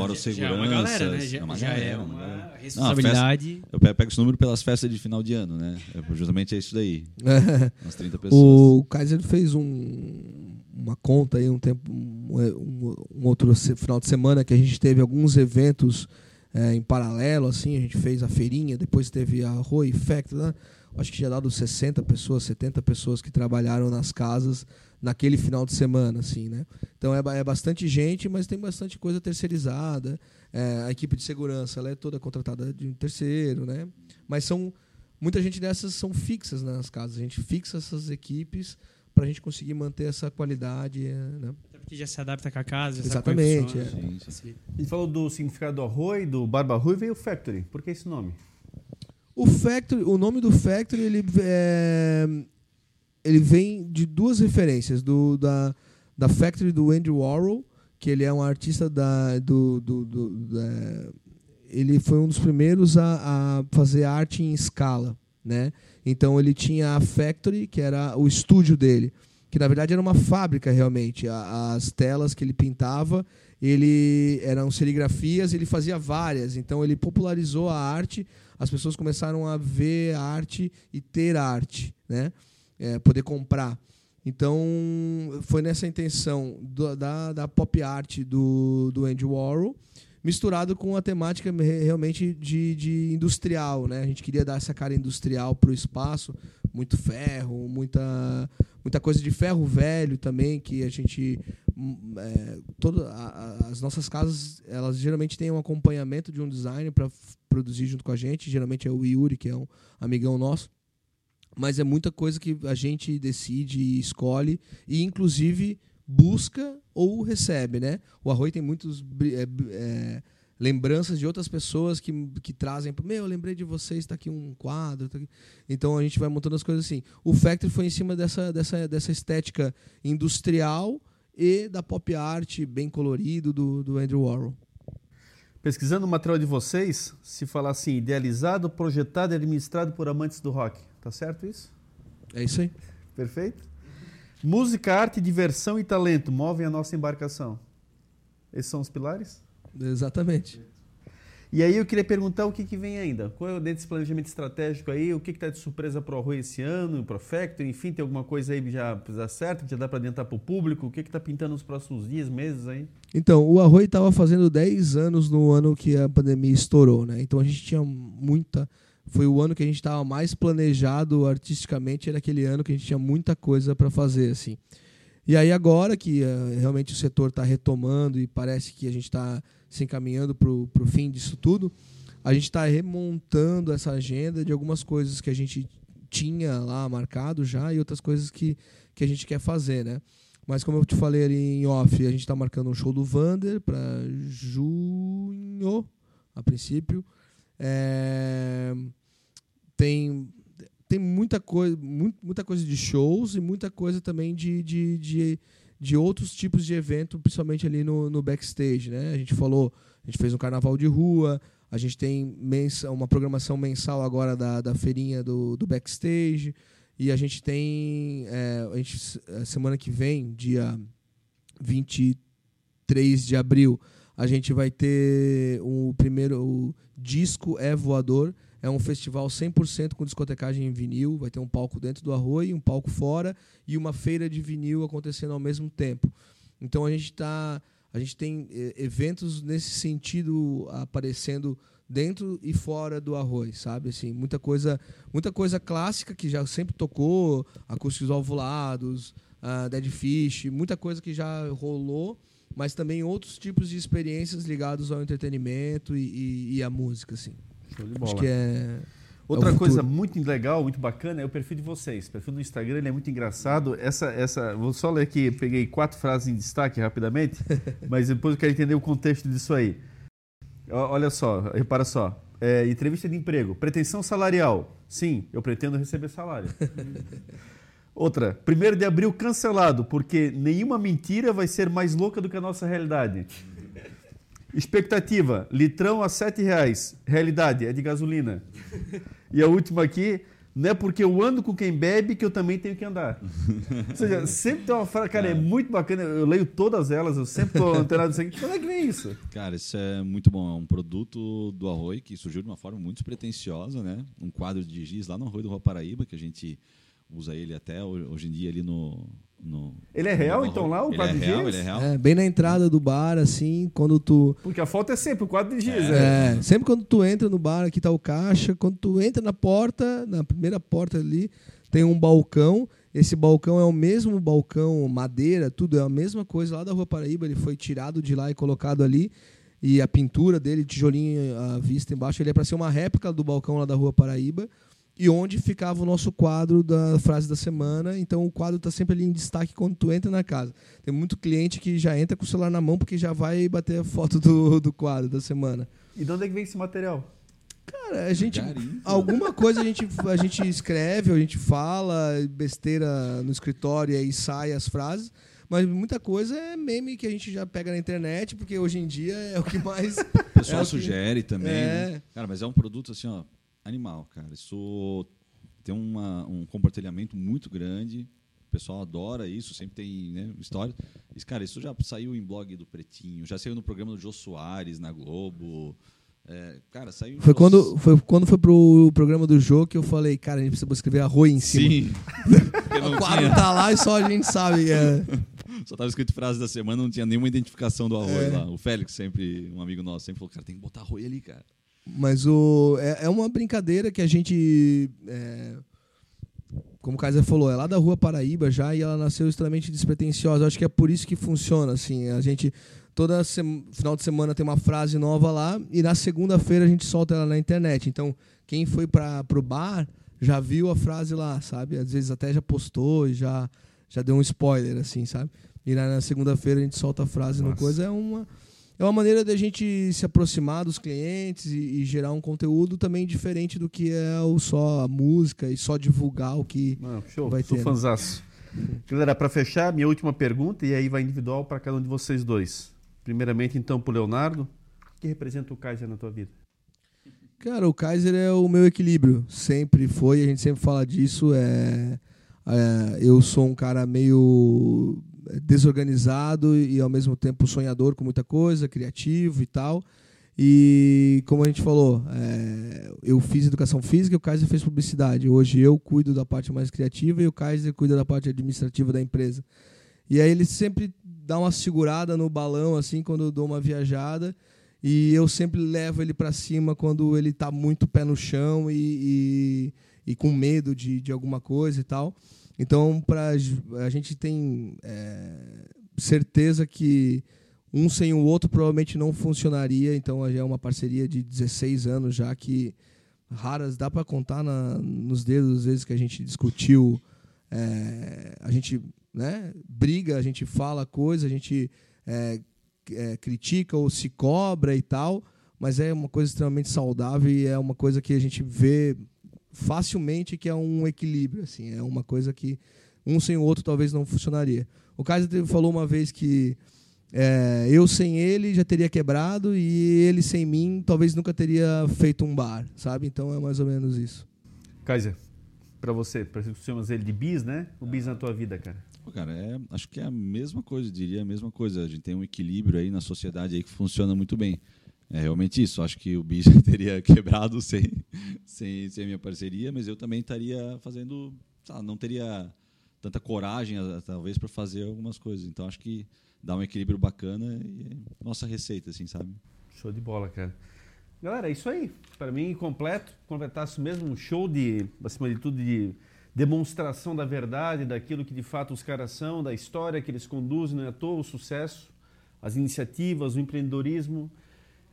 Fora Já- seguranças. Já é uma galera, né? Já, é uma já galera, é uma uma galera. Não, festa- responsabilidade. eu pe- pego esse número pelas festas de final de ano, né? É, justamente é isso daí. <laughs> Umas 30 pessoas. o Kaiser fez um- uma conta aí um tempo, um, um- um outro final de semana que a gente teve alguns eventos é, em paralelo, assim, a gente fez a feirinha, depois teve a Roi Factory, né? acho que tinha dado 60 pessoas, 70 pessoas que trabalharam nas casas naquele final de semana, assim, né? Então é, é bastante gente, mas tem bastante coisa terceirizada. É, a equipe de segurança ela é toda contratada de um terceiro, né? Mas são muita gente dessas são fixas nas casas. A gente fixa essas equipes para a gente conseguir manter essa qualidade, é, né? Até porque já se adapta com a casa, já Exatamente, sabe como é. gente falou do significado do arroz, do Barba Rui, veio o Factory. Por que esse nome? O Factory, o nome do Factory, ele, é, ele vem de duas referências. Do, da, da Factory do Andy Warhol, que ele é um artista da, do, do, do- da- ele foi um dos primeiros a, a fazer arte em escala, né? Então ele tinha a Factory, que era o estúdio dele, que na verdade era uma fábrica realmente. As telas que ele pintava, ele eram serigrafias, ele fazia várias. Então ele popularizou a arte. As pessoas começaram a ver arte e ter arte, né? É, poder comprar. Então foi nessa intenção do- da, da pop art do, do Andy Warhol misturado com a temática re- realmente de, de industrial, né? A gente queria dar essa cara industrial para o espaço, muito ferro, muita muita coisa de ferro velho também que a gente hum, é, a- as nossas casas elas geralmente têm um acompanhamento de um designer para produzir junto com a gente, geralmente é o Yuri que é um amigão nosso, mas é muita coisa que a gente decide e escolhe e inclusive busca ou recebe, né? O Arroio tem muitos é, é, lembranças de outras pessoas que, que trazem, meu, eu lembrei de vocês, está aqui um quadro, tá aqui. então a gente vai montando as coisas assim. O Factory foi em cima dessa, dessa, dessa estética industrial e da pop art bem colorido do, do Andrew Warhol. Pesquisando o material de vocês, se falar assim, idealizado, projetado e administrado por amantes do rock. Tá certo isso? É isso aí. Perfeito? Música, arte, diversão e talento movem a nossa embarcação. Esses são os pilares? Exatamente. E aí eu queria perguntar o que, que vem ainda. Qual é desse planejamento estratégico aí? O que está de surpresa para o Arroio esse ano, para o Factory? Enfim, tem alguma coisa aí já, já certa, que já dá para adiantar para o público? O que está pintando nos próximos dias, meses aí? Então, o Arroio estava fazendo 10 anos no ano que a pandemia estourou, né? Então a gente tinha muita. Foi o ano que a gente estava mais planejado artisticamente, era aquele ano que a gente tinha muita coisa para fazer, assim. E aí agora que eh, realmente o setor está retomando e parece que a gente está se encaminhando para o fim disso tudo, a gente está remontando essa agenda de algumas coisas que a gente tinha lá marcado já e outras coisas que, que a gente quer fazer, né? Mas como eu te falei ali em off, a gente está marcando um show do Vander para junho, a princípio. É, tem tem muita coisa muita coisa de shows e muita coisa também de, de, de, de outros tipos de evento, principalmente ali no, no backstage, né? A gente falou, a gente fez um carnaval de rua, a gente tem mensa, uma programação mensal agora da, da feirinha do, do backstage e a gente tem é, a gente, semana que vem, dia 23 de abril, a gente vai ter o primeiro o disco é voador é um festival 100% com discotecagem em vinil, vai ter um palco dentro do Arroio, um palco fora e uma feira de vinil acontecendo ao mesmo tempo. Então a gente tá, a gente tem eh, eventos nesse sentido aparecendo dentro e fora do Arroio, sabe? Assim, muita coisa, muita coisa clássica que já sempre tocou, acústicos alvulados, uh, Dead Fish, muita coisa que já rolou, mas também outros tipos de experiências ligados ao entretenimento e, e, e à música, assim. Show de Acho que é. Outra é coisa muito legal, muito bacana é o perfil de vocês. O perfil do Instagram ele é muito engraçado. Essa, essa, vou só ler aqui, peguei quatro frases em destaque rapidamente, <laughs> mas depois eu quero entender o contexto disso aí. Olha só, repara só. É, entrevista de emprego. Pretensão salarial. Sim, eu pretendo receber salário. <laughs> Outra, 1 de abril cancelado, porque nenhuma mentira vai ser mais louca do que a nossa realidade. Expectativa, litrão a R$ 7,00. Realidade, é de gasolina. E a última aqui, Não é porque eu ando com quem bebe que eu também tenho que andar. Ou seja, sempre tem uma frase, cara, é. é. muito bacana. Eu leio todas elas, eu sempre estou antenado aqui. Como é que vem isso? Cara, isso é muito bom. É um produto do Arroio que surgiu de uma forma muito despretensiosa, né? Um quadro de giz lá no Arroio do Rua Paraíba, que a gente usa ele até hoje em dia ali no, no, ele é real, no então, lá, o ele quadro é de giz? Ele é real, é, bem na entrada do bar, assim, quando tu... Porque a foto é sempre o quadro de giz, é. Né? é. Sempre quando tu entra no bar, aqui tá o caixa, quando tu entra na porta, na primeira porta ali, tem um balcão, esse balcão é o mesmo balcão, madeira, tudo é a mesma coisa lá da Rua Paraíba, ele foi tirado de lá e colocado ali, e a pintura dele, tijolinho à vista embaixo, ele é para ser uma réplica do balcão lá da Rua Paraíba, e onde ficava o nosso quadro da frase da semana. Então o quadro está sempre ali em destaque quando tu entra na casa. Tem muito cliente que já entra com o celular na mão porque já vai bater a foto do, do quadro da semana. E de onde é que vem esse material? Cara, a gente. Alguma coisa a gente, a gente escreve, a gente fala besteira no escritório e aí sai as frases. Mas muita coisa é meme que a gente já pega na internet, porque hoje em dia é o que mais. O pessoal <laughs> é sugere que... também. É... Né? Cara, mas é um produto assim, ó animal, cara. Isso tem uma, um compartilhamento muito grande. O pessoal adora isso, sempre tem né, história. Isso, cara, isso já saiu em blog do Pretinho, já saiu no programa do Jô Soares na Globo. É, cara, saiu. Foi quando, foi quando foi pro programa do Jô que eu falei, cara, a gente precisa escrever arroz em cima. Sim. <laughs> o quadro tá lá e só a gente sabe. É. Só tava escrito frase da semana, não tinha nenhuma identificação do arroz é. lá. O Félix, sempre, um amigo nosso, sempre falou, cara, tem que botar arroz ali, cara. Mas o, é, é uma brincadeira que a gente. É, como o Kaiser falou, é lá da rua Paraíba já e ela nasceu extremamente despretensiosa. Acho que é por isso que funciona. Assim, a gente. Toda final de semana tem uma frase nova lá e na segunda-feira a gente solta ela na internet. Então, quem foi para o bar já viu a frase lá, sabe? Às vezes até já postou, já já deu um spoiler, assim, sabe? E na segunda-feira a gente solta a frase Nossa. no coisa. É uma, é uma maneira da gente se aproximar dos clientes e, e, gerar um conteúdo também diferente do que é o só a música e só divulgar o que Não, show, vai sou ter. Sou né? fanzaço. Galera, para fechar, minha última pergunta, e aí vai individual para cada um de vocês dois. Primeiramente, então, para o Leonardo, o que representa o Kaiser na tua vida? Cara, o Kaiser é o meu equilíbrio. Sempre foi, a gente sempre fala disso. É, é eu sou um cara meio desorganizado e ao mesmo tempo sonhador com muita coisa, criativo e tal. E como a gente falou, é, eu fiz educação física e o Kaiser fez publicidade. Hoje eu cuido da parte mais criativa e o Kaiser cuida da parte administrativa da empresa. E aí ele sempre dá uma segurada no balão assim quando eu dou uma viajada e eu sempre levo ele para cima quando ele está muito pé no chão e, e, e com medo de, de alguma coisa e tal. Então, pra, a gente tem é, certeza que um sem o outro provavelmente não funcionaria. Então, é uma parceria de 16 anos já que raras dá para contar na, nos dedos às vezes que a gente discutiu. É, a gente né, briga, a gente fala coisa, a gente é, é, critica ou se cobra e tal, mas é uma coisa extremamente saudável e é uma coisa que a gente vê facilmente que é um equilíbrio, assim, é uma coisa que um sem o outro talvez não funcionaria. O Kaiser falou uma vez que é, eu sem ele já teria quebrado e ele sem mim talvez nunca teria feito um bar, sabe? Então é mais ou menos isso. Kaiser, para você, para você chamas ele de bis, né? O bis na tua vida, cara. Cara, é, acho que é a mesma coisa, diria a mesma coisa. A gente tem um equilíbrio aí na sociedade aí que funciona muito bem. É realmente isso. Acho que o bicho <laughs> teria quebrado sem, sem, sem a minha parceria, mas eu também estaria fazendo. Não teria tanta coragem, talvez, para fazer algumas coisas. Então acho que dá um equilíbrio bacana e é nossa receita, assim, sabe? Show de bola, cara. Galera, é isso aí. Para mim, completo. Completasse mesmo um show de, acima de tudo, de demonstração da verdade, daquilo que de fato os caras são, da história que eles conduzem, não é à toa o sucesso, as iniciativas, o empreendedorismo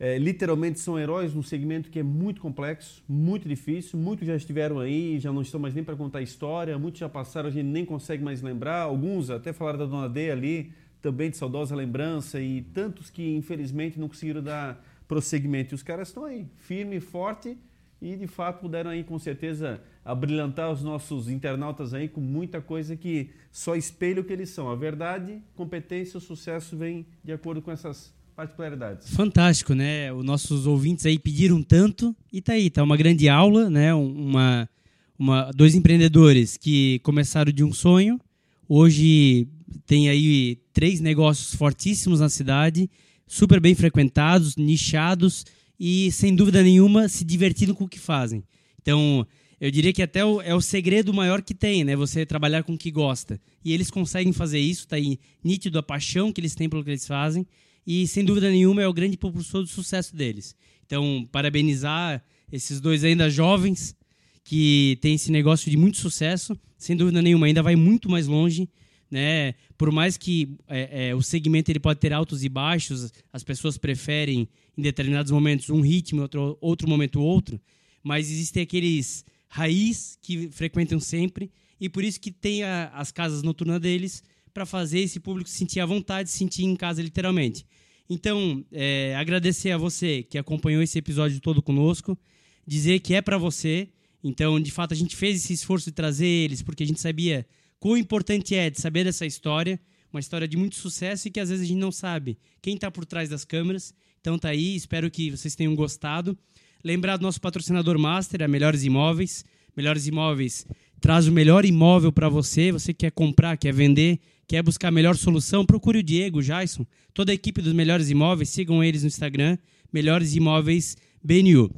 é, literalmente são heróis num segmento que é muito complexo, muito difícil. Muitos já estiveram aí, já não estão mais nem para contar história, muitos já passaram, a gente nem consegue mais lembrar. Alguns até falaram da Dona D ali, também de saudosa lembrança, e tantos que infelizmente não conseguiram dar prosseguimento. E os caras estão aí, firme forte, e de fato puderam aí com certeza abrilhantar os nossos internautas aí com muita coisa que só espelha o que eles são. A verdade, competência, o sucesso vem de acordo com essas particularidades. Fantástico, né? Os nossos ouvintes aí pediram tanto e tá aí, tá uma grande aula, né? Uma, uma, dois empreendedores que começaram de um sonho, hoje tem aí três negócios fortíssimos na cidade, super bem frequentados, nichados e, sem dúvida nenhuma, se divertindo com o que fazem. Então, eu diria que até o, é o segredo maior que tem, né? Você trabalhar com o que gosta. E eles conseguem fazer isso, tá aí nítido a paixão que eles têm pelo que eles fazem. E, sem dúvida nenhuma, é o grande propulsor do sucesso deles. Então, parabenizar esses dois ainda jovens que têm esse negócio de muito sucesso. Sem dúvida nenhuma, ainda vai muito mais longe. Né? Por mais que é, é, o segmento ele pode ter altos e baixos, as pessoas preferem em determinados momentos um ritmo, outro, outro momento outro, mas existem aqueles raiz que frequentam sempre e por isso que tem a, as casas noturnas deles para fazer esse público sentir à vontade, se sentir em casa literalmente. Então, é, agradecer a você que acompanhou esse episódio todo conosco, dizer que é para você. Então, de fato, a gente fez esse esforço de trazer eles porque a gente sabia quão importante é de saber dessa história, uma história de muito sucesso e que às vezes a gente não sabe quem está por trás das câmeras. Então tá aí, espero que vocês tenham gostado. Lembrar do nosso patrocinador master, a Melhores Imóveis. Melhores Imóveis traz o melhor imóvel para você. Você quer comprar, quer vender, quer buscar a melhor solução, procure o Diego, o Jason, toda a equipe dos Melhores Imóveis. Sigam eles no Instagram, Melhores Imóveis BNU.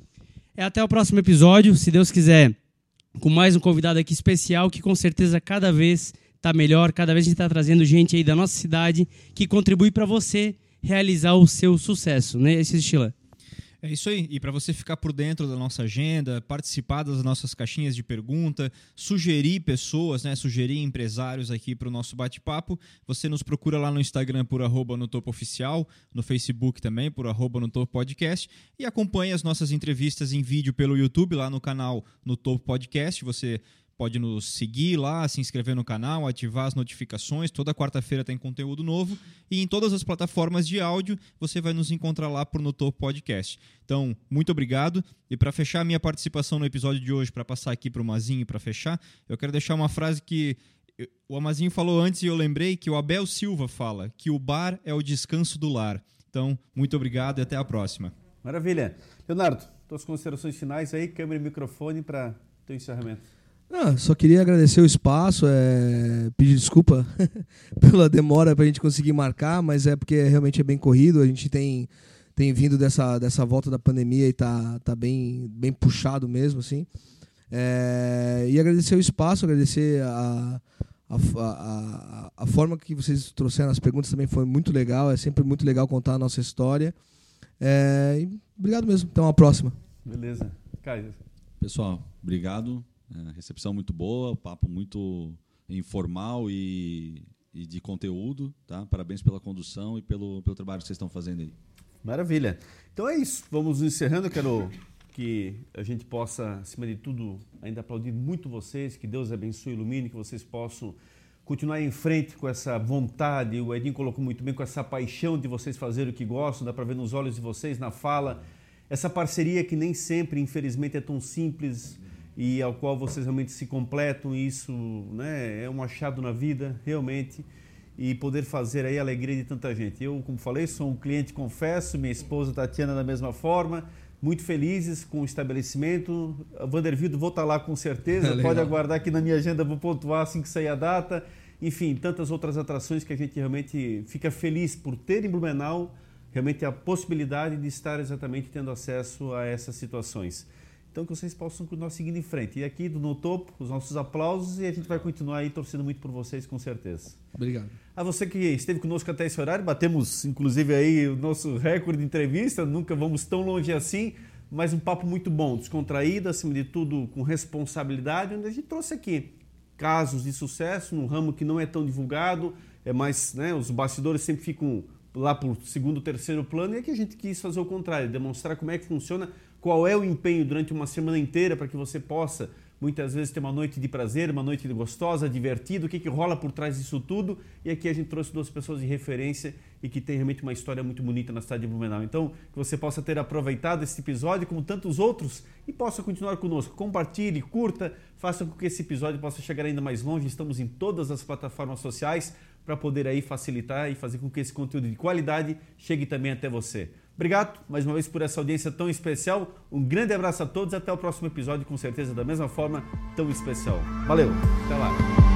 É até o próximo episódio, se Deus quiser com mais um convidado aqui especial que com certeza cada vez está melhor, cada vez a gente está trazendo gente aí da nossa cidade que contribui para você realizar o seu sucesso, né? Esse. É isso aí. E para você ficar por dentro da nossa agenda, participar das nossas caixinhas de pergunta, sugerir pessoas, né, sugerir empresários aqui para o nosso bate-papo, você nos procura lá no Instagram por arroba no topo oficial, no Facebook também por arroba no topo podcast e acompanhe as nossas entrevistas em vídeo pelo YouTube lá no canal no topo podcast. Você pode nos seguir lá, se inscrever no canal, ativar as notificações. Toda quarta-feira tem conteúdo novo. E em todas as plataformas de áudio, você vai nos encontrar lá por No Topo Podcast. Então, muito obrigado. E para fechar a minha participação no episódio de hoje, para passar aqui para o Mazinho para fechar, eu quero deixar uma frase que o Amazinho falou antes e eu lembrei que o Abel Silva fala que o bar é o descanso do lar. Então, muito obrigado e até a próxima. Maravilha. Leonardo, tuas considerações finais aí, câmera e microfone para o encerramento. Ah, só queria agradecer o espaço, é, pedir desculpa <laughs> pela demora para a gente conseguir marcar, mas é porque realmente é bem corrido. A gente tem, tem vindo dessa, dessa volta da pandemia e tá, tá bem, bem puxado mesmo, assim. É, e agradecer o espaço, agradecer a, a, a, a, forma que vocês trouxeram as perguntas também foi muito legal. É sempre muito legal contar a nossa história. É, obrigado mesmo. Até uma próxima. Beleza. Caio. Pessoal, obrigado. É, recepção muito boa, papo muito informal e, e, de conteúdo. Tá? Parabéns pela condução e pelo, pelo trabalho que vocês estão fazendo aí. Maravilha. Então é isso. Vamos encerrando. Quero que a gente possa, acima de tudo, ainda aplaudir muito vocês, que Deus abençoe e ilumine, que vocês possam continuar em frente com essa vontade. O Edinho colocou muito bem com essa paixão de vocês fazerem o que gostam, dá para ver nos olhos de vocês, na fala. Essa parceria que nem sempre, infelizmente, é tão simples e ao qual vocês realmente se completam. Isso né, é um achado na vida, realmente, e poder fazer aí a alegria de tanta gente. Eu, como falei, sou um cliente, confesso, minha esposa Tatiana da mesma forma, muito felizes com o estabelecimento. Vandervildo, vou estar lá com certeza, <laughs> é pode aguardar aqui na minha agenda, vou pontuar assim que sair a data. Enfim, tantas outras atrações que a gente realmente fica feliz por ter em Blumenau realmente a possibilidade de estar exatamente tendo acesso a essas situações. Então que vocês possam continuar seguindo em frente. E aqui no topo, os nossos aplausos e a gente vai continuar aí torcendo muito por vocês, com certeza. Obrigado. A você que esteve conosco até esse horário, batemos inclusive aí o nosso recorde de entrevista, nunca vamos tão longe assim, mas um papo muito bom, descontraído, acima de tudo com responsabilidade, onde a gente trouxe aqui casos de sucesso num ramo que não é tão divulgado, é mais, né, os bastidores sempre ficam lá por segundo, terceiro plano, e aqui a gente quis fazer o contrário, demonstrar como é que funciona qual é o empenho durante uma semana inteira para que você possa muitas vezes ter uma noite de prazer, uma noite gostosa, divertida, o que, que rola por trás disso tudo. E aqui a gente trouxe duas pessoas de referência e que tem realmente uma história muito bonita na cidade de Blumenau. Então, que você possa ter aproveitado esse episódio, como tantos outros, e possa continuar conosco. Compartilhe, curta, faça com que esse episódio possa chegar ainda mais longe. Estamos em todas as plataformas sociais para poder aí facilitar e fazer com que esse conteúdo de qualidade chegue também até você. Obrigado mais uma vez por essa audiência tão especial. Um grande abraço a todos. Até o próximo episódio, com certeza, da mesma forma, tão especial. Valeu, até lá.